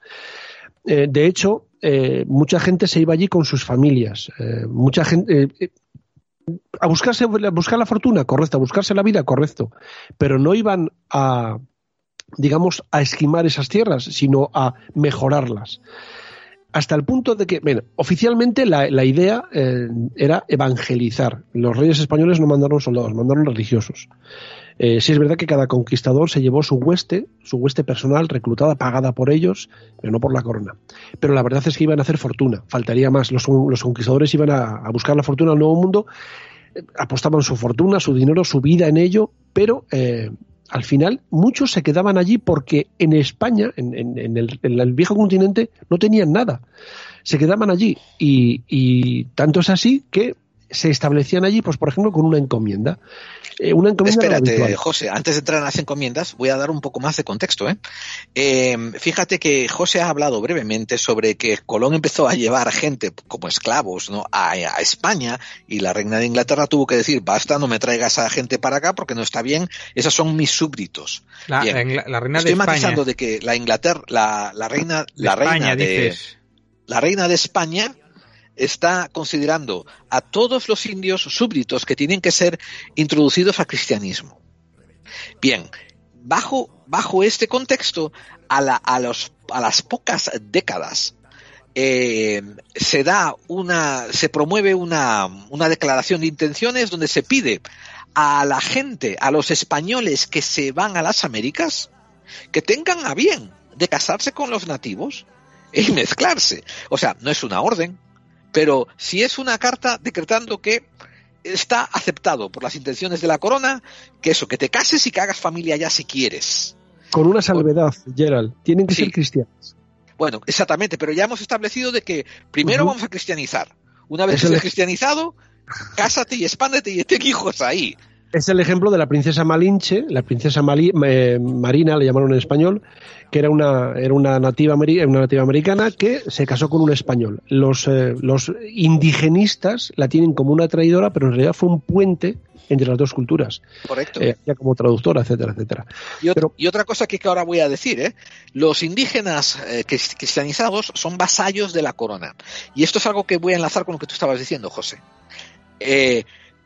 Speaker 8: Eh, de hecho, eh, mucha gente se iba allí con sus familias. eh, mucha gente. a buscarse, a buscar la fortuna, correcto, a buscarse la vida, correcto. Pero no iban a, digamos, a esquimar esas tierras, sino a mejorarlas. Hasta el punto de que, bueno, oficialmente la, la idea era evangelizar. Los reyes españoles no mandaron soldados, mandaron religiosos. Eh, sí es verdad que cada conquistador se llevó su hueste, su hueste personal, reclutada, pagada por ellos, pero no por la corona. Pero la verdad es que iban a hacer fortuna, faltaría más. Los, conquistadores iban a, buscar la fortuna al nuevo mundo, eh, apostaban su fortuna, su dinero, su vida en ello, pero eh, al final muchos se quedaban allí porque en España, en, el, viejo continente, no tenían nada. Se quedaban allí y tanto es así que se establecían allí, pues por ejemplo, con una encomienda. Eh, una encomienda
Speaker 5: Espérate. José, antes de entrar en las encomiendas, voy a dar un poco más de contexto. ¿eh? Eh, fíjate que José ha hablado brevemente sobre que Colón empezó a llevar gente como esclavos ¿no? a, a España y la reina de Inglaterra tuvo que decir, basta, no me traigas a gente para acá porque no está bien, esos son mis súbditos.
Speaker 3: La,
Speaker 5: Bien.
Speaker 3: la Ingla- la reina
Speaker 5: Estoy
Speaker 3: de España.
Speaker 5: matizando de que la Inglaterra, la, la reina,
Speaker 3: De
Speaker 5: la
Speaker 3: España,
Speaker 5: reina de,
Speaker 3: dices.
Speaker 5: la reina de España está considerando a todos los indios súbditos que tienen que ser introducidos al cristianismo. Bien, bajo, bajo este contexto, a, la- a los, a las pocas décadas, eh, se da una, se promueve una, una declaración de intenciones donde se pide a la gente, a los españoles que se van a las Américas, que tengan a bien de casarse con los nativos y mezclarse. O sea, no es una orden, pero si es una carta decretando que está aceptado por las intenciones de la corona, que eso, que te cases y que hagas familia ya si quieres.
Speaker 8: Con una salvedad, Gerald, tienen que
Speaker 5: Sí.
Speaker 8: ser cristianos.
Speaker 5: Bueno, exactamente, pero ya hemos establecido de que primero vamos a cristianizar. Una vez que estés cristianizado, cásate y expándete y ten hijos ahí.
Speaker 8: Es el ejemplo de la princesa Malinche, la princesa Mali- eh, Marina, le llamaron en español, que era una, era una, nativa, una nativa americana que se casó con un español. Los, eh, los indigenistas la tienen como una traidora, pero en realidad fue un puente entre las dos culturas,
Speaker 5: Correcto.
Speaker 8: eh, ya como traductora, etcétera, etcétera.
Speaker 5: Y, ot- y otra cosa que, que ahora voy a decir, ¿eh? los indígenas eh, cris- cristianizados son vasallos de la corona. Y esto es algo que voy a enlazar con lo que tú estabas diciendo, José.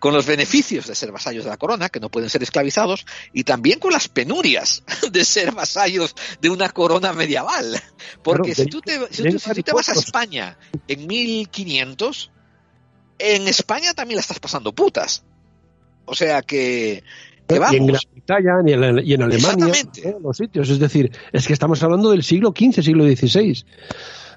Speaker 5: Con los beneficios de ser vasallos de la corona, que no pueden ser esclavizados, y también con las penurias de ser vasallos de una corona medieval. Porque si tú te, si tú- si tú te vas a. España en 1500, en España también la estás pasando putas. O sea que,
Speaker 8: y en. Gran Bretaña y en, y en Alemania, en los sitios. Es decir, es que estamos hablando del siglo XV, siglo XVI.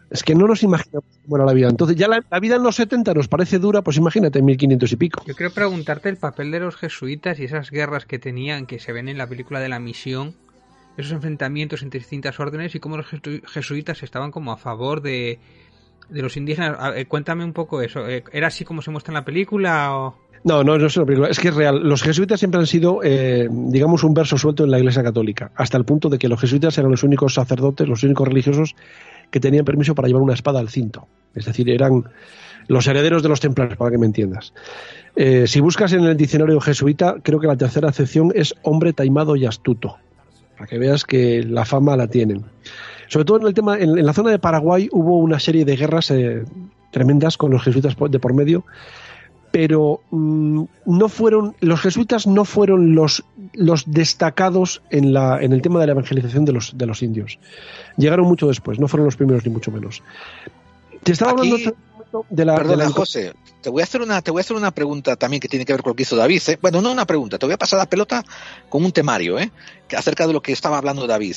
Speaker 8: Es que no nos imaginamos cómo era la vida. Entonces, ya la, la vida en los 70 nos parece dura, pues imagínate en 1500 y pico.
Speaker 3: Yo quiero preguntarte el papel de los jesuitas y esas guerras que tenían, que se ven en la película de la misión, esos enfrentamientos entre distintas órdenes y cómo los jesu- jesuitas estaban como a favor de, de los indígenas. Cuéntame un poco eso. Eh, ¿Era así como se muestra en la película o...?
Speaker 8: No, no, no es una película, es que es real. Los jesuitas siempre han sido, eh, digamos, un verso suelto en la Iglesia Católica, hasta el punto de que los jesuitas eran los únicos sacerdotes, los únicos religiosos que tenían permiso para llevar una espada al cinto. Es decir, eran los herederos de los templarios, para que me entiendas. Eh, si buscas en el diccionario jesuita, creo que la tercera acepción es hombre taimado y astuto, para que veas que la fama la tienen. Sobre todo en el tema, en, en la zona de Paraguay hubo una serie de guerras eh, tremendas con los jesuitas de por medio pero mm, no fueron los jesuitas no fueron los los destacados en la en el tema de la evangelización de los de los indios llegaron mucho después no fueron los primeros ni mucho menos te estaba
Speaker 5: Aquí-
Speaker 8: hablando de la, de
Speaker 5: Perdona,
Speaker 8: la-
Speaker 5: José, te voy a hacer una, te voy a hacer una pregunta también que tiene que ver con lo que hizo David. ¿eh? Bueno, no una pregunta, te voy a pasar la pelota con un temario, ¿eh? Acerca de lo que estaba hablando David.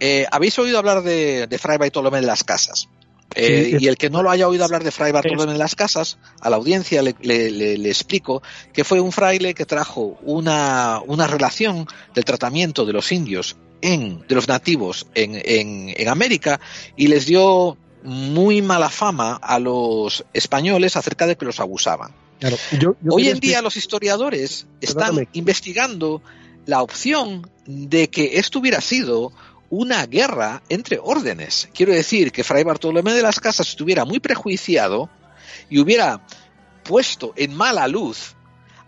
Speaker 5: Eh, Habéis oído hablar de, de Fray Bartolomé de las Casas. Eh,
Speaker 8: Sí,
Speaker 5: y el que no lo haya oído hablar de Fray Bartolomé de las Casas, a la audiencia le, le- le- le explico que fue un fraile que trajo una, una relación del tratamiento de los indios en, de los nativos en, en, en América y les dio muy mala fama a los españoles acerca de que los abusaban.
Speaker 8: claro, yo- yo
Speaker 5: Hoy en día
Speaker 8: explicar-
Speaker 5: los historiadores están
Speaker 8: Perdóname.
Speaker 5: investigando la opción de que esto hubiera sido una guerra entre órdenes. Quiero decir que Fray Bartolomé de las Casas estuviera muy prejuiciado y hubiera puesto en mala luz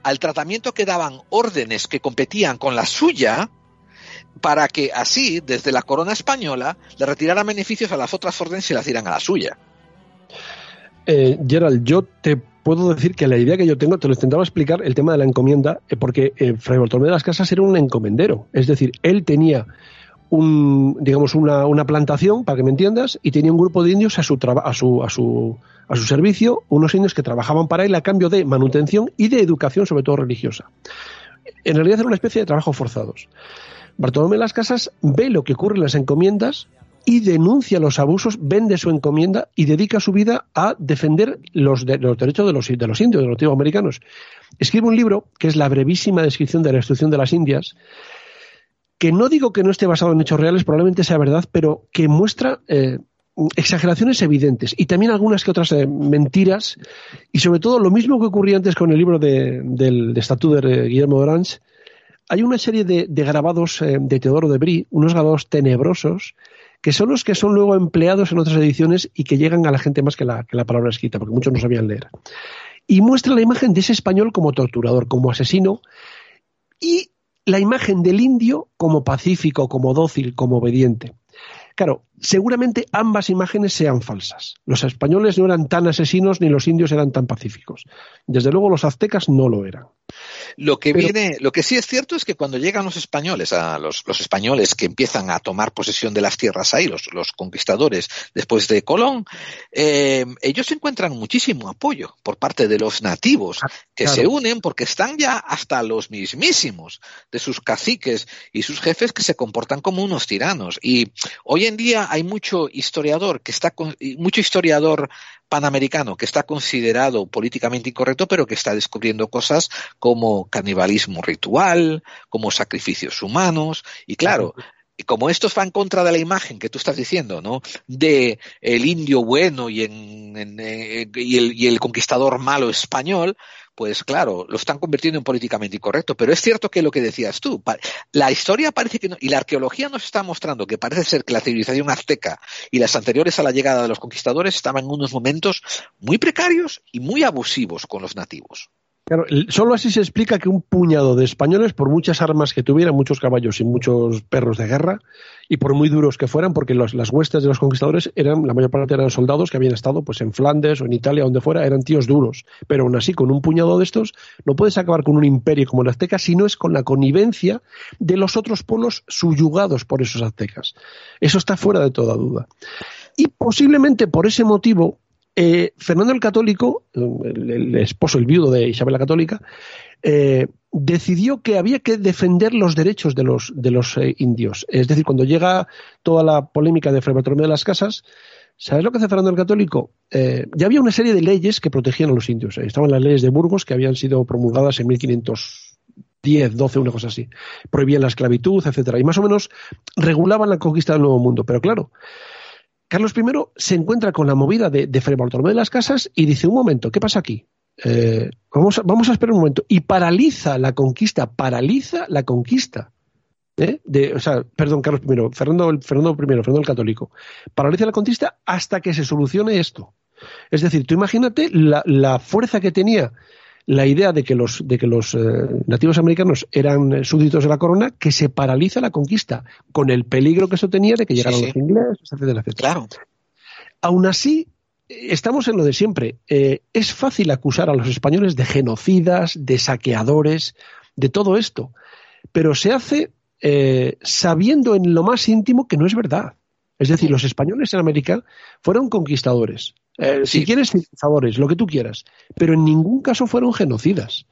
Speaker 5: al tratamiento que daban órdenes que competían con la suya para que así, desde la corona española, le retiraran beneficios a las otras órdenes y las dieran a la suya.
Speaker 8: Eh, Gerald, yo te puedo decir que la idea que yo tengo, te lo intentaba explicar, el tema de la encomienda, eh, porque eh, Fray Bartolomé de las Casas era un encomendero. Es decir, él tenía un, digamos, una, una plantación, para que me entiendas, y tenía un grupo de indios a su, a su, a su, a su servicio, unos indios que trabajaban para él a cambio de manutención y de educación, sobre todo religiosa. En realidad era una especie de trabajo forzados. Bartolomé las Casas ve lo que ocurre en las encomiendas y denuncia los abusos, vende su encomienda y dedica su vida a defender los, de- los derechos de los, de los indios, de los nativos americanos. Escribe un libro que es la brevísima descripción de la instrucción de las Indias, que no digo que no esté basado en hechos reales, probablemente sea verdad, pero que muestra eh, exageraciones evidentes y también algunas que otras eh, mentiras y sobre todo lo mismo que ocurría antes con el libro de, del de Estatuto de Guillermo de Orange, hay una serie de, de grabados eh, de Teodoro de Brie, unos grabados tenebrosos, que son los que son luego empleados en otras ediciones y que llegan a la gente más que la, que la palabra escrita, porque muchos no sabían leer. Y muestra la imagen de ese español como torturador, como asesino, y la imagen del indio como pacífico, como dócil, como obediente. Claro, seguramente ambas imágenes sean falsas. Los españoles no eran tan asesinos ni los indios eran tan pacíficos. Desde luego los aztecas no lo eran.
Speaker 5: Lo que
Speaker 8: Pero-
Speaker 5: viene, lo que sí es cierto es que cuando llegan los españoles, a los, los españoles que empiezan a tomar posesión de las tierras ahí, los, los conquistadores después de Colón, eh, ellos encuentran muchísimo apoyo por parte de los nativos que
Speaker 8: claro.
Speaker 5: se unen porque están ya hasta los mismísimos de sus caciques y sus jefes que se comportan como unos tiranos. Y hoy en día hay mucho historiador que está mucho historiador panamericano que está considerado políticamente incorrecto, pero que está descubriendo cosas como canibalismo ritual, como sacrificios humanos, y claro, Y como esto va en contra de la imagen que tú estás diciendo, ¿no? De el indio bueno y, en, en, eh, y, el, y el conquistador malo español, pues claro, lo están convirtiendo en políticamente incorrecto. Pero es cierto que lo que decías tú, la historia parece que no, y la arqueología nos está mostrando que parece ser que la civilización azteca y las anteriores a la llegada de los conquistadores estaban en unos momentos muy precarios y muy abusivos con los nativos.
Speaker 8: Claro, solo así se explica que un puñado de españoles, por muchas armas que tuvieran, muchos caballos y muchos perros de guerra, y por muy duros que fueran, porque las huestes de los conquistadores eran, la mayor parte eran soldados que habían estado pues en Flandes o en Italia, donde fuera, eran tíos duros. Pero aún así, con un puñado de estos, no puedes acabar con un imperio como el azteca, si no es con la connivencia de los otros pueblos subyugados por esos aztecas. Eso está fuera de toda duda. Y posiblemente por ese motivo, eh, Fernando el Católico, el, esposo, el viudo de Isabel la Católica, eh, decidió que había que defender los derechos de los, de los eh, indios. Es decir, cuando llega toda la polémica de Fray de las Casas, ¿sabes lo que hace Fernando el Católico? Ya había una serie de leyes que protegían a los indios. Estaban las leyes de Burgos que habían sido promulgadas en 1510, 12, una cosa así. Prohibían la esclavitud, etcétera. Y más o menos regulaban la conquista del Nuevo Mundo. Pero claro, Carlos I se encuentra con la movida de, de Fray de las Casas y dice, un momento, ¿qué pasa aquí? Eh, vamos, a, vamos a esperar un momento. Y paraliza la conquista, paraliza la conquista. ¿eh? Perdón, Carlos I, Fernando, Fernando I, Fernando el Católico. Paraliza la conquista hasta que se solucione esto. Es decir, tú imagínate la fuerza que tenía la idea de que los, de que los eh, nativos americanos eran eh, súbditos de la corona, que se paraliza la conquista, con el peligro que eso tenía de que llegaran
Speaker 5: sí.
Speaker 8: los ingleses, etcétera, etcétera.
Speaker 5: Claro.
Speaker 8: Aún así, eh, estamos en lo de siempre. Eh, es fácil acusar a los españoles de genocidas, de saqueadores, de todo esto, pero se hace eh, sabiendo en lo más íntimo que no es verdad. Es decir, los españoles en América fueron conquistadores. Eh, Si quieres, civilizadores, lo que tú quieras. Pero en ningún caso fueron genocidas.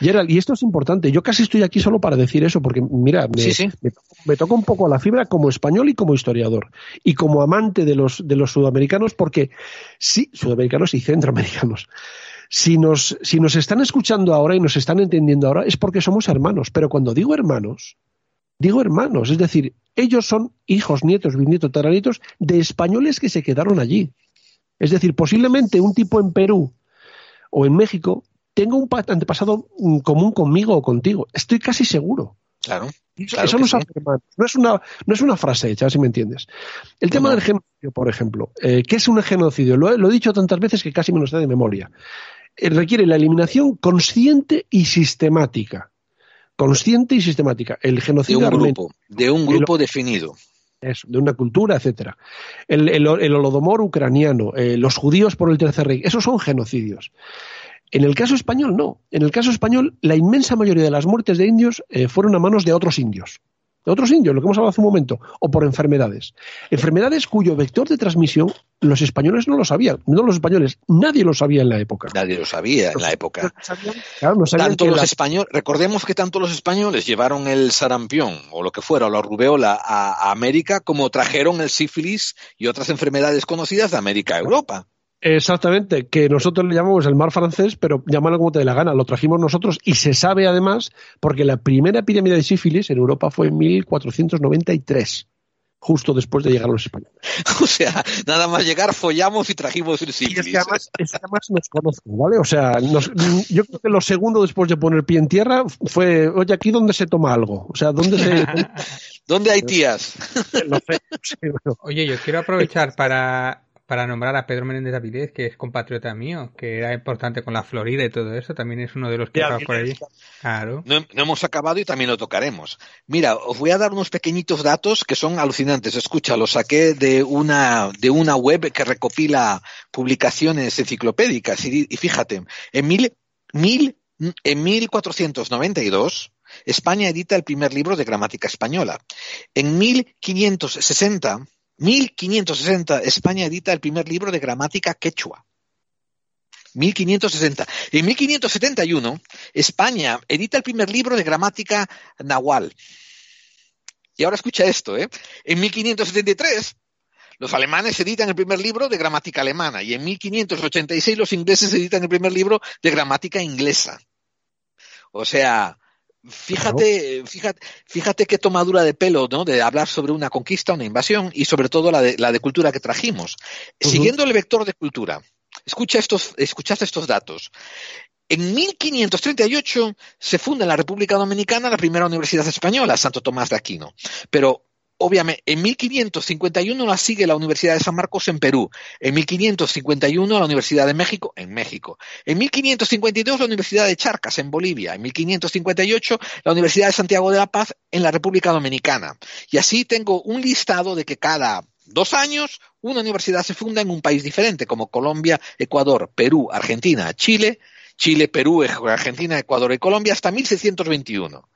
Speaker 8: Gerald, y esto es importante. Yo casi estoy aquí solo para decir eso, porque mira, me,
Speaker 5: Sí, sí.
Speaker 8: me, to- me toca un poco a la fibra como español y como historiador. Y como amante de los, de los sudamericanos, porque sí, sudamericanos y centroamericanos. Si nos, si nos están escuchando ahora y nos están entendiendo ahora, es porque somos hermanos. Pero cuando digo hermanos, digo hermanos, es decir, ellos son hijos, nietos, bisnietos, taranitos de españoles que se quedaron allí. Es decir, posiblemente un tipo en Perú o en México tenga un pa- antepasado mm, común conmigo o contigo. Estoy casi seguro.
Speaker 5: Claro.
Speaker 8: Eso,
Speaker 5: Claro sí.
Speaker 8: hermanos. No es una, no es una frase hecha, si me entiendes. El tema
Speaker 5: No, no.
Speaker 8: del genocidio, por ejemplo. Eh, ¿Qué es un genocidio? Lo, he- lo he dicho tantas veces que casi me lo sé de memoria. Eh, requiere la eliminación consciente y sistemática. Consciente y sistemática. El
Speaker 5: De
Speaker 8: genocidio
Speaker 5: un
Speaker 8: armenio,
Speaker 5: grupo, de un grupo definido.
Speaker 8: eso, de una cultura, etcétera. El, el, el holodomor ucraniano, eh, los judíos por el Tercer Reich, esos son genocidios. En el caso español, no. En el caso español, la inmensa mayoría de las muertes de indios eh, fueron a manos de otros indios. De otros indios, lo que hemos hablado hace un momento, o por enfermedades. Enfermedades cuyo vector de transmisión los españoles no lo sabían. No los españoles, nadie lo sabía en la época.
Speaker 5: Nadie lo sabía en la época.
Speaker 8: Claro, no sabían
Speaker 5: Tanto los
Speaker 8: la-
Speaker 5: españoles, recordemos que tanto los españoles llevaron el sarampión o lo que fuera, o la rubeola a, a América, como trajeron el sífilis y otras enfermedades conocidas de América a Europa.
Speaker 8: Exactamente, que nosotros le llamamos el mar francés, pero llámalo como te dé la gana, lo trajimos nosotros y se sabe además porque la primera epidemia de sífilis en Europa fue en 1493, justo después de llegar los españoles.
Speaker 5: O sea, nada más llegar, follamos y trajimos el
Speaker 8: Y es
Speaker 5: sífilis.
Speaker 8: que además, es que además nos conozco, ¿vale? O sea, nos- yo creo que lo segundo después de poner pie en tierra fue, oye, ¿aquí dónde se toma algo? O sea, ¿dónde se...?
Speaker 5: ¿Dónde hay tías?
Speaker 3: Oye, yo quiero aprovechar para, para nombrar a Pedro Menéndez Avilés, que es compatriota mío, que era importante con la Florida y todo eso, también es uno de los que estaba por allí.
Speaker 5: Avilés.
Speaker 3: Claro.
Speaker 5: No, no hemos acabado y también lo tocaremos. Mira, os voy a dar unos pequeñitos datos que son alucinantes. Escucha, los saqué de una, de una web que recopila publicaciones enciclopédicas. Y, y fíjate, en, mil, mil, en 1492, España edita el primer libro de gramática española. En 1560, 1560, España edita el primer libro de gramática quechua. 1560. En 1571, España edita el primer libro de gramática nahual. Y ahora escucha esto, ¿eh? En 1573, los alemanes editan el primer libro de gramática alemana y en 1586 los ingleses editan el primer libro de gramática inglesa. O sea, Fíjate, fíjate, fíjate qué tomadura de pelo, ¿no? De hablar sobre una conquista, una invasión y sobre todo la de, la de cultura que trajimos. Siguiendo el vector de cultura, escucha estos, escuchad estos datos. En 1538 se funda en la República Dominicana la primera universidad española, Santo Tomás de Aquino. Pero obviamente, en 1551 la sigue la Universidad de San Marcos en Perú, en 1551 la Universidad de México en México, en 1552 la Universidad de Charcas en Bolivia, en 1558 la Universidad de Santiago de la Paz en la República Dominicana. Y así tengo un listado de que cada dos años una universidad se funda en un país diferente, como Colombia, Ecuador, Perú, Argentina, Chile, Chile, Perú, Argentina, Ecuador y Colombia hasta 1621.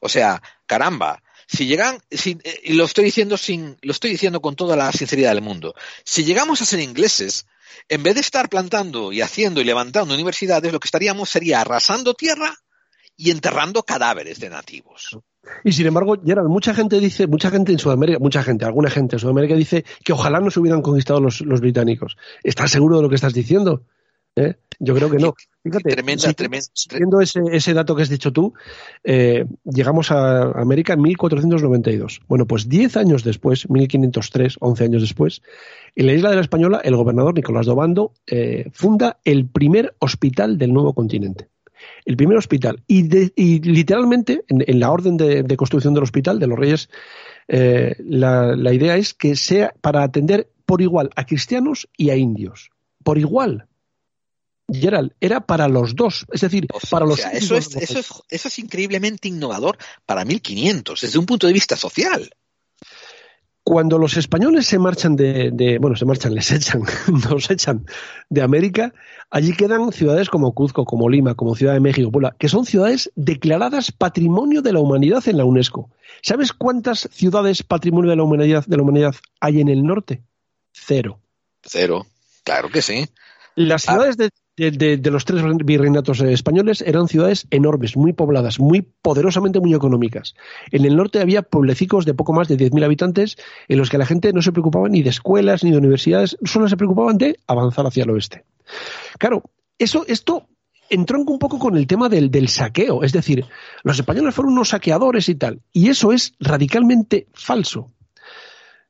Speaker 5: O sea, caramba, si llegan, eh, y lo estoy diciendo sin, lo estoy diciendo con toda la sinceridad del mundo, si llegamos a ser ingleses, en vez de estar plantando y haciendo y levantando universidades, lo que estaríamos sería arrasando tierra y enterrando cadáveres de nativos.
Speaker 8: Y sin embargo, Gerald, mucha gente dice, mucha gente en Sudamérica, mucha gente, alguna gente en Sudamérica dice que ojalá no se hubieran conquistado los británicos. ¿Estás seguro de lo que estás diciendo? ¿Eh? Yo creo que no. Fíjate,
Speaker 5: Tremenda,
Speaker 8: si-
Speaker 5: tremenda.
Speaker 8: siguiendo ese, ese dato que has dicho tú, eh, llegamos a América en 1492. Bueno, pues 10 años después, 1503, 11 años después, en la isla de la Española, el gobernador Nicolás Dobando eh, funda el primer hospital del nuevo continente. El primer hospital. Y, de- y literalmente, en, en la orden de, de construcción del hospital de los reyes, eh, la, la idea es que sea para atender por igual a cristianos y a indios. Por igual. Gerald, era para los dos. Es decir, para
Speaker 5: O
Speaker 8: los
Speaker 5: sea,
Speaker 8: indios
Speaker 5: eso, es, eso, es, eso es increíblemente innovador para 1500, desde un punto de vista social.
Speaker 8: cuando los españoles se marchan de, de- bueno, se marchan, les echan, nos echan de América, allí quedan ciudades como Cuzco, como Lima, como Ciudad de México, Puebla, que son ciudades declaradas Patrimonio de la Humanidad en la UNESCO. ¿Sabes cuántas ciudades Patrimonio de la Humanidad, de la humanidad hay en el norte? Cero.
Speaker 5: Cero, claro que sí.
Speaker 8: Las
Speaker 5: Ah.
Speaker 8: ciudades de, de- de- de los tres virreinatos españoles eran ciudades enormes, muy pobladas, muy poderosamente muy económicas. En el norte había pueblecicos de poco más de 10.000 habitantes en los que la gente no se preocupaba ni de escuelas ni de universidades, solo se preocupaban de avanzar hacia el oeste. Claro, eso, esto entronca un poco con el tema del, del saqueo, es decir, los españoles fueron unos saqueadores y tal, y eso es radicalmente falso.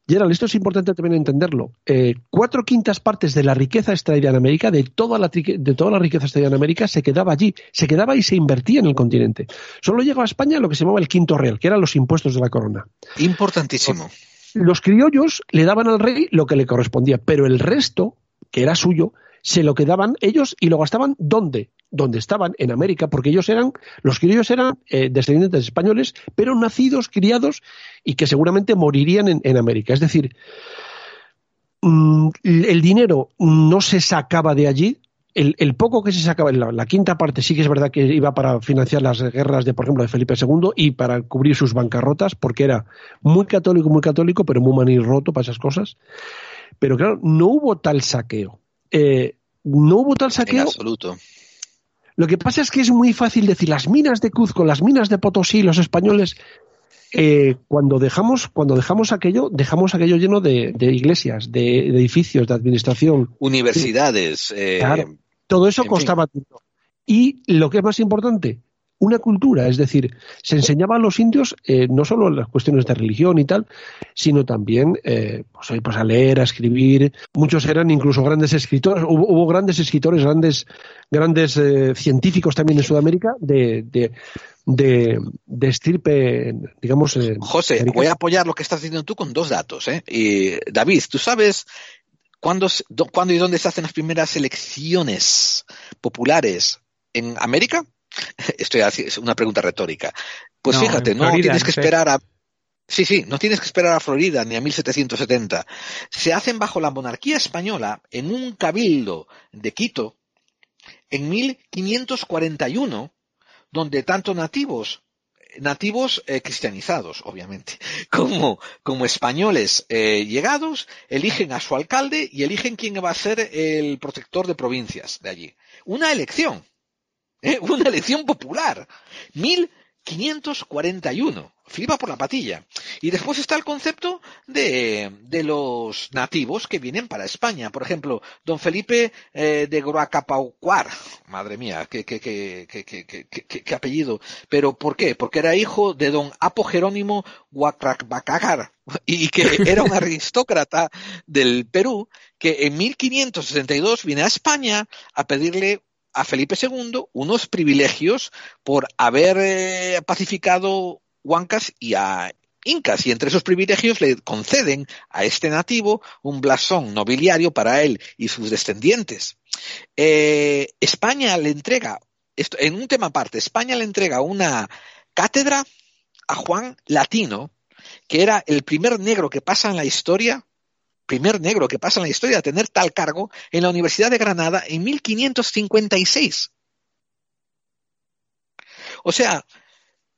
Speaker 8: Gerald, esto es importante también entenderlo. Eh, cuatro quintas partes de la riqueza extraída en América, de toda, la, trique- de toda la riqueza extraída en América, se quedaba allí, se quedaba y se invertía en el continente. Solo llegaba a España lo que se llamaba el quinto real, que eran los impuestos de la corona.
Speaker 5: Importantísimo.
Speaker 8: Los criollos le daban al rey lo que le correspondía, pero el resto, que era suyo, se lo quedaban ellos y lo gastaban ¿dónde? Donde estaban, en América, porque ellos eran, los criollos eran eh, descendientes españoles, pero nacidos, criados y que seguramente morirían en, en América. Es decir, mm, el dinero no se sacaba de allí. El, el poco que se sacaba, la, la quinta parte sí que es verdad que iba para financiar las guerras de, por ejemplo, de Felipe II y para cubrir sus bancarrotas, porque era muy católico, muy católico, pero muy manirroto para esas cosas. Pero claro, no hubo tal saqueo. Eh, no hubo tal
Speaker 5: En
Speaker 8: saqueo.
Speaker 5: absoluto.
Speaker 8: Lo que pasa es que es muy fácil decir las minas de Cuzco, las minas de Potosí, los españoles. eh, cuando dejamos cuando dejamos aquello, dejamos aquello lleno de, de iglesias, de, de edificios, de administración.
Speaker 5: Universidades. eh,
Speaker 8: Claro. Todo eso costaba dinero. Y lo que es más importante, una cultura, es decir, se enseñaba a los indios eh, no solo las cuestiones de religión y tal, sino también eh, pues, pues a leer, a escribir. Muchos eran incluso grandes escritores. Hubo, hubo grandes escritores, grandes, grandes eh, científicos también en Sudamérica de, de, de, de estirpe, digamos. eh,
Speaker 5: José,
Speaker 8: americana.
Speaker 5: voy a apoyar lo que estás diciendo tú con dos datos. ¿eh? Y, David, ¿tú sabes cuándo, cuándo y dónde se hacen las primeras elecciones populares en América? Estoy haciendo es una pregunta retórica. Pues
Speaker 3: No,
Speaker 5: fíjate, no
Speaker 3: Florida,
Speaker 5: tienes que esperar a. Sí, sí, no tienes que esperar a Florida ni a 1770. Se hacen bajo la monarquía española en un cabildo de Quito en 1541, donde tanto nativos nativos eh, cristianizados, obviamente, como, como españoles eh, llegados, eligen a su alcalde y eligen quién va a ser el protector de provincias de allí. Una elección, ¿eh? una elección popular. 1541. Flipa por la patilla. Y después está el concepto de, de los nativos que vienen para España. Por ejemplo, don Felipe eh, de Groacapaucuar. Madre mía, qué, qué, qué, qué, qué, qué- qué- qué apellido. ¿Pero por qué? Porque era hijo de don Apo Jerónimo y que era un aristócrata del Perú que en 1562 viene a España a pedirle a Felipe II unos privilegios por haber eh, pacificado huancas y a incas y entre esos privilegios le conceden a este nativo un blasón nobiliario para él y sus descendientes. Eh, España le entrega, esto, en un tema aparte, España le entrega una cátedra a Juan Latino, que era el primer negro que pasa en la historia, primer negro que pasa en la historia a tener tal cargo en la Universidad de Granada en 1556. O sea,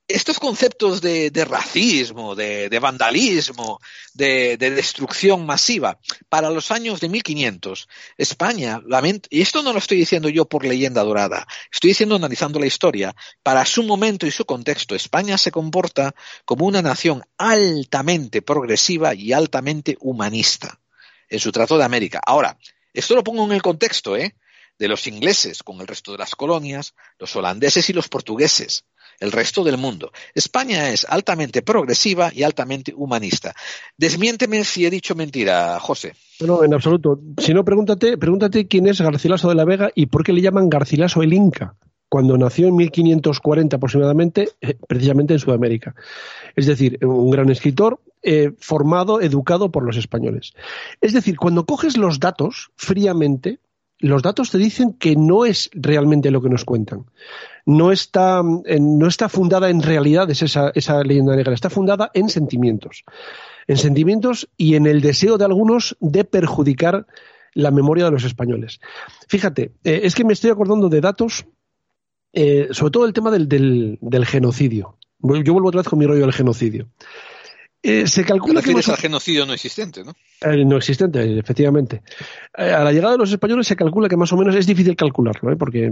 Speaker 5: estos conceptos de, racismo, de, vandalismo, de, de destrucción masiva, para los años de 1500, España, lament- y esto no lo estoy diciendo yo por leyenda dorada, estoy diciendo analizando la historia, para su momento y su contexto, España se comporta como una nación altamente progresiva y altamente humanista en su trato de América. Ahora, esto lo pongo en el contexto, ¿eh? De los ingleses con el resto de las colonias, los holandeses y los portugueses, el resto del mundo. España es altamente progresiva y altamente humanista. Desmiénteme si he dicho mentira, José.
Speaker 8: No, en absoluto. Si no, pregúntate, pregúntate quién es Garcilaso de la Vega y por qué le llaman Garcilaso el Inca, cuando nació en 1540 aproximadamente, eh, precisamente en Sudamérica. Es decir, un gran escritor eh, formado, educado por los españoles. Es decir, cuando coges los datos fríamente, los datos te dicen que no es realmente lo que nos cuentan. No está, no está fundada en realidades esa, esa leyenda negra, está fundada en sentimientos. En sentimientos y en el deseo de algunos de perjudicar la memoria de los españoles. Fíjate, eh, es que me estoy acordando de datos, eh, sobre todo el tema del, del- del genocidio. Yo vuelvo otra vez con mi rollo del genocidio. Eh, se calcula que más
Speaker 5: al genocidio no existente, ¿no?
Speaker 8: eh, no existente, efectivamente. Eh, a la llegada de los españoles se calcula que más o menos es difícil calcularlo, ¿eh? porque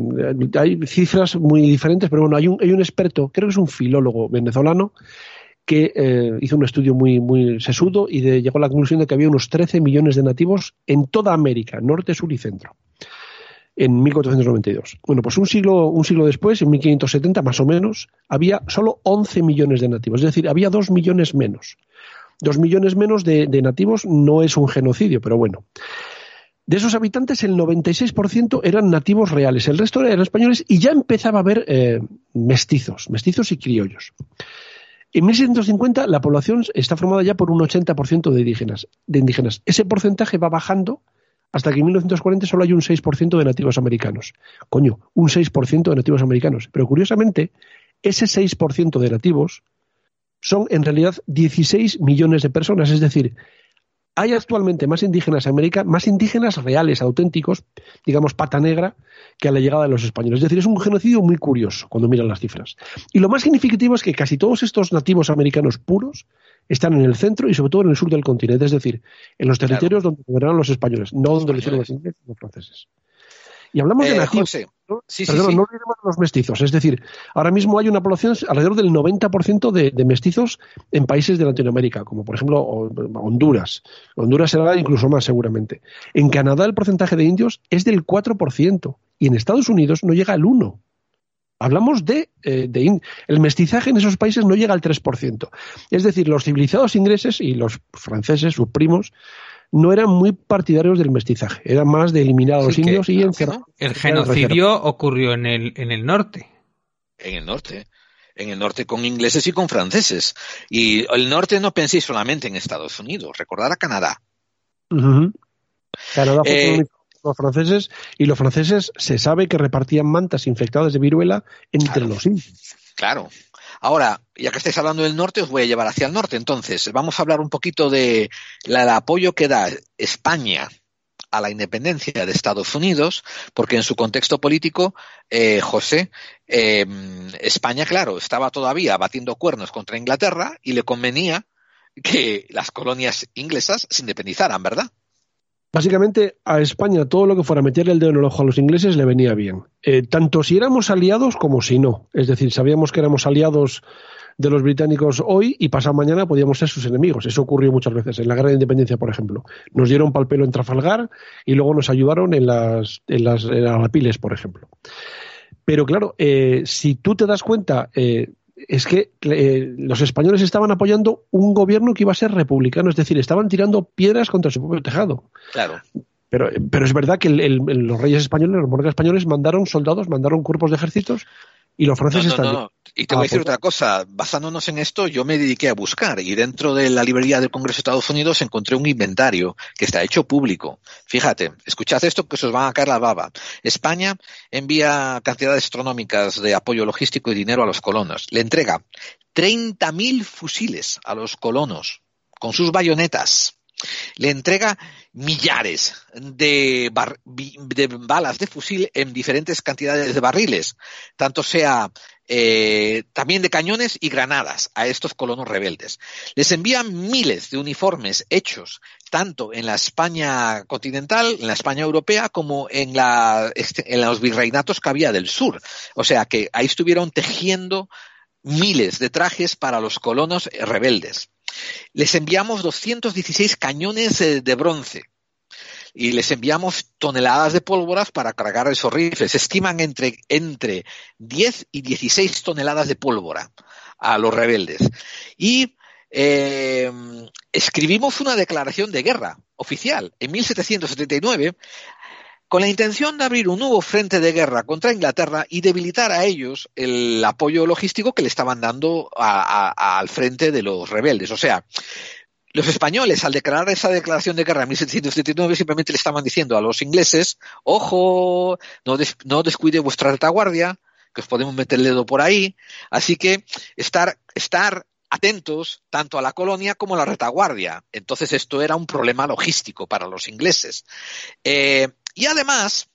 Speaker 8: hay cifras muy diferentes, pero bueno, hay un, hay un experto, creo que es un filólogo venezolano, que hizo un estudio muy, muy sesudo y de- llegó a la conclusión de que había unos 13 millones de nativos en toda América, norte, sur y centro, en 1492. Bueno, pues un siglo, un siglo después, en 1570 más o menos, había solo 11 millones de nativos, es decir, había 2 millones menos. Dos millones menos de, nativos no es un genocidio, pero bueno. De esos habitantes, el 96% eran nativos reales, el resto eran españoles y ya empezaba a haber eh, mestizos, mestizos y criollos. En 1650 la población está formada ya por un 80% de indígenas, de indígenas. Ese porcentaje va bajando hasta que en 1940 solo hay un 6% de nativos americanos. Coño, un 6% de nativos americanos. Pero curiosamente, ese 6% de nativos son en realidad 16 millones de personas. Es decir, hay actualmente más indígenas en América, más indígenas reales, auténticos, digamos pata negra, que a la llegada de los españoles. Es decir, es un genocidio muy curioso cuando miran las cifras. Y lo más significativo es que casi todos estos nativos americanos puros están en el centro y sobre todo en el sur del continente, es decir, en los territorios donde gobernaron los españoles, no donde lo hicieron los ingleses y los franceses. Y hablamos de
Speaker 5: Eh,
Speaker 8: nativos.
Speaker 5: José,
Speaker 8: ¿no?
Speaker 5: sí,
Speaker 8: Perdón,
Speaker 5: sí.
Speaker 8: no olvidemos los mestizos. Es decir, ahora mismo hay una población alrededor del 90% de, de mestizos en países de Latinoamérica, como por ejemplo Honduras. Honduras será incluso más seguramente. En Canadá el porcentaje de indios es del 4% y en Estados Unidos no llega al 1%. Hablamos de, eh, de el mestizaje en esos países no llega al 3%. Es decir, los civilizados ingleses y los franceses, sus primos, no eran muy partidarios del mestizaje, eran más de eliminar a los
Speaker 5: Sí, que-
Speaker 8: indios y encerrar.
Speaker 3: El genocidio ocurrió en el, en el norte.
Speaker 5: En el norte. En el norte con ingleses y con franceses. Y el norte no penséis solamente en Estados Unidos, recordar a Canadá.
Speaker 8: Ujú. Canadá fue
Speaker 5: Eh,
Speaker 8: los franceses y los franceses se sabe que repartían mantas infectadas de viruela entre
Speaker 5: Claro.
Speaker 8: los indios.
Speaker 5: Claro. Ahora, ya que estáis hablando del norte, os voy a llevar hacia el norte. Entonces, vamos a hablar un poquito de la- apoyo que da España a la independencia de Estados Unidos, porque en su contexto político, eh, José, eh, España, claro, estaba todavía batiendo cuernos contra Inglaterra y le convenía que las colonias inglesas se independizaran, ¿verdad?
Speaker 8: Básicamente a España todo lo que fuera meterle el dedo en el ojo a los ingleses le venía bien. Eh, tanto si éramos aliados como si no. Es decir, sabíamos que éramos aliados de los británicos hoy y pasado mañana podíamos ser sus enemigos. Eso ocurrió muchas veces. En la guerra de independencia, por ejemplo. Nos dieron pal pelo en Trafalgar y luego nos ayudaron en las, en las, en Alapiles, por ejemplo. Pero claro, eh, si tú te das cuenta, eh, es que eh, los españoles estaban apoyando un gobierno que iba a ser republicano, es decir, estaban tirando piedras contra su propio tejado.
Speaker 5: Claro.
Speaker 8: Pero, pero es verdad que el- el- los reyes españoles, los monarcas españoles mandaron soldados, mandaron cuerpos de ejércitos y los franceses
Speaker 5: no, no,
Speaker 8: también.
Speaker 5: no. Y te voy a decir otra cosa. Basándonos en esto, yo me dediqué a buscar y dentro de la librería del Congreso de Estados Unidos encontré un inventario que está hecho público. Fíjate, escuchad esto que se os van a caer la baba. España envía cantidades astronómicas de apoyo logístico y dinero a los colonos. Le entrega 30.000 fusiles a los colonos con sus bayonetas. Le entrega millares de, balas de fusil en diferentes cantidades de barriles, tanto sea eh, también de cañones y granadas a estos colonos rebeldes. Les envían miles de uniformes hechos tanto en la España continental, en la España europea, como en, este, en los virreinatos que había del sur. O sea que ahí estuvieron tejiendo miles de trajes para los colonos rebeldes. Les enviamos 216 cañones eh, de bronce y les enviamos toneladas de pólvoras para cargar esos rifles. Se estiman entre, entre 10 y 16 toneladas de pólvora a los rebeldes. Y eh, escribimos una declaración de guerra oficial en 1779 con la intención de abrir un nuevo frente de guerra contra Inglaterra y debilitar a ellos el apoyo logístico que le estaban dando al frente de los rebeldes. O sea, los españoles, al declarar esa declaración de guerra en 1779, simplemente le estaban diciendo a los ingleses, ojo, no, des- no descuide vuestra retaguardia, que os podemos meter el dedo por ahí. Así que estar, estar atentos tanto a la colonia como a la retaguardia. Entonces esto era un problema logístico para los ingleses. Eh, y además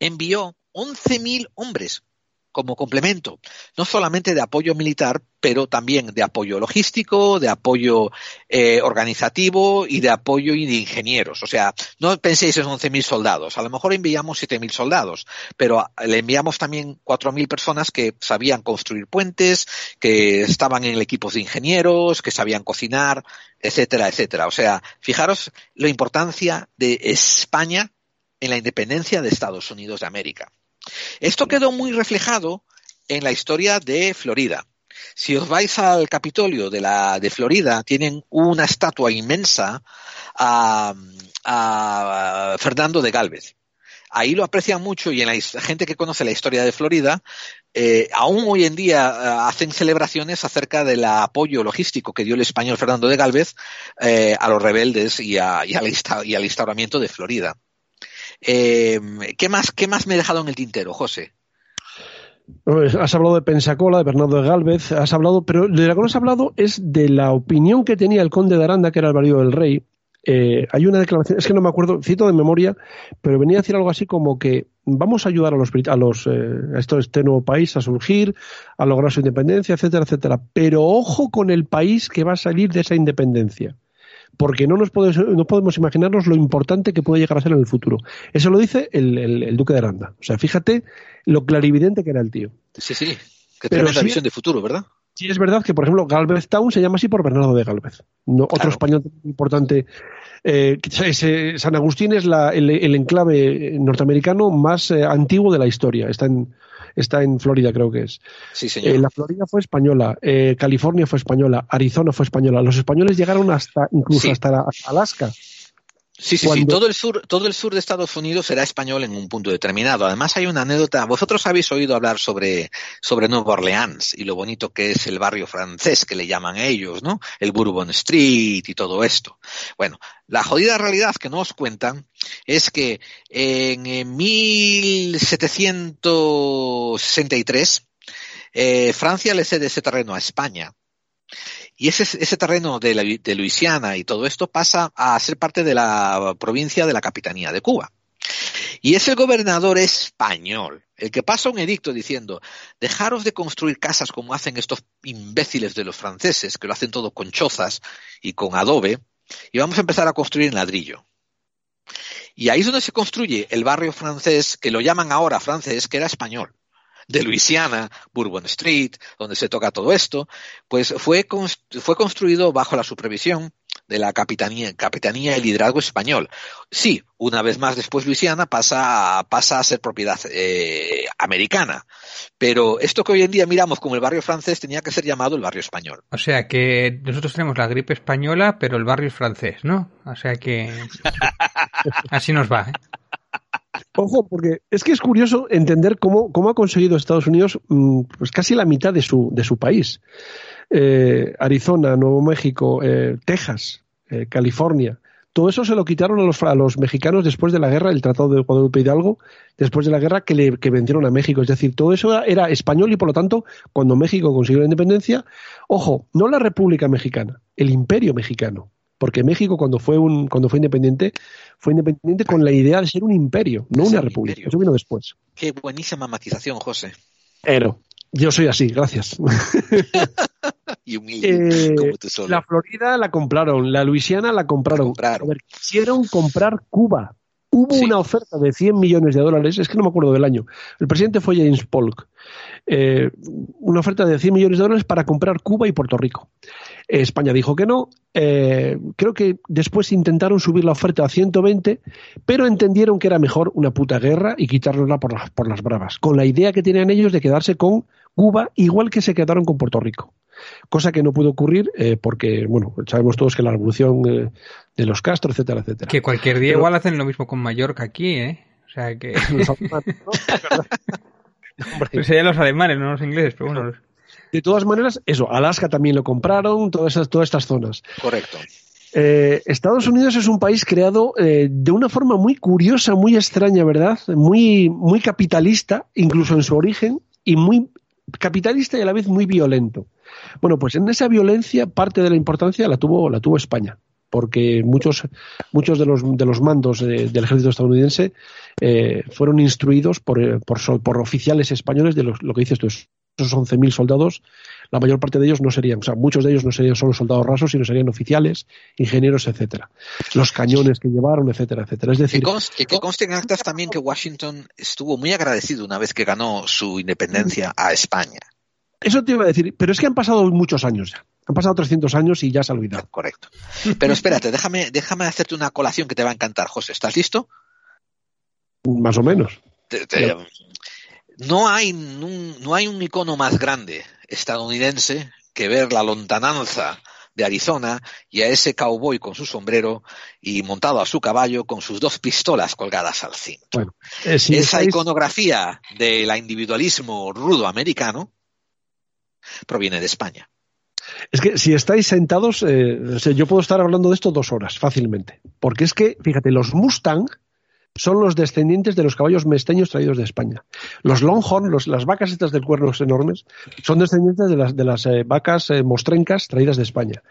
Speaker 5: envió 11.000 hombres como complemento, no solamente de apoyo militar, pero también de apoyo logístico, de apoyo eh, organizativo y de apoyo de ingenieros. O sea, no penséis en 11.000 soldados, a lo mejor enviamos 7.000 soldados, pero le enviamos también 4.000 personas que sabían construir puentes, que estaban en el equipo de ingenieros, que sabían cocinar, etcétera, etcétera. O sea, fijaros la importancia de España en la independencia de Estados Unidos de América. Esto quedó muy reflejado en la historia de Florida. Si os vais al Capitolio de, Florida, tienen una estatua inmensa a, Fernando de Galvez. Ahí lo aprecian mucho y en la gente que conoce la historia de Florida, eh, aún hoy en día eh, hacen celebraciones acerca del apoyo logístico que dio el español Fernando de Galvez eh, a los rebeldes y, al y al instauramiento de Florida. Eh, ¿qué, más, ¿Qué más me he dejado en el tintero, José?
Speaker 8: Eh, Has hablado de Pensacola, de Bernardo de Galvez, has hablado, pero de lo que no has hablado es de la opinión que tenía el conde de Aranda, que era el marido del rey. Eh, hay una declaración, es que no me acuerdo, cito de memoria, pero venía a decir algo así como que vamos a ayudar a los a eh, este nuevo país a surgir, a lograr su independencia, etcétera, etcétera. Pero ojo con el país que va a salir de esa independencia porque no nos podemos, no podemos imaginarnos lo importante que puede llegar a ser en el futuro. Eso lo dice el, el- el duque de Aranda. O sea, fíjate lo clarividente que era el tío.
Speaker 5: Sí, sí.
Speaker 8: Pero
Speaker 5: tremenda
Speaker 8: sí-
Speaker 5: visión de futuro, ¿verdad?
Speaker 8: Sí es verdad que, por ejemplo, Galvez Town se llama así por Bernardo de Galvez. No, Otro español importante. Eh, que es, eh, San Agustín es la- el, el enclave norteamericano más eh, antiguo de la historia. Está en, está en Florida, creo que es.
Speaker 5: Sí, señor.
Speaker 8: Eh, la Florida fue española, eh, California fue española, Arizona fue española. Los españoles llegaron hasta incluso
Speaker 5: Sí.
Speaker 8: hasta, la- hasta Alaska.
Speaker 5: Sí, sí, sí. Todo el sur, todo el sur de Estados Unidos será español en un punto determinado. Además, hay una anécdota. Vosotros habéis oído hablar sobre, sobre Nueva Orleans y lo bonito que es el barrio francés que le llaman ellos, ¿no? El Bourbon Street y todo esto. Bueno, la jodida realidad que no os cuentan es que en eh, 1763 eh, Francia le cede ese terreno a España. Y ese, terreno de, la- de Luisiana y todo esto pasa a ser parte de la provincia de la Capitanía de Cuba. Y es el gobernador español el que pasa un edicto diciendo, dejaros de construir casas como hacen estos imbéciles de los franceses, que lo hacen todo con chozas y con adobe, y vamos a empezar a construir en ladrillo. Y ahí es donde se construye el barrio francés, que lo llaman ahora francés, que era español. De Luisiana, Bourbon Street, donde se toca todo esto, pues fue, fue construido bajo la supervisión de la capitanía, capitanía y liderazgo español. Sí, una vez más después Luisiana pasa, pasa a ser propiedad eh, americana, pero esto que hoy en día miramos como el barrio francés tenía que ser llamado el barrio español.
Speaker 3: O sea que nosotros tenemos la gripe española, pero el barrio es francés, ¿no? O sea que así nos va. ¿eh?
Speaker 8: Ojo, porque es que es curioso entender cómo, cómo ha conseguido Estados Unidos mm, pues casi la mitad de su, de su país. Eh, Arizona, Nuevo México, eh, Texas, eh, California. Todo eso se lo quitaron a los, a los, mexicanos después de la guerra, el Tratado de Guadalupe Hidalgo, después de la guerra que, le, que vendieron a México. Es decir, todo eso era español y por lo tanto, cuando México consiguió la independencia, ojo, no la República Mexicana, el Imperio Mexicano. Porque México cuando fue un, cuando fue independiente, fue independiente con la idea de ser un imperio, no una república. Eso vino después.
Speaker 5: Qué buenísima matización, José.
Speaker 8: Pero, yo soy así, gracias.
Speaker 5: y humilde,
Speaker 8: Eh,
Speaker 5: como tú solo.
Speaker 8: la Florida la compraron, la Luisiana la compraron. A ver, quisieron comprar Cuba. Hubo una oferta de 100 millones de dólares, es que no me acuerdo del año. El presidente fue James Polk. Eh, una oferta de 100 millones de dólares para comprar Cuba y Puerto Rico. Eh, España dijo que no. Eh, creo que después intentaron subir la oferta a 120, pero entendieron que era mejor una puta guerra y quitárnosla por las, por las bravas, con la idea que tenían ellos de quedarse con Cuba igual que se quedaron con Puerto Rico. Cosa que no pudo ocurrir eh, porque, bueno, sabemos todos que la revolución eh, de los Castro, etcétera, etcétera.
Speaker 3: Que cualquier día
Speaker 8: Pero-
Speaker 3: igual hacen lo mismo con Mallorca aquí, ¿eh? O sea que... Pues serían los alemanes, no los ingleses, pero bueno.
Speaker 8: De todas maneras, eso, Alaska también lo compraron, todas, esas, todas estas zonas.
Speaker 5: Correcto.
Speaker 8: Eh, Estados Unidos es un país creado eh, de una forma muy curiosa, muy extraña, ¿verdad? Muy, muy capitalista, incluso en su origen, y muy capitalista y a la vez muy violento. Bueno, pues en esa violencia parte de la importancia la tuvo, la tuvo España, porque muchos, muchos de, los, de los mandos de- del ejército estadounidense eh, fueron instruidos por, eh, por, por oficiales españoles de los- lo que dices tú, esos 11.000 soldados, la mayor parte de ellos no serían, o sea, muchos de ellos no serían solo soldados rasos, sino serían oficiales, ingenieros, etcétera. Los cañones que llevaron, etcétera, etcétera. Es
Speaker 5: Que,
Speaker 8: decir,
Speaker 5: conste, que conste en actas también que Washington estuvo muy agradecido una vez que ganó su independencia a España.
Speaker 8: Eso te iba a decir, pero es que han pasado muchos años ya. Han pasado 300 años y ya se ha olvidado.
Speaker 5: Correcto. Pero espérate, déjame, déjame hacerte una colación que te va a encantar, José. ¿Estás listo?
Speaker 8: Más o menos.
Speaker 5: Te- te- no, hay un, no hay un icono más grande estadounidense que ver la lontananza de Arizona y a ese cowboy con su sombrero y montado a su caballo con sus dos pistolas colgadas al cinto.
Speaker 8: Bueno, eh, si
Speaker 5: Esa
Speaker 8: estáis-
Speaker 5: iconografía del individualismo rudo americano proviene de España.
Speaker 8: Es que si estáis sentados, eh, yo puedo estar hablando de esto dos horas fácilmente. Porque es que, fíjate, los Mustang son los descendientes de los caballos mesteños traídos de España. Los Longhorn, las vacas estas de cuernos enormes, son descendientes de las, de las eh, vacas eh, mostrencas traídas de España.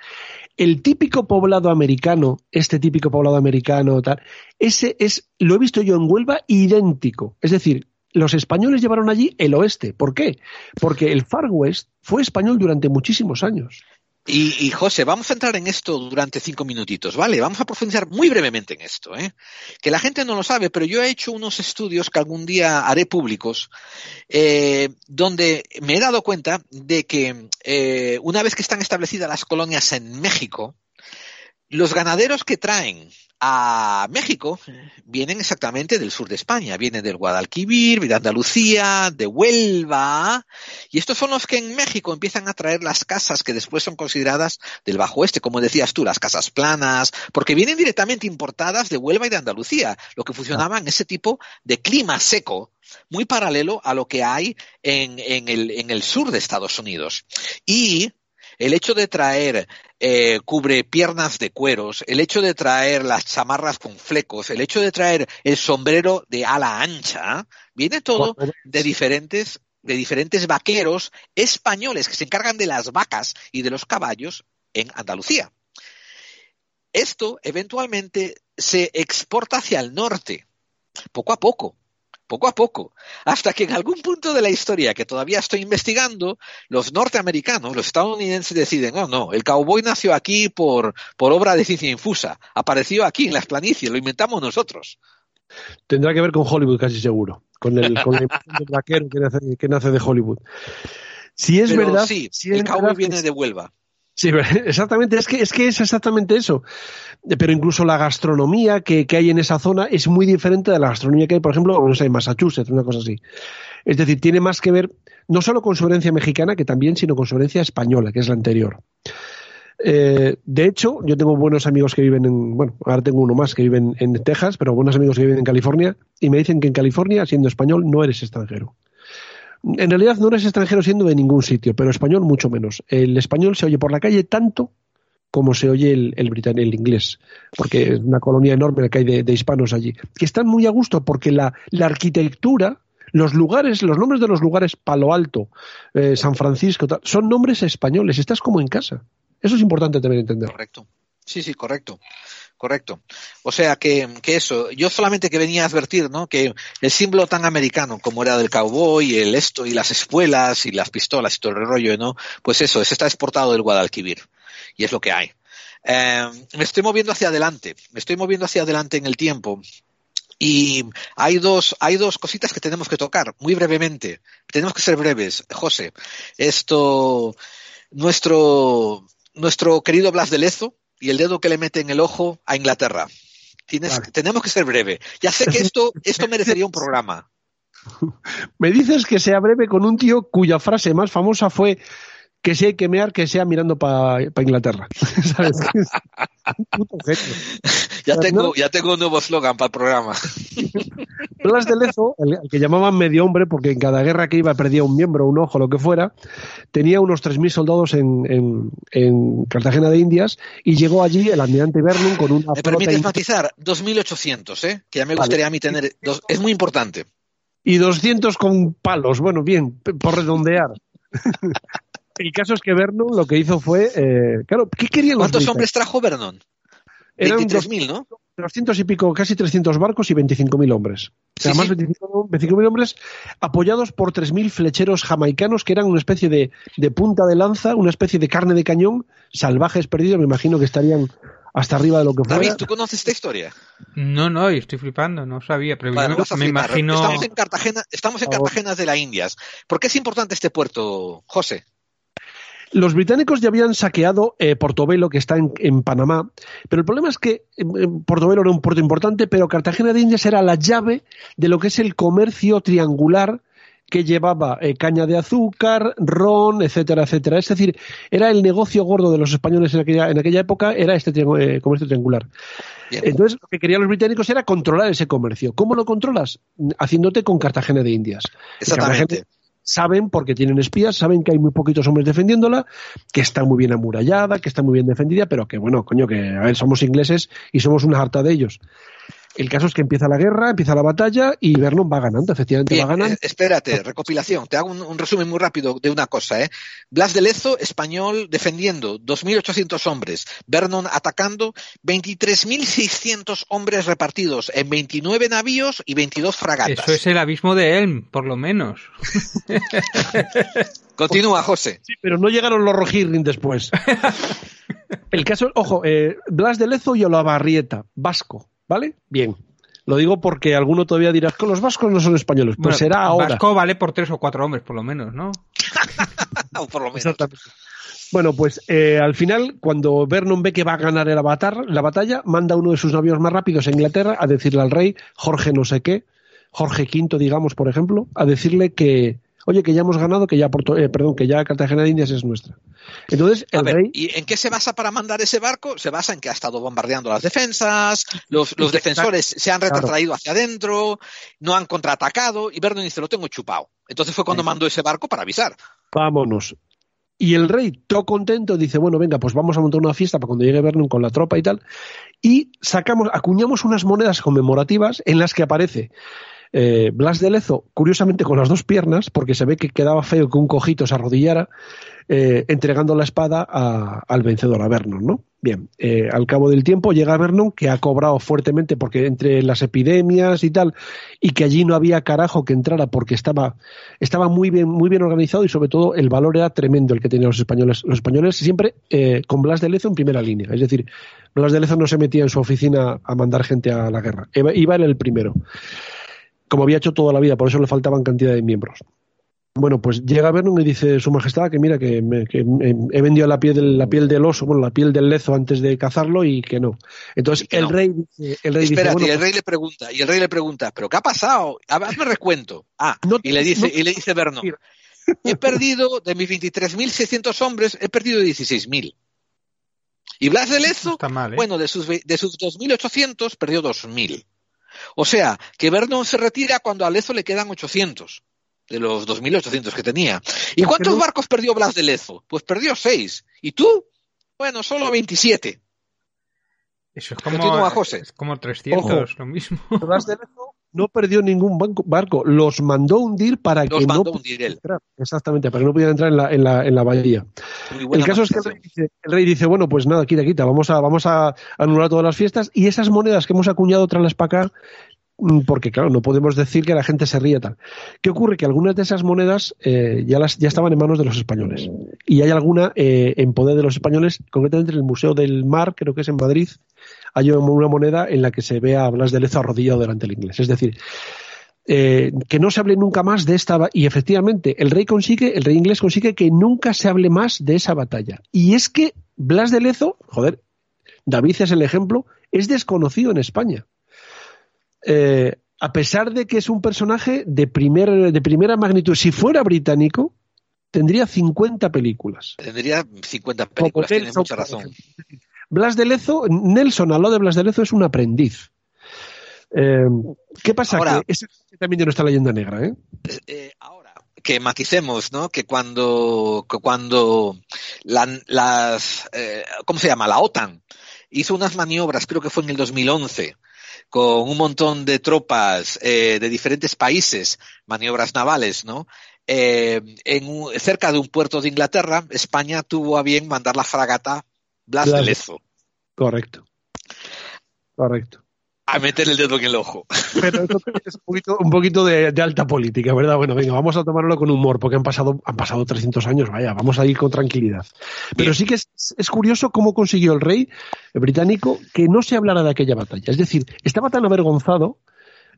Speaker 8: El típico poblado americano, este típico poblado americano, tal, ese es, lo he visto yo en Huelva, idéntico. Es decir, los españoles llevaron allí el oeste. ¿Por qué? Porque el Far West fue español durante muchísimos años.
Speaker 5: Y, y, José, vamos a entrar en esto durante cinco minutitos, ¿vale? Vamos a profundizar muy brevemente en esto, ¿eh? Que la gente no lo sabe, pero yo he hecho unos estudios que algún día haré públicos, eh, donde me he dado cuenta de que eh, una vez que están establecidas las colonias en México, los ganaderos que traen a México vienen exactamente del sur de España, vienen del Guadalquivir, de Andalucía, de Huelva, y estos son los que en México empiezan a traer las casas que después son consideradas del Bajo Oeste, como decías tú, las casas planas, porque vienen directamente importadas de Huelva y de Andalucía, lo que funcionaba en ese tipo de clima seco, muy paralelo a lo que hay en, en, el, en el sur de Estados Unidos. Y el hecho de traer eh, cubre piernas de cueros, el hecho de traer las chamarras con flecos, el hecho de traer el sombrero de ala ancha, viene todo de diferentes de diferentes vaqueros españoles que se encargan de las vacas y de los caballos en Andalucía. Esto eventualmente se exporta hacia el norte, poco a poco, poco a poco, hasta que en algún punto de la historia que todavía estoy investigando, los norteamericanos, los estadounidenses deciden, no, no, el cowboy nació aquí por, por obra de ciencia infusa, apareció aquí en las planicies, lo inventamos nosotros.
Speaker 8: Tendrá que ver con Hollywood casi seguro. con el, con vaquero que nace, que nace de Hollywood. Si es
Speaker 5: Pero
Speaker 8: verdad,
Speaker 5: sí,
Speaker 8: si
Speaker 5: el cowboy viene de Huelva.
Speaker 8: Sí, exactamente, es que, es que es exactamente eso. Pero incluso la gastronomía que, hay en esa zona es muy diferente de la gastronomía que hay, por ejemplo, no sé, en Massachusetts, una cosa así. Es decir, tiene más que ver no solo con su herencia mexicana, que también, sino con su herencia española, que es la anterior. Eh, de hecho, yo tengo buenos amigos que viven en, bueno, ahora tengo uno más que vive en, en Texas, pero buenos amigos que viven en California, y me dicen que en California, siendo español, no eres extranjero. En realidad no eres extranjero siendo de ningún sitio, pero español mucho menos. El español se oye por la calle tanto como se oye el, el inglés, porque es una colonia enorme que hay de, hispanos allí, que están muy a gusto porque la, arquitectura, los lugares, los nombres de los lugares, Palo Alto, eh, San Francisco, son nombres españoles, estás como en casa. Eso es importante también entender.
Speaker 5: Correcto. Sí, sí, correcto. Correcto. O sea que, que eso, yo solamente que venía a advertir, ¿no? Que el símbolo tan americano como era del cowboy, el esto y las espuelas y las pistolas y todo el rollo, ¿no? Pues eso, se está exportado del Guadalquivir. Y es lo que hay. Eh, me estoy moviendo hacia adelante, me estoy moviendo hacia adelante en el tiempo. Y hay dos, hay dos cositas que tenemos que tocar, muy brevemente. Tenemos que ser breves, José. Esto, nuestro, nuestro querido Blas de Lezo y el dedo que le mete en el ojo a Inglaterra. Tienes. Tenemos que ser breve. Ya sé que esto, esto merecería un programa.
Speaker 8: Me dices que sea breve con un tío cuya frase más famosa fue que si hay que mear, que sea mirando para Inglaterra. ¿Sabes? Puto.
Speaker 5: Ya tengo, ya tengo un nuevo slogan para el programa.
Speaker 8: Blas de Lezo, el, el que llamaban medio hombre, porque en cada guerra que iba perdía un miembro, un ojo, lo que fuera, tenía unos 3.000 soldados en, en- en Cartagena de Indias y llegó allí el almirante Vernon con una
Speaker 5: ¿Me
Speaker 8: in-
Speaker 5: matizar? 2.800, ¿eh? Que ya me
Speaker 8: Vale.
Speaker 5: gustaría a mí tener. dos- es muy importante.
Speaker 8: y 200 con palos. Bueno, bien, por redondear. El caso es que Vernon lo que hizo fue, eh, claro, ¿qué querían los
Speaker 5: ¿Cuántos hombres trajo Vernon?
Speaker 8: Eran
Speaker 5: 23.000, ¿no?
Speaker 8: 200 y pico, casi 300 barcos y 25.000 hombres. O sea,
Speaker 5: Sí,
Speaker 8: más
Speaker 5: sí.
Speaker 8: 25 25.000 hombres apoyados por 3.000 flecheros jamaicanos que eran una especie de, de punta de lanza, una especie de carne de cañón, salvajes perdidos, me imagino que estarían hasta arriba de lo que fuera.
Speaker 5: David, ¿tú conoces esta historia?
Speaker 3: No, no, y estoy flipando, no sabía, pero yo
Speaker 5: a
Speaker 3: me
Speaker 5: flipar.
Speaker 3: imagino...
Speaker 5: Estamos en Cartagena, estamos en. Cartagena de las Indias. ¿Por qué es importante este puerto, José?
Speaker 8: Los británicos ya habían saqueado eh, Portobelo, que está en, en Panamá, pero el problema es que eh, Portobelo era un puerto importante, pero Cartagena de Indias era la llave de lo que es el comercio triangular que llevaba eh, caña de azúcar, ron, etcétera, etcétera. Es decir, era el negocio gordo de los españoles en aquella, en aquella época, era este eh, comercio triangular.
Speaker 5: Bien.
Speaker 8: Entonces, lo que querían los británicos era controlar ese comercio. ¿Cómo lo controlas? Haciéndote con Cartagena de Indias.
Speaker 5: Exactamente.
Speaker 8: Saben, porque tienen espías, saben que hay muy poquitos hombres defendiéndola, que está muy bien amurallada, que está muy bien defendida, pero que bueno, coño, que a ver, somos ingleses y somos una harta de ellos. El caso es que empieza la guerra, empieza la batalla y Vernon va ganando, efectivamente
Speaker 5: Bien,
Speaker 8: va ganando.
Speaker 5: eh, espérate, recopilación. Te hago un, un resumen muy rápido de una cosa. ¿eh? Blas de Lezo, español, defendiendo 2.800 hombres. Vernon atacando 23.600 hombres repartidos en 29 navíos y 22 fragatas.
Speaker 3: Eso es el abismo de Elm, por lo menos.
Speaker 5: Continúa, José.
Speaker 8: Sí, pero no llegaron los Rohirrim después. El caso, ojo, eh, Blas de Lezo y Olavarrieta, vasco, ¿vale? Bien. Lo digo porque alguno todavía dirá que los vascos no son españoles. Pues
Speaker 3: Bueno,
Speaker 8: será ahora.
Speaker 3: Vasco vale por tres o cuatro hombres, por lo menos, ¿no?
Speaker 5: O por lo menos.
Speaker 8: Bueno, pues eh, al final, cuando Vernon ve que va a ganar el avatar, la batalla, manda uno de sus navíos más rápidos a Inglaterra a decirle al rey, Jorge no sé qué, Jorge V, digamos, por ejemplo, a decirle que, oye, que ya hemos ganado, que ya Porto- eh, perdón, que ya Cartagena de Indias es nuestra. Entonces, el
Speaker 5: ver,
Speaker 8: rey
Speaker 5: ¿y en qué se basa para mandar ese barco? Se basa en que ha estado bombardeando las defensas, los, los defensores se han
Speaker 8: Claro.
Speaker 5: retrotraído hacia adentro, no han contraatacado, y Vernon dice, lo tengo chupado. Entonces fue cuando mandó ese barco para avisar.
Speaker 8: vámonos. Y el rey, todo contento, dice, bueno, venga, pues vamos a montar una fiesta para cuando llegue Vernon con la tropa y tal. Y sacamos, acuñamos unas monedas conmemorativas en las que aparece eh, Blas de Lezo, curiosamente con las dos piernas, porque se ve que quedaba feo que un cojito se arrodillara, eh, entregando la espada a- al vencedor, a Vernon, ¿no? Bien, eh, al cabo del tiempo llega Vernon, que ha cobrado fuertemente porque entre las epidemias y tal, y que allí no había carajo que entrara porque estaba, estaba muy bien, muy bien organizado y sobre todo el valor era tremendo el que tenían los españoles. Los españoles siempre eh, con Blas de Lezo en primera línea, es decir, Blas de Lezo no se metía en su oficina a mandar gente a la guerra, iba, iba él el primero. Como había hecho toda la vida, por eso le faltaban cantidad de miembros. Bueno, pues llega Vernon y dice su majestad que mira que, me- que me- he vendido la piel, del, la piel del oso, bueno, la piel del lezo antes de cazarlo y que no. Entonces
Speaker 5: que
Speaker 8: el
Speaker 5: no.
Speaker 8: rey dice, el rey dice,
Speaker 5: Espérate,
Speaker 8: bueno,
Speaker 5: y el
Speaker 8: pues,
Speaker 5: rey le pregunta, y el rey le pregunta, ¿pero qué ha pasado? Hazme recuento. Ah,
Speaker 8: No
Speaker 5: y le dice,
Speaker 8: no
Speaker 5: y le dice Vernon, he perdido de mis 23.600 hombres, he perdido 16.000. Y Blas de Lezo,
Speaker 3: mal, ¿eh?
Speaker 5: bueno, de sus, ve- de sus 2.800 perdió 2.000. O sea, que Vernon se retira cuando a Lezo le quedan 800 de los 2.800 que tenía. ¿Y cuántos
Speaker 8: no-
Speaker 5: barcos perdió Blas de Lezo? Pues perdió 6. ¿Y tú? Bueno, solo 27.
Speaker 3: Eso es como,
Speaker 5: Continúa, José.
Speaker 3: es como 300,
Speaker 8: Ojo.
Speaker 3: lo mismo.
Speaker 8: Blas de Lezo no perdió ningún banco- barco, los mandó hundir para
Speaker 5: Los
Speaker 8: que no
Speaker 5: mandó hundir él.
Speaker 8: entrar. Exactamente, para que no pudieran entrar en la, en la, en la bahía. El caso es que el rey, dice, el rey dice, bueno, pues nada, quita, quita, vamos a, vamos a anular todas las fiestas y esas monedas que hemos acuñado, traerlas para acá, mm, porque claro, no podemos decir que la gente se ríe tal. ¿Qué ocurre? Que algunas de esas monedas eh, ya, las, ya estaban en manos de los españoles y hay alguna eh, en poder de los españoles, concretamente en el Museo del Mar, creo que es en Madrid, hay una moneda en la que se ve a Blas de Lezo arrodillado delante del inglés. Es decir, eh, que no se hable nunca más de esta y efectivamente el rey consigue el rey inglés consigue que nunca se hable más de esa batalla y es que Blas de Lezo joder David es el ejemplo es desconocido en España Eh, a pesar de que es un personaje de primer de primera magnitud si fuera británico tendría 50 películas
Speaker 5: Tendría 50 películas, tienes mucha razón.
Speaker 8: Blas de Lezo, Nelson al lado de Blas de Lezo es un aprendiz. Eh, ¿Qué pasa?
Speaker 5: Ahora-
Speaker 8: que esa es también de nuestra leyenda negra, ¿eh?
Speaker 5: Eh, ahora, que maticemos, ¿no? Que cuando, que cuando la, las, eh, ¿cómo se llama? La OTAN hizo unas maniobras, creo que fue en el 2011, con un montón de tropas eh, de diferentes países, maniobras navales, ¿no? Eh, en un- cerca de un puerto de Inglaterra, España tuvo a bien mandar la fragata Blas
Speaker 8: Blas de-
Speaker 5: Lezo
Speaker 8: Correcto. Correcto.
Speaker 5: a meter el dedo en el ojo.
Speaker 8: Pero es un poquito, un poquito de, de alta política, ¿verdad? Bueno, venga, vamos a tomarlo con humor, porque han pasado, han pasado 300 años, vaya, vamos a ir con tranquilidad. Pero
Speaker 5: Bien.
Speaker 8: sí que es, es curioso cómo consiguió el rey británico que no se hablara de aquella batalla. Es decir, estaba tan avergonzado,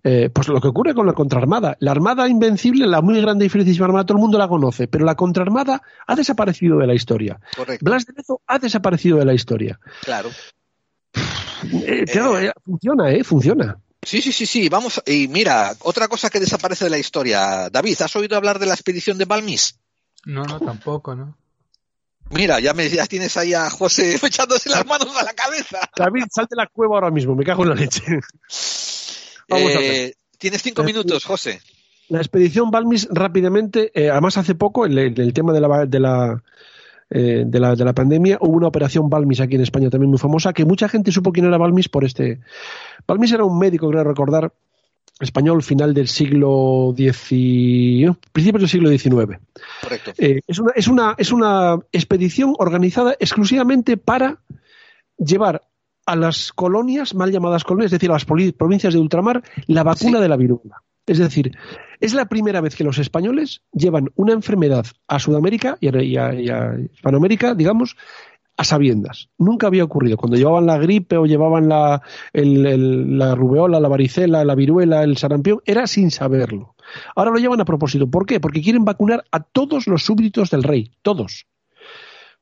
Speaker 8: eh, pues lo que ocurre con la contraarmada. La armada invencible, la muy grande y felicísima armada, todo el mundo la conoce, pero la contraarmada ha desaparecido de la historia.
Speaker 5: Correcto.
Speaker 8: Blas de Lezo ha desaparecido de la historia.
Speaker 5: Claro.
Speaker 8: Eh, claro, eh, funciona, ¿eh? Funciona.
Speaker 5: Sí, sí, sí, sí. Vamos. Y mira, otra cosa que desaparece de la historia. David, ¿has oído hablar de la expedición de Balmis?
Speaker 3: No, no, tampoco, ¿no?
Speaker 5: Mira, ya, me, ya tienes ahí a José echándose las manos a la cabeza.
Speaker 8: David, salte de la cueva ahora mismo, me cago en la leche. Vamos a ver.
Speaker 5: Eh, tienes cinco
Speaker 8: Eh,
Speaker 5: minutos, José.
Speaker 8: La expedición Balmis rápidamente, eh, además hace poco, el, el- el tema de la, de, la, eh, de, la, de la pandemia, hubo una operación Balmis aquí en España también muy famosa, que mucha gente supo quién era Balmis por este. Balmis era un médico, creo recordar, español final del siglo XIX, principios del siglo XIX.
Speaker 5: Correcto.
Speaker 8: Eh, es, una, es, una, es una expedición organizada exclusivamente para llevar a las colonias, mal llamadas colonias, es decir, a las provincias de ultramar, la vacuna
Speaker 5: Sí.
Speaker 8: de la viruela. Es decir, es la primera vez que los españoles llevan una enfermedad a Sudamérica y a, y a- y a Hispanoamérica, digamos, a sabiendas. Nunca había ocurrido. Cuando llevaban la gripe o llevaban la, el- el- la rubeola, la varicela, la viruela, el sarampión, era sin saberlo. Ahora lo llevan a propósito. ¿Por qué? Porque quieren vacunar a todos los súbditos del rey, todos.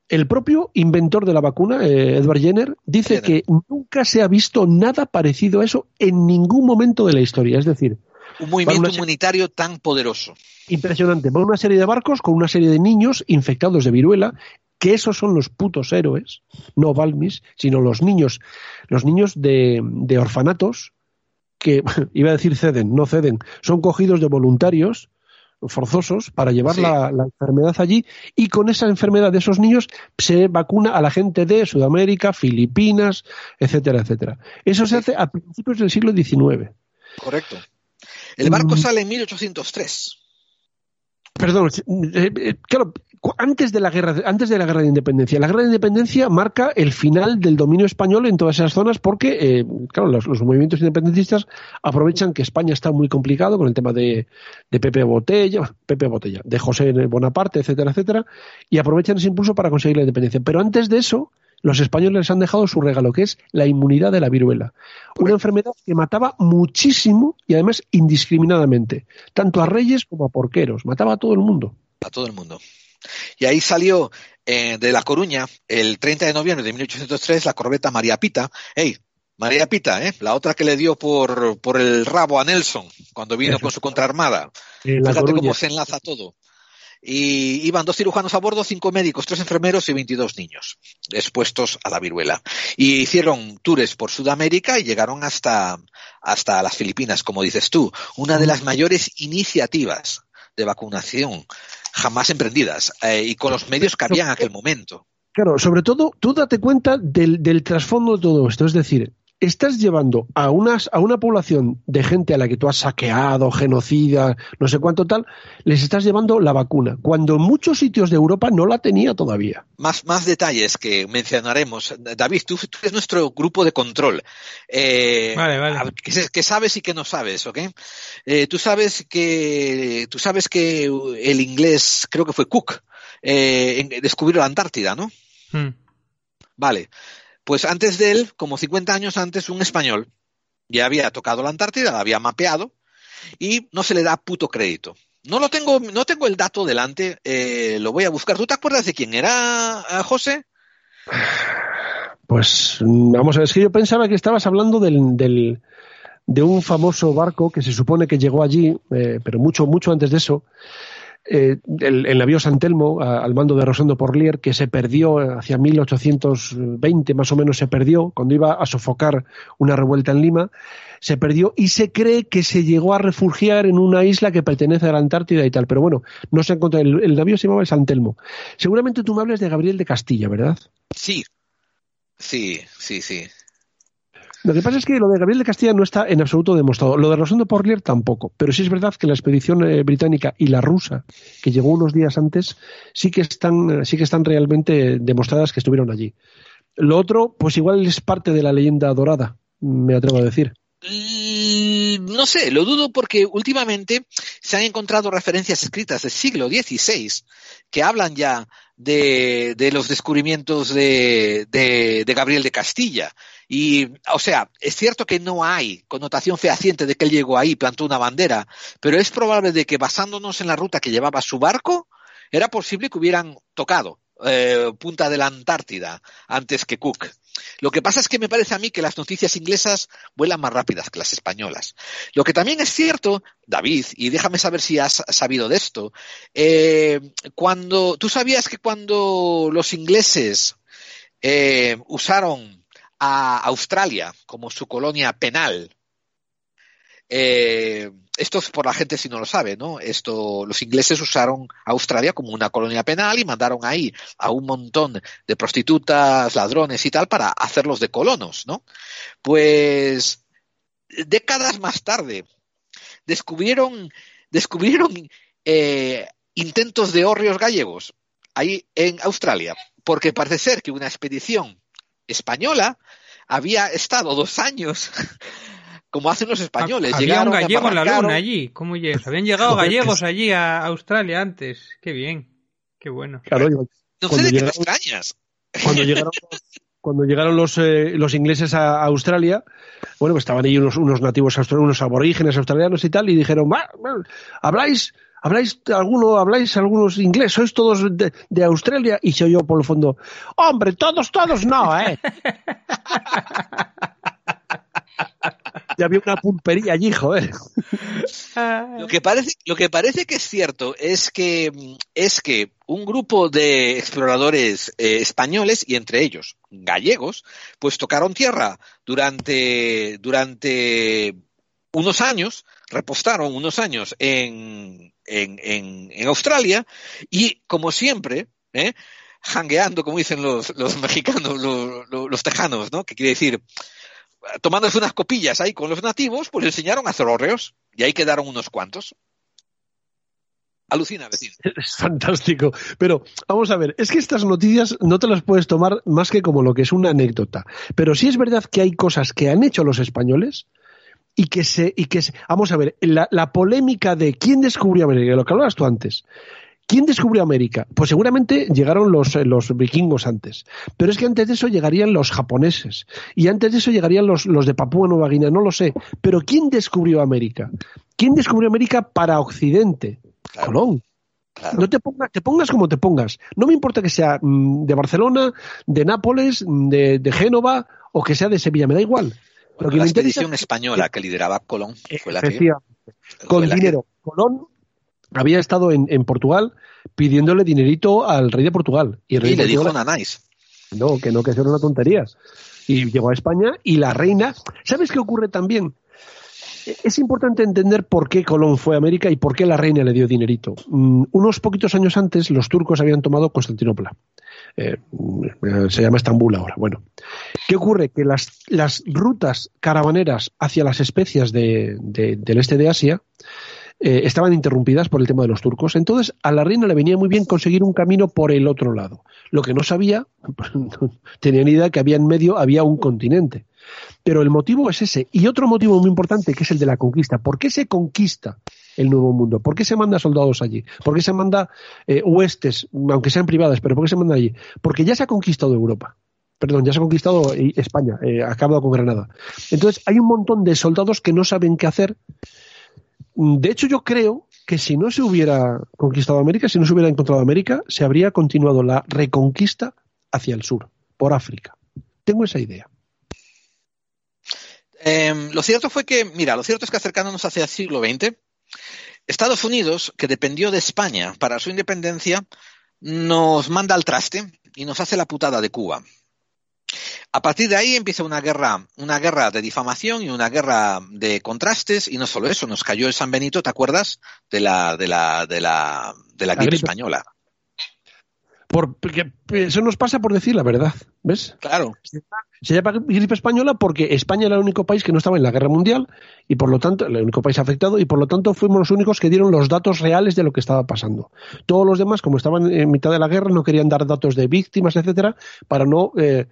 Speaker 8: El propio inventor de la vacuna, eh, Edward Jenner, dice
Speaker 5: Jenner.
Speaker 8: que nunca se ha visto nada parecido a eso en ningún momento de la historia. Es decir,
Speaker 5: Un movimiento humanitario tan poderoso.
Speaker 8: impresionante. Va una serie de barcos con una serie de niños infectados de viruela, que esos son los putos héroes, no Balmis, sino los niños, los niños de, de orfanatos que, iba a decir ceden, no ceden, son cogidos de voluntarios forzosos para llevar
Speaker 5: Sí.
Speaker 8: la, la enfermedad allí y con esa enfermedad de esos niños se vacuna a la gente de Sudamérica, Filipinas, etcétera, etcétera. Eso se hace a principios del siglo XIX.
Speaker 5: Correcto. El barco
Speaker 8: Mm.
Speaker 5: sale en 1803.
Speaker 8: Perdón, eh, eh, claro, antes de la guerra, antes de la guerra de independencia. La guerra de independencia marca el final del dominio español en todas esas zonas porque, eh, claro, los, movimientos independentistas aprovechan que España está muy complicado con el tema de, de Pepe Botella, Pepe Botella, de José Bonaparte, etcétera, etcétera, y aprovechan ese impulso para conseguir la independencia. Pero antes de eso, los españoles les han dejado su regalo, que es la inmunidad de la viruela. Una enfermedad que mataba muchísimo y además indiscriminadamente, tanto a reyes como a porqueros, mataba a todo el mundo.
Speaker 5: A todo el mundo. Y ahí salió eh, de La Coruña, el 30 de noviembre de 1803, la corbeta María Pita. Hey, María Pita, ¿eh? la otra que le dio por, por el rabo a Nelson cuando vino con su contraarmada. Fíjate cómo se enlaza todo. Y iban dos cirujanos a bordo, cinco médicos, tres enfermeros y 22 niños expuestos a la viruela. Y hicieron tours por Sudamérica y llegaron hasta, hasta las Filipinas, como dices tú. Una de las mayores iniciativas de vacunación jamás emprendidas eh, y con los medios que había en aquel momento.
Speaker 8: Claro, sobre todo, tú date cuenta del, del trasfondo de todo esto. Es decir, estás llevando a, unas, a una población de gente a la que tú has saqueado, genocida, no sé cuánto tal, les estás llevando la vacuna, cuando en muchos sitios de Europa no la tenía todavía.
Speaker 5: Más, más detalles que mencionaremos. David, tú, tú eres nuestro grupo de control. Eh,
Speaker 3: Vale, vale.
Speaker 5: Que, sabes y que no sabes, ¿ok? Eh, tú sabes que tú sabes que el inglés, creo que fue Cook, eh, en- descubrió la Antártida, ¿no?
Speaker 3: Hmm.
Speaker 5: Vale. Pues antes de él, como 50 años antes, un español ya había tocado la Antártida, la había mapeado y no se le da puto crédito. No lo tengo, no tengo el dato delante, eh, lo voy a buscar. ¿Tú te acuerdas de quién era, eh, José?
Speaker 8: Pues vamos a ver, es que yo pensaba que estabas hablando del, del- de un famoso barco que se supone que llegó allí, eh, pero mucho, mucho antes de eso, eh, el, navío San Telmo, al mando de Rosendo Porlier, que se perdió eh, hacia 1820 más o menos se perdió, cuando iba a sofocar una revuelta en Lima, se perdió y se cree que se llegó a refugiar en una isla que pertenece a la Antártida y tal, pero bueno, no se encontró, el, navío se llamaba el San Telmo. Seguramente tú me hables de Gabriel de Castilla, ¿verdad?
Speaker 5: Sí. Sí, sí, sí.
Speaker 8: Lo que pasa es que lo de Gabriel de Castilla no está en absoluto demostrado. Lo de Rosendo Porlier tampoco. Pero sí es verdad que la expedición eh, británica y la rusa, que llegó unos días antes, sí que están, eh, sí que están realmente demostradas que estuvieron allí. Lo otro, pues igual es parte de la leyenda dorada, me atrevo a decir.
Speaker 5: Mm, No sé, lo dudo porque últimamente se han encontrado referencias escritas del siglo XVI que hablan ya de, los descubrimientos de, de- de Gabriel de Castilla. Y, o sea, es cierto que no hay connotación fehaciente de que él llegó ahí, plantó una bandera, pero es probable de que basándonos en la ruta que llevaba su barco, era posible que hubieran tocado eh, punta de la Antártida antes que Cook. Lo que pasa es que me parece a mí que las noticias inglesas vuelan más rápidas que las españolas. Lo que también es cierto, David, y déjame saber si has sabido de esto, eh, cuando tú sabías que cuando los ingleses eh, usaron a Australia como su colonia penal, eh, esto es por la gente si no lo sabe, ¿no? Esto, los ingleses usaron Australia como una colonia penal y mandaron ahí a un montón de prostitutas, ladrones y tal para hacerlos de colonos, ¿no? Pues décadas más tarde descubrieron, descubrieron eh, intentos de hórreos gallegos ahí en Australia, porque parece ser que una expedición española había estado dos años como hacen los españoles.
Speaker 3: Había
Speaker 5: Llegaron,
Speaker 3: un gallego en la luna allí. ¿Cómo llegas? Habían llegado gallegos allí a Australia antes. Qué bien. Qué bueno.
Speaker 8: Claro,
Speaker 5: No sé
Speaker 8: Cuando
Speaker 5: de qué te
Speaker 8: llegaron-
Speaker 5: extrañas.
Speaker 8: cuando llegaron, cuando llegaron los, eh, los ingleses a, a Australia, bueno, pues estaban ahí unos, unos nativos australianos, unos aborígenes australianos y tal, y dijeron, "Va, va, habláis, habláis alguno, habláis algunos inglés, sois todos de, de Australia, y se oyó por el fondo, hombre, todos, todos no, eh. y había una pulpería allí, joder.
Speaker 5: Lo que parece, lo que parece que es cierto es que es que un grupo de exploradores eh, españoles y entre ellos gallegos, pues tocaron tierra durante durante unos años, repostaron unos años en, en, en, en Australia y como siempre, ¿eh? jangueando, como dicen los, los mexicanos, los, los, los tejanos, ¿no? Que quiere decir, tomándose unas copillas ahí con los nativos, pues enseñaron a hacer hórreos y ahí quedaron unos cuantos. Alucina, vecino.
Speaker 8: Es fantástico. Pero vamos a ver, es que estas noticias no te las puedes tomar más que como lo que es una anécdota. Pero sí es verdad que hay cosas que han hecho los españoles y que se. Y que se, vamos a ver, la, la polémica de quién descubrió América, lo que hablabas tú antes. ¿Quién descubrió América? Pues seguramente llegaron los, eh, los vikingos antes. Pero es que antes de eso llegarían los japoneses. Y antes de eso llegarían los, los de Papúa Nueva Guinea, no lo sé. Pero ¿quién descubrió América? ¿Quién descubrió América para Occidente? Colón. No te pongas, te pongas como te pongas. No me importa que sea mm, de Barcelona, de Nápoles, de, de Génova o que sea de Sevilla, me da igual. Que
Speaker 5: la expedición española que lideraba Colón fue la que...
Speaker 8: Con
Speaker 5: fue la que-
Speaker 8: dinero. Colón había estado en, en Portugal pidiéndole dinerito al rey de Portugal. Y el rey
Speaker 5: Y le dijo
Speaker 8: Portugal,
Speaker 5: Nanáis.
Speaker 8: no, que no, que eso era una tontería. Y llegó a España y la reina. ¿Sabes qué ocurre también? Es importante entender por qué Colón fue a América y por qué la reina le dio dinerito. Mm, unos poquitos años antes, los turcos habían tomado Constantinopla. Eh, mm, se llama Estambul ahora. Bueno, ¿qué ocurre? Que las, las rutas caravaneras hacia las especias de- de- del este de Asia eh, estaban interrumpidas por el tema de los turcos. Entonces, a la reina le venía muy bien conseguir un camino por el otro lado. Lo que no sabía, no tenía idea que había en medio, había un continente. Pero el motivo es ese. Y otro motivo muy importante, que es el de la conquista. ¿Por qué se conquista el Nuevo Mundo? ¿Por qué se manda soldados allí? ¿Por qué se manda eh, huestes, aunque sean privadas, pero por qué se manda allí? Porque ya se ha conquistado Europa. Perdón, ya se ha conquistado eh, España, eh, acabado con Granada. Entonces, hay un montón de soldados que no saben qué hacer de hecho, yo creo que si no se hubiera conquistado América, si no se hubiera encontrado América, se habría continuado la reconquista hacia el sur, por África. Tengo esa idea.
Speaker 5: Eh, lo cierto fue que, mira, lo cierto es que acercándonos hacia el siglo XX, Estados Unidos, que dependió de España para su independencia, nos manda al traste y nos hace la putada de Cuba. A partir de ahí empieza una guerra, una guerra de difamación y una guerra de contrastes, y no solo eso, nos cayó el San Benito, ¿te acuerdas? De la, de la, de la, de la
Speaker 8: La
Speaker 5: gripe
Speaker 8: gripe.
Speaker 5: española.
Speaker 8: Por, porque eso nos pasa por decir la verdad, ¿ves?
Speaker 5: Claro.
Speaker 8: Se llama gripe española porque España era el único país que no estaba en la guerra mundial y por lo tanto, el único país afectado y por lo tanto fuimos los únicos que dieron los datos reales de lo que estaba pasando. Todos los demás, como estaban en mitad de la guerra, no querían dar datos de víctimas, etcétera, para no eh,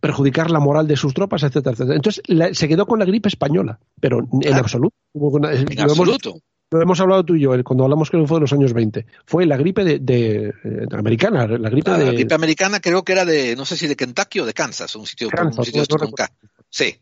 Speaker 8: perjudicar la moral de sus tropas, etcétera, etcétera. Entonces la- se quedó con la gripe española, pero en
Speaker 5: Claro.
Speaker 8: absoluto.
Speaker 5: En
Speaker 8: hemos-
Speaker 5: absoluto.
Speaker 8: Lo hemos hablado tú y yo eh, cuando hablamos que fue de los años 20. Fue la gripe de, de, eh, americana, la gripe
Speaker 5: La,
Speaker 8: de
Speaker 5: la gripe americana creo que era de, no sé si de Kentucky o de Kansas, un sitio,
Speaker 8: Kansas,
Speaker 5: un sitio
Speaker 8: no- no
Speaker 5: con K. Sí.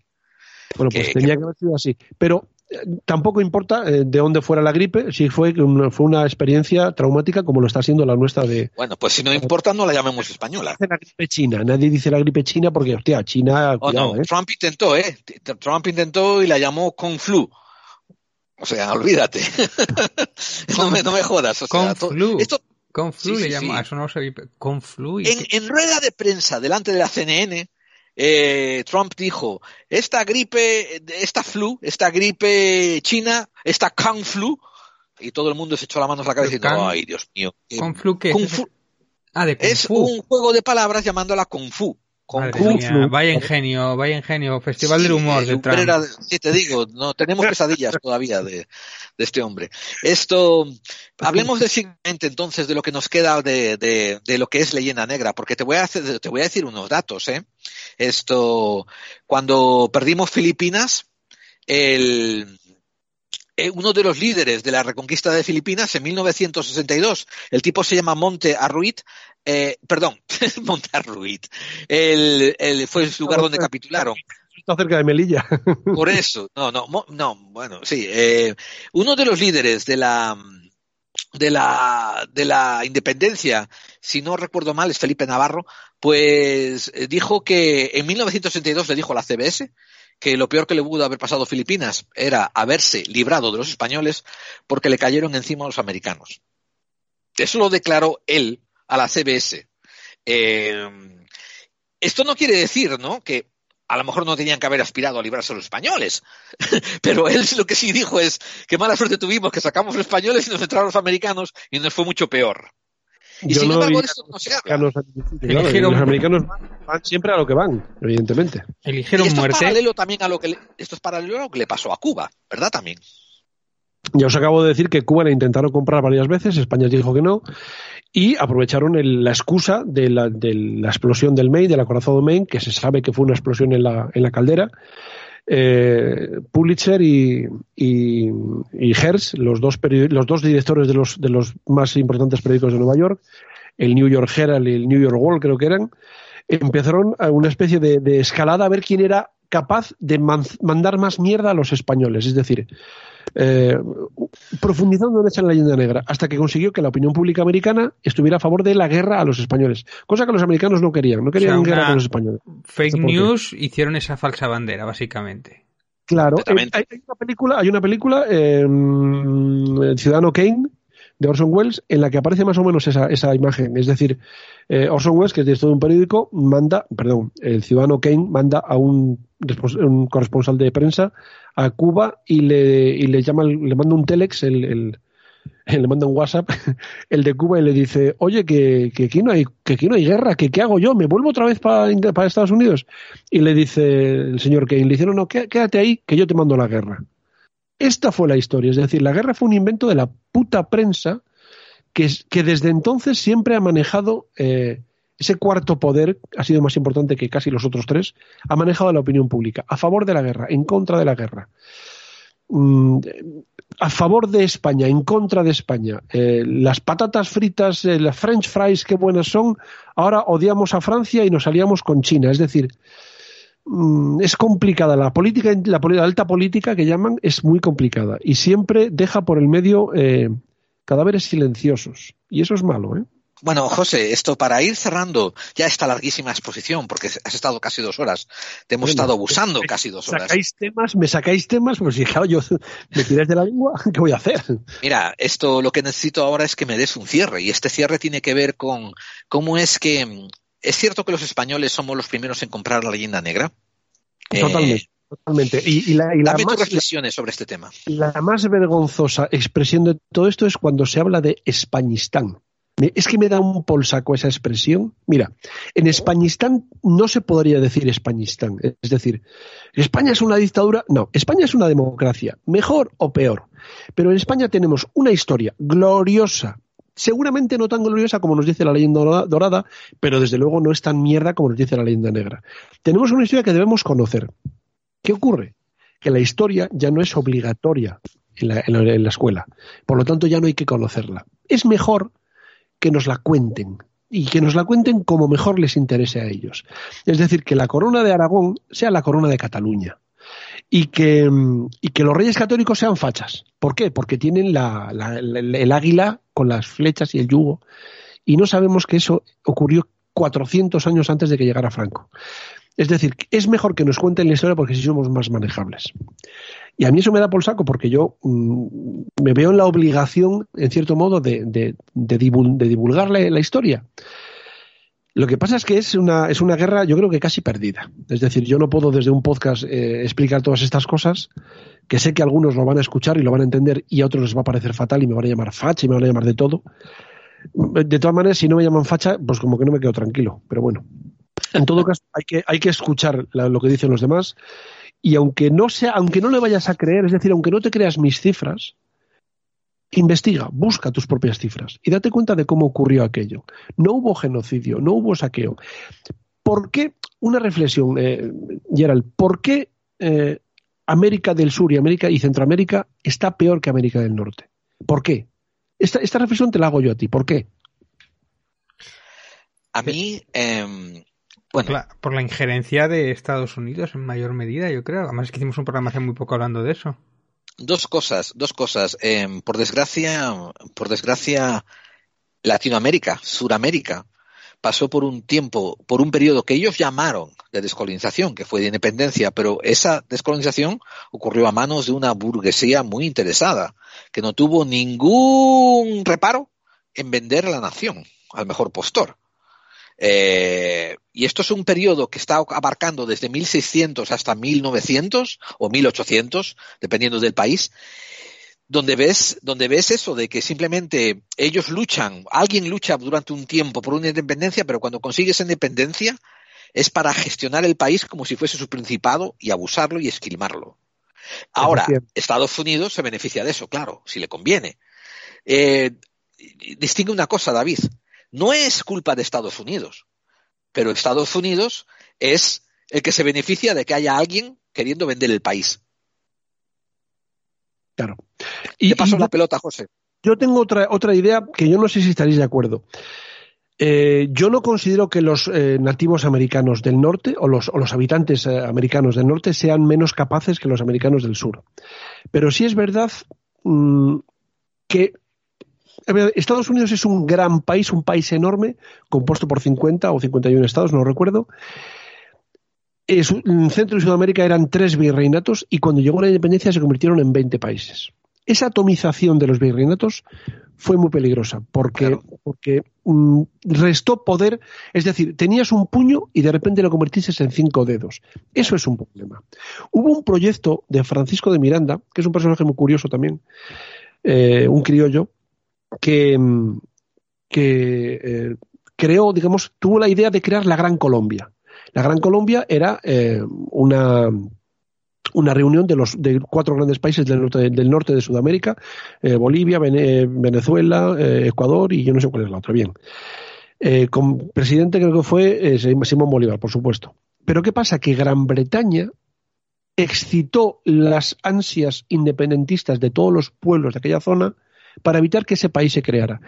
Speaker 8: Bueno, pues
Speaker 5: que-
Speaker 8: tenía que haber sido así. Pero eh, tampoco importa de dónde fuera la gripe, si fue una, fue una experiencia traumática como lo está siendo la nuestra de
Speaker 5: Bueno, pues si no importa, no la llamemos española.
Speaker 8: la gripe china. Nadie dice la gripe china porque, hostia, China,
Speaker 5: Oh,
Speaker 8: cuidado,
Speaker 5: no,
Speaker 8: ¿eh?
Speaker 5: Trump intentó, ¿eh? Trump intentó y la llamó Kung Flu. O sea, olvídate. no, me, no me jodas. O sea,
Speaker 3: Con
Speaker 5: to-
Speaker 3: flu.
Speaker 5: esto,
Speaker 3: Con flu
Speaker 5: Sí,
Speaker 3: le
Speaker 5: sí,
Speaker 3: llamo,
Speaker 5: sí.
Speaker 3: a eso no sé, con flu y
Speaker 5: en,
Speaker 3: qué-
Speaker 5: en rueda de prensa delante de la CNN, eh, Trump dijo, esta gripe, esta flu, esta gripe china, esta Kung Flu, y todo el mundo se echó la mano a la cabeza diciendo,
Speaker 3: Kung-
Speaker 5: ay, Dios mío. qué-
Speaker 3: con flu que
Speaker 5: Kung Fu
Speaker 3: ah de Kung
Speaker 5: es
Speaker 3: Fu.
Speaker 5: un juego de palabras llamándola Kung Fu. Fu.
Speaker 3: mía, vaya ingenio, vaya ingenio, festival del humor de Trump.
Speaker 5: era- sí, te digo, no tenemos pesadillas todavía de, de este hombre. Esto, hablemos del siguiente entonces de lo que nos queda de, de, de lo que es leyenda negra, porque te voy a hacer, te voy a decir unos datos, ¿eh? Esto, cuando perdimos Filipinas, el, eh, uno de los líderes de la reconquista de Filipinas en 1962, el tipo se llama Monte Arruit, eh, perdón, Monte Arruit, el, el, fue el lugar donde capitularon.
Speaker 8: Está cerca de Melilla.
Speaker 5: Por eso, no, no, mo- no, bueno, sí. eh, uno de los líderes de la de la de la independencia, si no recuerdo mal, es Felipe Navarro, pues eh, dijo que en 1962 le dijo a la CBS que lo peor que le pudo haber pasado a Filipinas era haberse librado de los españoles porque le cayeron encima los americanos. Eso lo declaró él a la CBS. Eh, esto no quiere decir, ¿no? Que a lo mejor no tenían que haber aspirado a librarse de los españoles. Pero él lo que sí dijo es que mala suerte tuvimos que sacamos los españoles y nos entraron los americanos y nos fue mucho peor. Y
Speaker 8: Yo
Speaker 5: sin
Speaker 8: no
Speaker 5: embargo, esto no se habla.
Speaker 8: Americanos, claro,
Speaker 3: Eligieron-
Speaker 8: los americanos van, van siempre a lo que van, evidentemente.
Speaker 5: Y
Speaker 3: Eligieron
Speaker 5: esto es
Speaker 3: muerte.
Speaker 5: paralelo también a lo que le, esto es paralelo a lo que le pasó a Cuba, ¿verdad? También.
Speaker 8: Ya os acabo de decir que Cuba la intentaron comprar varias veces, España dijo que no, y aprovecharon el- la excusa de la, de la explosión del Maine, del acorazado Maine, que se sabe que fue una explosión en la, caldera, eh, Pulitzer y, y, Hearst, los dos, directores de los, más importantes periódicos de Nueva York, el New York Herald y el New York World creo que eran, empezaron una especie de, escalada a ver quién era capaz de man- mandar más mierda a los españoles. Es decir, eh, profundizando en esa leyenda negra, hasta que consiguió que la opinión pública americana estuviera a favor de la guerra a los españoles, cosa que los americanos no querían, no querían
Speaker 3: O sea,
Speaker 8: guerra con los españoles.
Speaker 3: Fake news hicieron esa falsa bandera, básicamente.
Speaker 8: Claro, eh, hay, hay una película, hay una película, eh, El Ciudadano Kane, de Orson Welles, en la que aparece más o menos esa, esa imagen. Es decir, eh, Orson Welles, que es director de un periódico, manda, perdón, el Ciudadano Kane manda a un, respons- un corresponsal de prensa a Cuba y le, y le llama, le manda un telex, el, el- le manda un WhatsApp, el de Cuba y le dice, oye, que, que aquí no hay, que aquí no hay guerra, que qué hago yo, me vuelvo otra vez para, para Estados Unidos. Y le dice el señor Kane, le dice, no, no, qué- quédate ahí, que yo te mando la guerra. Esta fue la historia, es decir, la guerra fue un invento de la puta prensa que, es- que desde entonces siempre ha manejado eh, ese cuarto poder, ha sido más importante que casi los otros tres, ha manejado la opinión pública, a favor de la guerra, en contra de la guerra. Mm, a favor de España, en contra de España. Eh, las patatas fritas, eh, las French fries, qué buenas son. Ahora odiamos a Francia y nos aliamos con China. Es decir, es complicada. La política, la, alta política que llaman es muy complicada y siempre deja por el medio eh, cadáveres silenciosos. Y eso es malo, ¿eh?
Speaker 5: Bueno, José, esto para ir cerrando ya esta larguísima exposición, porque has estado casi dos horas, te hemos
Speaker 8: Bueno,
Speaker 5: estado abusando casi dos horas.
Speaker 8: Sacáis temas, me sacáis temas, pues si claro, yo me tiráis de la lengua, ¿qué voy a hacer?
Speaker 5: Mira, esto lo que necesito ahora es que me des un cierre, y este cierre tiene que ver con cómo es que mm, es cierto que los españoles somos los primeros en comprar la leyenda negra. Eh,
Speaker 8: Totalmente. Totalmente. Y, y la, y la
Speaker 5: dame tus
Speaker 8: más,
Speaker 5: reflexiones sobre este tema.
Speaker 8: La más vergonzosa expresión de todo esto es cuando se habla de Españistán. Es que me da un polsaco esa expresión. Mira, en Españistán no se podría decir Españistán. Es decir, España es una dictadura. No, España es una democracia. Mejor o peor. Pero en España tenemos una historia gloriosa. Seguramente no tan gloriosa como nos dice la leyenda dorada- pero desde luego no es tan mierda como nos dice la leyenda negra. Tenemos una historia que debemos conocer. ¿Qué ocurre? Que la historia ya no es obligatoria en la, en la- en la escuela. Por lo tanto, ya no hay que conocerla. Es mejor que nos la cuenten y que nos la cuenten como mejor les interese a ellos. Es decir, que la corona de Aragón sea la corona de Cataluña y que, mm, y que los reyes católicos sean fachas. ¿Por qué? Porque tienen la- el águila con las flechas y el yugo y no sabemos que eso ocurrió 400 años antes de que llegara Franco. Es decir, es mejor que nos cuenten la historia porque así somos más manejables. Y a mí eso me da por saco porque yo mm, me veo en la obligación, en cierto modo, de, de, de la historia. Lo que pasa es que es una, es una guerra, yo creo que casi perdida. Es decir, yo no puedo desde un podcast eh, explicar todas estas cosas, que sé que algunos lo van a escuchar y lo van a entender y a otros les va a parecer fatal y me van a llamar facha y me van a llamar de todo. De todas maneras, si no me llaman facha, pues como que no me quedo tranquilo. Pero bueno, en todo caso, hay que, hay que escuchar lo que dicen los demás y aunque no sea, aunque no le vayas a creer, es decir, aunque no te creas mis cifras, investiga, busca tus propias cifras y date cuenta de cómo ocurrió aquello. No hubo genocidio, no hubo saqueo. ¿Por qué? Una reflexión, eh, Gerald, ¿por qué eh, América del Sur y América y Centroamérica está peor que América del Norte? ¿Por qué? Esta, esta reflexión te la hago yo a ti. ¿Por qué?
Speaker 5: A mí, em, bueno,
Speaker 3: Cla- por la injerencia de Estados Unidos en mayor medida, yo creo. Además es que hicimos un programa hace muy poco hablando de eso.
Speaker 5: Dos cosas, dos cosas. Em, por desgracia, por desgracia, Latinoamérica, Suramérica, pasó por un tiempo, por un periodo que ellos llamaron de descolonización, que fue de independencia, pero esa descolonización ocurrió a manos de una burguesía muy interesada, que no tuvo ningún reparo en vender a la nación al mejor postor. Eh, y esto es un periodo que está abarcando desde 1600 hasta 1900 o 1800, dependiendo del país, donde ves, donde ves eso de que simplemente ellos luchan, alguien lucha durante un tiempo por una independencia, pero cuando consigue esa independencia es para gestionar el país como si fuese su principado y abusarlo y esquilmarlo. Ahora. Estados Unidos se beneficia de eso, claro, si le conviene. Eh, distingue una cosa, David. No es culpa de Estados Unidos, pero Estados Unidos es el que se beneficia de que haya alguien queriendo vender el país.
Speaker 8: Claro.
Speaker 5: Y, Te paso
Speaker 8: y
Speaker 5: la pelota, José.
Speaker 8: Yo tengo otra, otra idea que yo no sé si estaréis de acuerdo. Eh, yo no considero que los eh, nativos americanos del norte o los, o los habitantes eh, americanos del norte sean menos capaces que los americanos del sur. Pero sí es verdad mm, que Estados Unidos es un gran país, un país enorme, compuesto por 50 o 51 estados, no recuerdo. Es- en Centro y Sudamérica eran tres virreinatos y cuando llegó la independencia se convirtieron en 20 países. Esa atomización de los virreinatos fue muy peligrosa porque,
Speaker 5: Claro.
Speaker 8: porque mm, restó poder, es decir, tenías un puño y de repente lo convertiste en cinco dedos. Eso es un problema. Hubo un proyecto de Francisco de Miranda, que es un personaje muy curioso también, eh, un criollo, que, mm, eh, creó, digamos, tuvo la idea de crear la Gran Colombia. La Gran Colombia era eh, una, reunión de los de cuatro grandes países del norte, de Sudamérica, eh, Bolivia, Vene- Venezuela, Ecuador y yo no sé cuál es la otra, bien. Con presidente creo que fue Simón Bolívar, por supuesto. Pero ¿qué pasa? Que Gran Bretaña excitó las ansias independentistas de todos los pueblos de aquella zona para evitar que ese país se creara.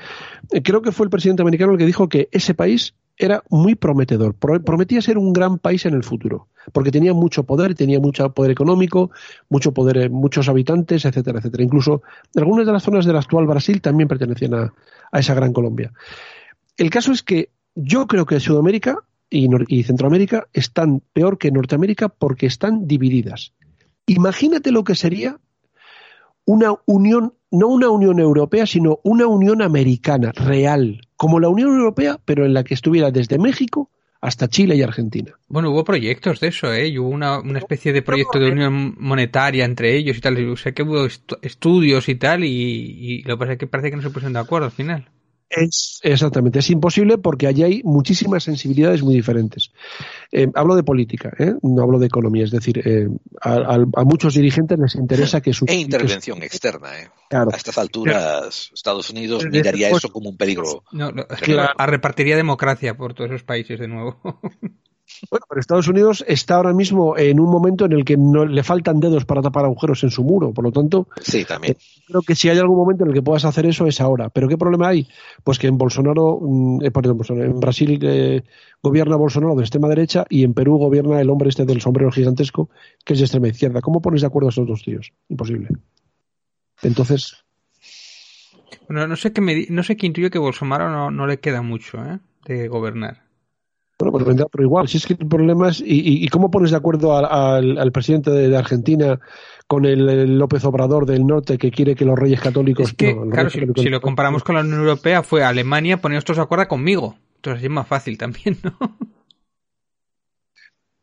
Speaker 8: Eh, Creo que fue el presidente americano el que dijo que ese país era muy prometedor, pro- prometía ser un gran país en el futuro, porque tenía mucho poder, tenía mucho poder económico, mucho poder, eh, muchos habitantes, etcétera, etcétera. Incluso algunas de las zonas del actual Brasil también pertenecían a, esa gran Colombia. El caso es que yo creo que Sudamérica y, y Centroamérica están peor que Norteamérica porque están divididas. Imagínate lo que sería una unión, no una unión europea, sino una unión americana real, como la Unión Europea, pero en la que estuviera desde México hasta Chile y Argentina.
Speaker 3: Bueno, hubo proyectos de eso, ¿eh? Hubo una, una especie de proyecto de unión monetaria entre ellos y tal. Y sé que hubo estu- estudios y tal, y, y lo que pasa es que parece que no se pusieron de acuerdo al final.
Speaker 8: Es, exactamente, es imposible porque allí hay muchísimas sensibilidades muy diferentes. Eh, hablo de política, ¿eh? no hablo de economía, es decir, eh, a, a- a muchos dirigentes les interesa que su...
Speaker 5: E intervención externa. ¿eh?
Speaker 8: Claro.
Speaker 5: A estas alturas, Estados Unidos miraría eso como un peligro.
Speaker 3: No, es que
Speaker 8: Claro.
Speaker 3: a- repartiría democracia por todos esos países de nuevo.
Speaker 8: Bueno, pero Estados Unidos está ahora mismo en un momento en el que no le faltan dedos para tapar agujeros en su muro, por lo tanto,
Speaker 5: Sí, también.
Speaker 8: creo que si hay algún momento en el que puedas hacer eso es ahora. ¿Pero qué problema hay? Pues que en Bolsonaro, mm, eh, perdón, Bolsonaro, en Brasil eh, gobierna Bolsonaro de extrema derecha y en Perú gobierna el hombre este del sombrero gigantesco que es de extrema izquierda. ¿Cómo pones de acuerdo a esos dos tíos? Imposible. Entonces,
Speaker 3: Bueno, no sé qué me, no sé qué intuyo que Bolsonaro no, no le queda mucho, ¿eh? De gobernar.
Speaker 8: Bueno, pues vendrá, pero igual, si es que el problema es, y, y- cómo pones de acuerdo al, al- al presidente de, de Argentina con el, el López Obrador del norte que quiere que los reyes católicos...
Speaker 3: Es que,
Speaker 8: no, los
Speaker 3: claro, si,
Speaker 8: católicos-
Speaker 3: si lo comparamos con la Unión Europea, fue Alemania ponernos todos de acuerdo conmigo. Entonces es más fácil también, ¿no?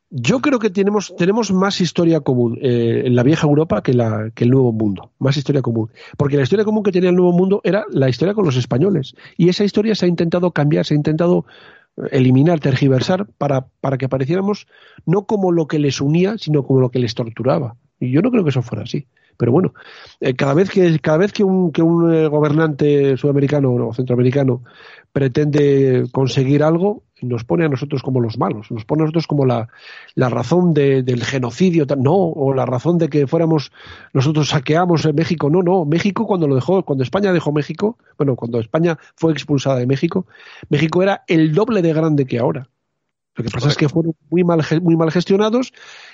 Speaker 8: Yo creo que tenemos, tenemos más historia común eh, en la vieja Europa que, la, que el Nuevo Mundo. Más historia común. Porque la historia común que tenía el Nuevo Mundo era la historia con los españoles. Y esa historia se ha intentado cambiar, se ha intentado eliminar, tergiversar, para, para que pareciéramos no como lo que les unía, sino como lo que les torturaba. Y yo no creo que eso fuera así. Pero bueno, eh, cada vez que, cada vez que un, que un eh, gobernante sudamericano o centroamericano pretende conseguir algo, nos pone a nosotros como los malos, nos pone a nosotros como la, la razón de- del genocidio, no, o la razón de que fuéramos, nosotros saqueamos México, no, no, México cuando lo dejó, cuando España dejó México, bueno, cuando España fue expulsada de México, México era el doble de grande que ahora. Lo que pasa es que fueron muy mal, muy mal gestionados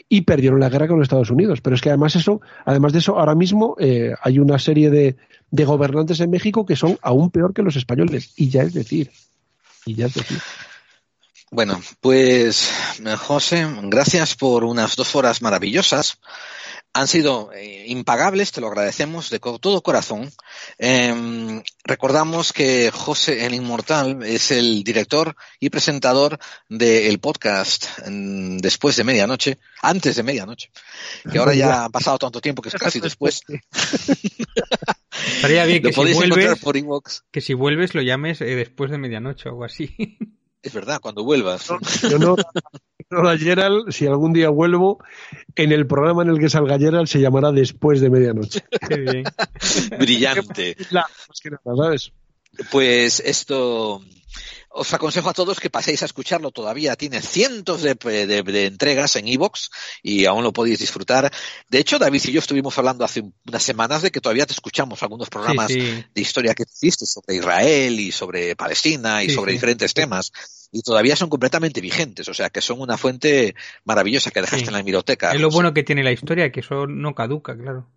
Speaker 8: y perdieron la guerra con los Estados Unidos. Pero es que además eso, además de eso, ahora mismo eh, hay una serie de, de gobernantes en México que son aún peor que los españoles. Y ya es decir, y ya es decir.
Speaker 5: Bueno, pues José, gracias por unas dos horas maravillosas. Han sido eh, impagables, te lo agradecemos de todo corazón. Em, recordamos que José el Inmortal es el director y presentador del podcast mm, Después de Medianoche, antes de Medianoche, que ahora ya ha pasado tanto tiempo que es casi después.
Speaker 3: Estaría bien que si, vuelves,
Speaker 5: por iVoox.
Speaker 3: que si vuelves lo llames eh, después de medianoche o algo así.
Speaker 5: Es verdad, cuando vuelvas.
Speaker 8: Yo no, no a Gerald, si algún día vuelvo, en el programa en el que salga Gerald se llamará Después de Medianoche.
Speaker 3: Qué bien.
Speaker 5: Brillante.
Speaker 8: La- más que nada, ¿sabes?
Speaker 5: Pues esto os aconsejo a todos que paséis a escucharlo. Todavía tiene cientos de, de- de entregas en Evox y aún lo podéis disfrutar. De hecho, David y yo estuvimos hablando hace unas semanas de que todavía te escuchamos algunos programas
Speaker 3: Sí, sí.
Speaker 5: de historia que hiciste sobre Israel y sobre Palestina y
Speaker 3: Sí,
Speaker 5: sobre
Speaker 3: sí.
Speaker 5: diferentes temas. Y todavía son completamente vigentes, o sea que son una fuente maravillosa que dejaste
Speaker 3: Sí.
Speaker 5: en la biblioteca.
Speaker 3: Es lo bueno que tiene la historia, que eso no caduca, claro.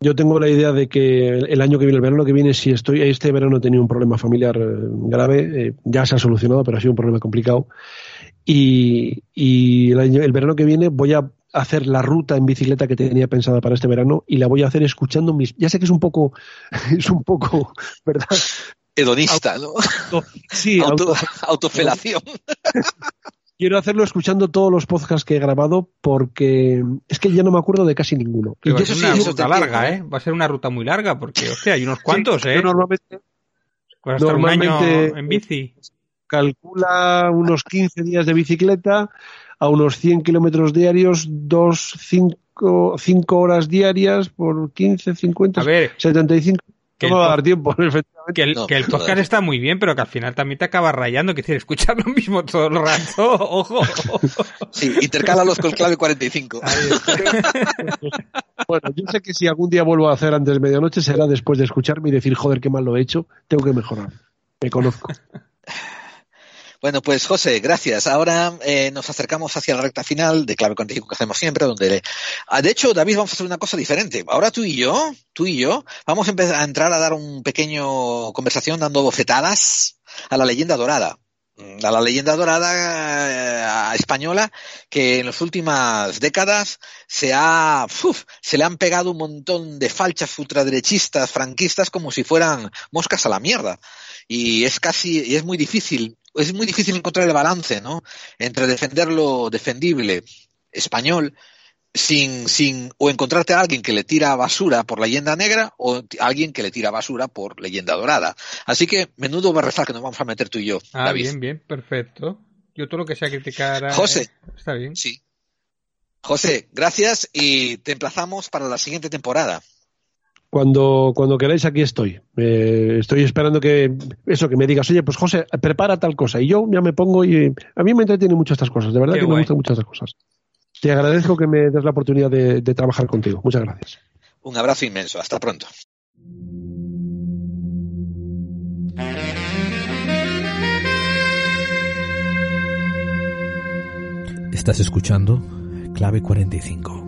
Speaker 8: Yo tengo la idea de que el año que viene, el verano que viene, si estoy, este verano he tenido un problema familiar eh, grave, eh, ya se ha solucionado, pero ha sido un problema complicado. Y, y el, año- el verano que viene voy a hacer la ruta en bicicleta que tenía pensada para este verano y la voy a hacer escuchando mis. Ya sé que es un poco, es un poco, ¿verdad?
Speaker 5: Hedonista, ¿no?
Speaker 8: Sí,
Speaker 5: Auto-
Speaker 8: auto-
Speaker 5: autofelación.
Speaker 8: Quiero hacerlo escuchando todos los podcasts que he grabado porque es que ya no me acuerdo de casi ninguno. Y
Speaker 3: va a ser
Speaker 8: sí,
Speaker 3: una
Speaker 8: yo-
Speaker 3: ruta larga, ¿eh? Va a ser una ruta muy larga, porque, hostia, hay unos cuantos,
Speaker 8: Sí,
Speaker 3: ¿eh?
Speaker 8: yo normalmente
Speaker 3: a estar un año
Speaker 8: normalmente-
Speaker 3: en bici.
Speaker 8: calcula unos 15 días de bicicleta a unos 100 kilómetros diarios, dos, cinco, cinco horas diarias por 15, 50,
Speaker 3: A ver,
Speaker 8: 75.
Speaker 3: Que
Speaker 8: no me va a dar tiempo, efectivamente.
Speaker 3: que el,
Speaker 5: No,
Speaker 3: que el podcast está muy bien, pero que al final también te acaba rayando, que decir, escuchar lo mismo todo el rato, ojo.
Speaker 5: Sí, intercálalos con clave 45.
Speaker 8: Bueno, yo sé que si algún día vuelvo a hacer antes de medianoche será después de escucharme y decir, joder, qué mal lo he hecho, tengo que mejorar. Me conozco.
Speaker 5: Bueno, pues José, gracias. Ahora eh, nos acercamos hacia la recta final de Clave 45 que hacemos siempre, donde... Ah, de hecho, David, vamos a hacer una cosa diferente. Ahora tú y yo, tú y yo, vamos a empezar a entrar a dar un pequeño conversación dando bofetadas a la leyenda dorada. Mm, A la leyenda dorada eh, española que en las últimas décadas se ha, uf, se le han pegado un montón de falchas ultraderechistas, franquistas, como si fueran moscas a la mierda. Y es casi, y es muy difícil, es muy difícil encontrar el balance, ¿no? Entre defender lo defendible español sin, sin, o encontrarte a alguien que le tira basura por leyenda negra o alguien que le tira basura por leyenda dorada. Así que menudo barrezal que nos vamos a meter tú y yo,
Speaker 3: Ah,
Speaker 5: David.
Speaker 3: bien, bien, perfecto. Yo todo lo que sea criticar a...
Speaker 5: José.
Speaker 3: Está bien.
Speaker 5: Sí. José, gracias y te emplazamos para la siguiente temporada.
Speaker 8: Cuando, cuando queráis, aquí estoy. Eh, estoy esperando que eso, que me digas, oye, pues José, prepara tal cosa. Y yo ya me pongo y a mí me entretienen mucho estas cosas, de verdad
Speaker 3: Qué
Speaker 8: que me gustan mucho estas cosas. Te agradezco que me des la oportunidad de, de trabajar contigo. Muchas gracias.
Speaker 5: Un abrazo inmenso. Hasta pronto.
Speaker 1: Estás escuchando Clave 45.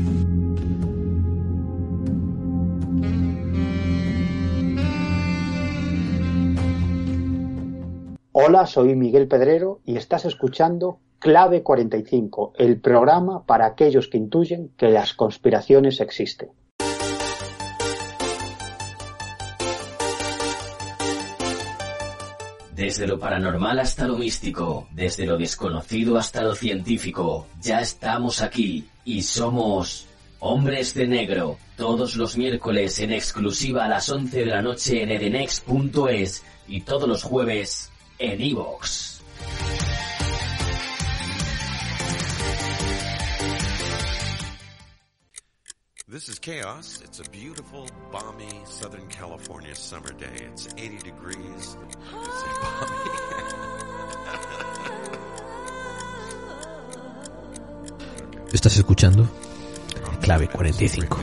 Speaker 11: Hola, soy Miguel Pedrero y estás escuchando Clave 45, el programa para aquellos que intuyen que las conspiraciones existen.
Speaker 12: Desde lo paranormal hasta lo místico, desde lo desconocido hasta lo científico, ya estamos aquí y somos Hombres de Negro, todos los miércoles en exclusiva a las 11 de la noche en edenex.es y todos los jueves en iVoox.
Speaker 13: This is Chaos. It's a beautiful, balmy Southern California summer day. It's 80 degrees. It's
Speaker 1: Estás escuchando Clave 45.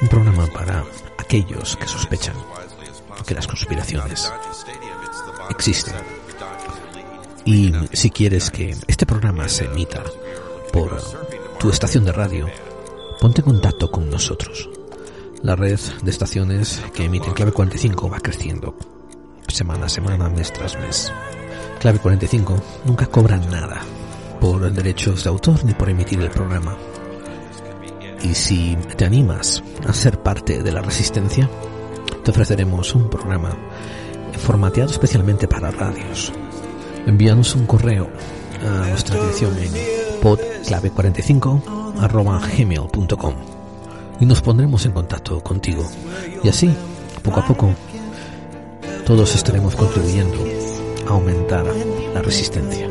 Speaker 1: Un programa para aquellos que sospechan que las conspiraciones existen. Y si quieres que este programa se emita por tu estación de radio, ponte en contacto con nosotros. La red de estaciones que emiten Clave 45 va creciendo semana a semana, mes tras mes. Clave 45 nunca cobra nada por derechos de autor ni por emitir el programa. Y si te animas a ser parte de la resistencia, te ofreceremos un programa formateado especialmente para radios. Envíanos un correo a nuestra dirección en podclave45 arroba gmail.com
Speaker 14: y nos pondremos en contacto contigo. Y así, poco a poco, todos estaremos contribuyendo a aumentar la resistencia.